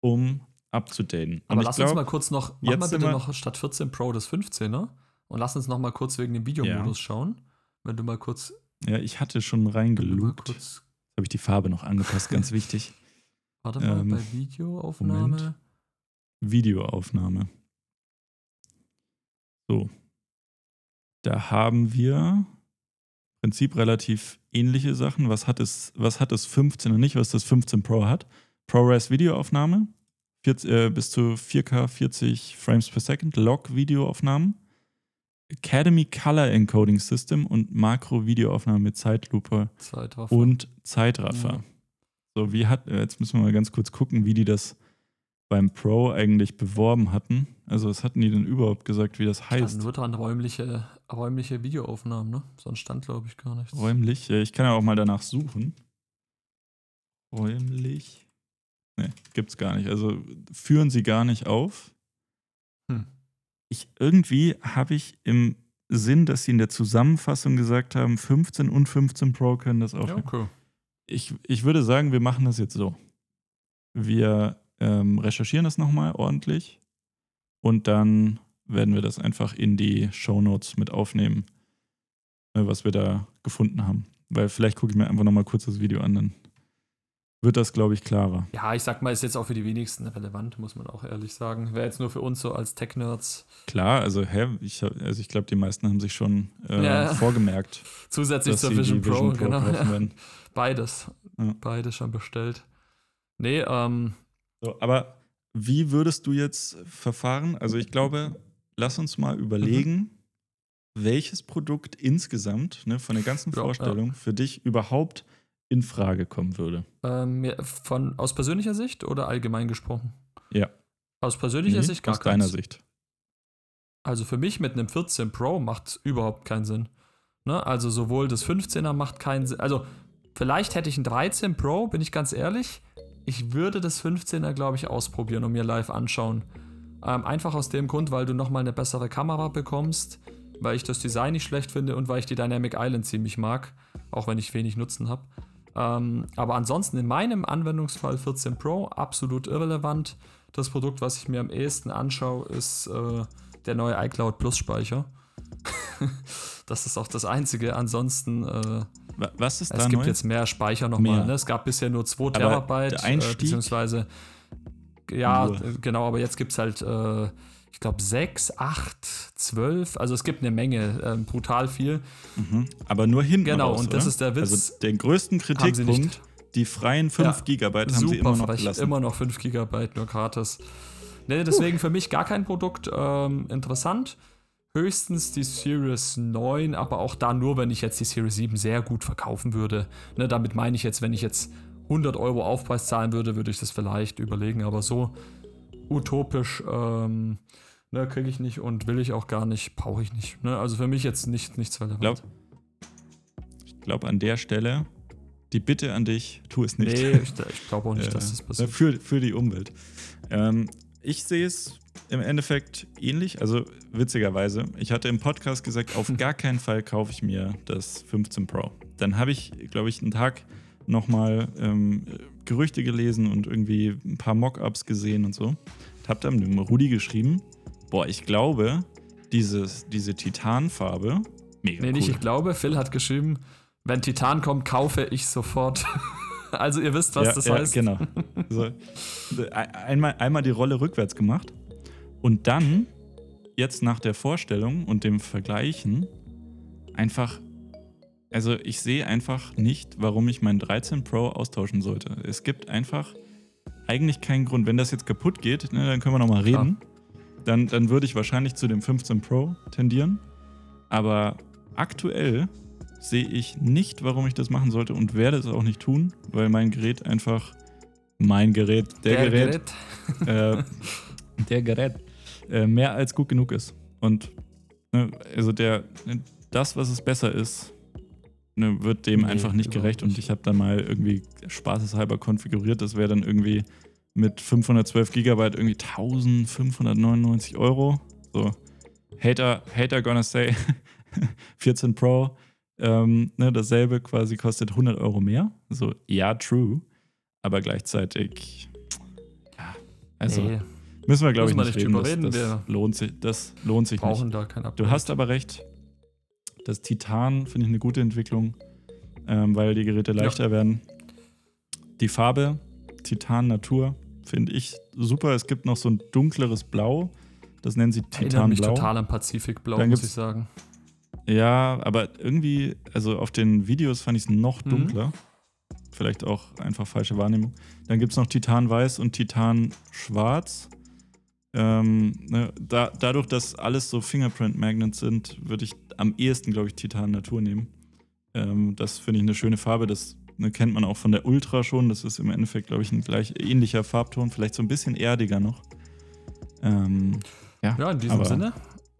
um abzudaten. Aber lass glaub, uns mal kurz noch, mach mal bitte noch statt 14 Pro das 15er ne? und lass uns noch mal kurz wegen dem Videomodus ja. schauen. Wenn du mal kurz. Ja, ich hatte schon reingelugt. Habe ich die Farbe noch angepasst, ganz wichtig. Warte mal, ähm, bei Videoaufnahme. Moment. Videoaufnahme. So. Da haben wir im Prinzip relativ ähnliche Sachen. Was hat es, was hat das 15er nicht, was das 15 Pro hat? ProRes Videoaufnahme, 40, äh, bis zu 4K 40 Frames per Second, Log Videoaufnahmen, Academy Color Encoding System und Makro Videoaufnahme mit Zeitlupe Zeitraffer. und Zeitraffer. Ja. So, wie hat, jetzt müssen wir mal ganz kurz gucken, wie die das beim Pro eigentlich beworben hatten. Also, was hatten die denn überhaupt gesagt, wie das heißt? Stand nur dran räumliche, räumliche Videoaufnahmen, ne? Sonst stand, glaube ich, gar nichts. Räumlich? Ich kann ja auch mal danach suchen. Räumlich. Ne, gibt's gar nicht. Also führen sie gar nicht auf. Hm. Ich, irgendwie habe ich im Sinn, dass sie in der Zusammenfassung gesagt haben, 15 und 15 Pro können das auch. Ja, okay. Ich, ich würde sagen, wir machen das jetzt so. Wir ähm, recherchieren das nochmal ordentlich und dann werden wir das einfach in die Show Notes mit aufnehmen, äh, was wir da gefunden haben. Weil vielleicht gucke ich mir einfach nochmal kurz das Video an, dann wird das, glaube ich, klarer. Ja, ich sag mal, ist jetzt auch für die wenigsten relevant, muss man auch ehrlich sagen. Wäre jetzt nur für uns so als Tech-Nerds. Klar, also, hä, ich, also ich glaube, die meisten haben sich schon äh, ja. vorgemerkt. Zusätzlich zur Vision, Vision, Pro, genau. Beides. Ja. Beides schon bestellt. Nee, ähm. So, aber wie würdest du jetzt verfahren? Also, ich glaube, lass uns mal überlegen, mhm. welches Produkt insgesamt, ne, von der ganzen ja, Vorstellung, für dich überhaupt in Frage kommen würde? Ähm, von, aus persönlicher Sicht oder allgemein gesprochen? Ja. Aus persönlicher nee, Sicht gar Aus deiner keins. Sicht. Also für mich mit einem 14 Pro macht es überhaupt keinen Sinn. Ne? Also sowohl das 15er macht keinen Sinn. Also vielleicht hätte ich ein 13 Pro, bin ich ganz ehrlich. Ich würde das 15er, glaube ich, ausprobieren und mir live anschauen. Ähm, einfach aus dem Grund, weil du nochmal eine bessere Kamera bekommst, weil ich das Design nicht schlecht finde und weil ich die Dynamic Island ziemlich mag, auch wenn ich wenig Nutzen habe. Ähm, aber ansonsten in meinem Anwendungsfall 14 Pro absolut irrelevant. Das Produkt, was ich mir am ehesten anschaue, ist äh, der neue iCloud Plus Speicher. das ist auch das Einzige. Ansonsten. Äh, was ist da Es gibt neu? jetzt mehr Speicher nochmal. Ne? Es gab bisher nur 2 Terabyte. Der Einstieg? Äh, beziehungsweise. Ja, nur. genau, aber jetzt gibt es halt. Äh, ich glaube, sechs, acht, zwölf. Also es gibt eine Menge, äh, brutal viel. Mhm. Aber nur hinten Genau, raus, und das ist der Witz. Also den größten Kritikpunkt, die freien 5 ja, Gigabyte haben sie immer noch gelassen. immer noch 5 Gigabyte, nur gratis. Nee, deswegen uh. für mich gar kein Produkt ähm, interessant. Höchstens die Series 9, aber auch da nur, wenn ich jetzt die Series 7 sehr gut verkaufen würde. Ne, damit meine ich jetzt, wenn ich jetzt 100 Euro Aufpreis zahlen würde, würde ich das vielleicht überlegen, aber so utopisch ähm, ne, kriege ich nicht und will ich auch gar nicht, brauche ich nicht. Ne? Also für mich jetzt nicht, nichts relevant. Glaub, ich glaube an der Stelle, die Bitte an dich, tu es nicht. Nee, ich, ich glaube auch nicht, dass das passiert. Für, für die Umwelt. Ähm, ich sehe es im Endeffekt ähnlich. Also witzigerweise, ich hatte im Podcast gesagt, auf gar keinen Fall kaufe ich mir das 15 Pro. Dann habe ich, glaube ich, einen Tag nochmal ähm, Gerüchte gelesen und irgendwie ein paar Mockups gesehen und so. Habe dann mit Rudi geschrieben, boah, ich glaube, dieses, diese Titanfarbe, mega Nee, cool. nicht ich glaube, Phil hat geschrieben, wenn Titan kommt, kaufe ich sofort. also ihr wisst, was ja, das ja, heißt. genau. So, einmal, einmal die Rolle rückwärts gemacht und dann, jetzt nach der Vorstellung und dem Vergleichen, einfach also ich sehe einfach nicht, warum ich meinen 13 Pro austauschen sollte. Es gibt einfach eigentlich keinen Grund. Wenn das jetzt kaputt geht, ne, dann können wir nochmal reden. Dann, dann würde ich wahrscheinlich zu dem 15 Pro tendieren. Aber aktuell sehe ich nicht, warum ich das machen sollte und werde es auch nicht tun, weil mein Gerät einfach, mein Gerät, der, der Gerät, Gerät. Äh, der Gerät äh, mehr als gut genug ist. Und ne, also der, das, was es besser ist, ne, wird dem nee, einfach nicht gerecht. Nicht. Und ich habe dann mal irgendwie spaßeshalber konfiguriert. Das wäre dann irgendwie mit 512 Gigabyte irgendwie 1599 Euro. So, Hater, Hater gonna say 14 Pro. Ähm, ne, dasselbe quasi kostet 100 Euro mehr. So, ja, true. Aber gleichzeitig, ja, also. Nee. Müssen wir, glaube ich, nicht, reden. reden. Das, das lohnt sich, das lohnt sich brauchen nicht. Da kein du hast aber recht. Das Titan finde ich eine gute Entwicklung, ähm, weil die Geräte leichter ja. werden. Die Farbe Titan Natur finde ich super. Es gibt noch so ein dunkleres Blau. Das nennen sie Titan mich total am Pazifikblau, muss ich sagen. Ja, aber irgendwie, also auf den Videos fand ich es noch mhm. dunkler. Mhm. Vielleicht auch einfach falsche Wahrnehmung. Dann gibt es noch Titan Weiß und Titan Schwarz. Ähm, ne, da, dadurch, dass alles so Fingerprint Magnets sind, würde ich am ehesten, glaube ich, Titan Natur nehmen. Ähm, das finde ich eine schöne Farbe. Das ne, kennt man auch von der Ultra schon. Das ist im Endeffekt, glaube ich, ein gleich ähnlicher Farbton. Vielleicht so ein bisschen erdiger noch. Ähm, ja, ja, in diesem Sinne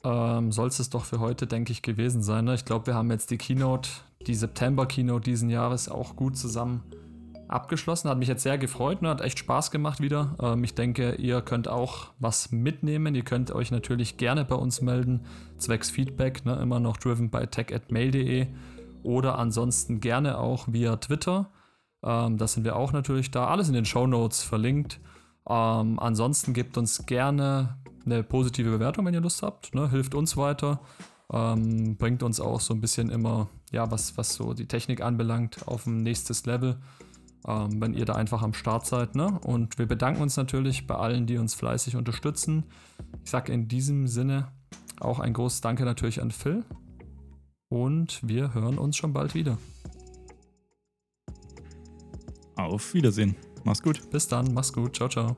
ähm, soll es doch für heute, denke ich, gewesen sein. Ne? Ich glaube, wir haben jetzt die Keynote, die September-Keynote diesen Jahres auch gut zusammen abgeschlossen. Hat mich jetzt sehr gefreut und ne? hat echt Spaß gemacht wieder. Ähm, ich denke, ihr könnt auch was mitnehmen. Ihr könnt euch natürlich gerne bei uns melden, zwecks Feedback, ne? immer noch driven by tech.mail.de oder ansonsten gerne auch via Twitter. Ähm, das sind wir auch natürlich da. Alles in den Show Notes verlinkt. Ähm, ansonsten gebt uns gerne eine positive Bewertung, wenn ihr Lust habt. Ne? Hilft uns weiter. Ähm, bringt uns auch so ein bisschen immer, ja, was, was so die Technik anbelangt, auf ein nächstes Level ähm, wenn ihr da einfach am Start seid. Ne? Und wir bedanken uns natürlich bei allen, die uns fleißig unterstützen. Ich sage in diesem Sinne auch ein großes Danke natürlich an Phil. Und wir hören uns schon bald wieder. Auf Wiedersehen. Mach's gut. Bis dann. Mach's gut. Ciao, ciao.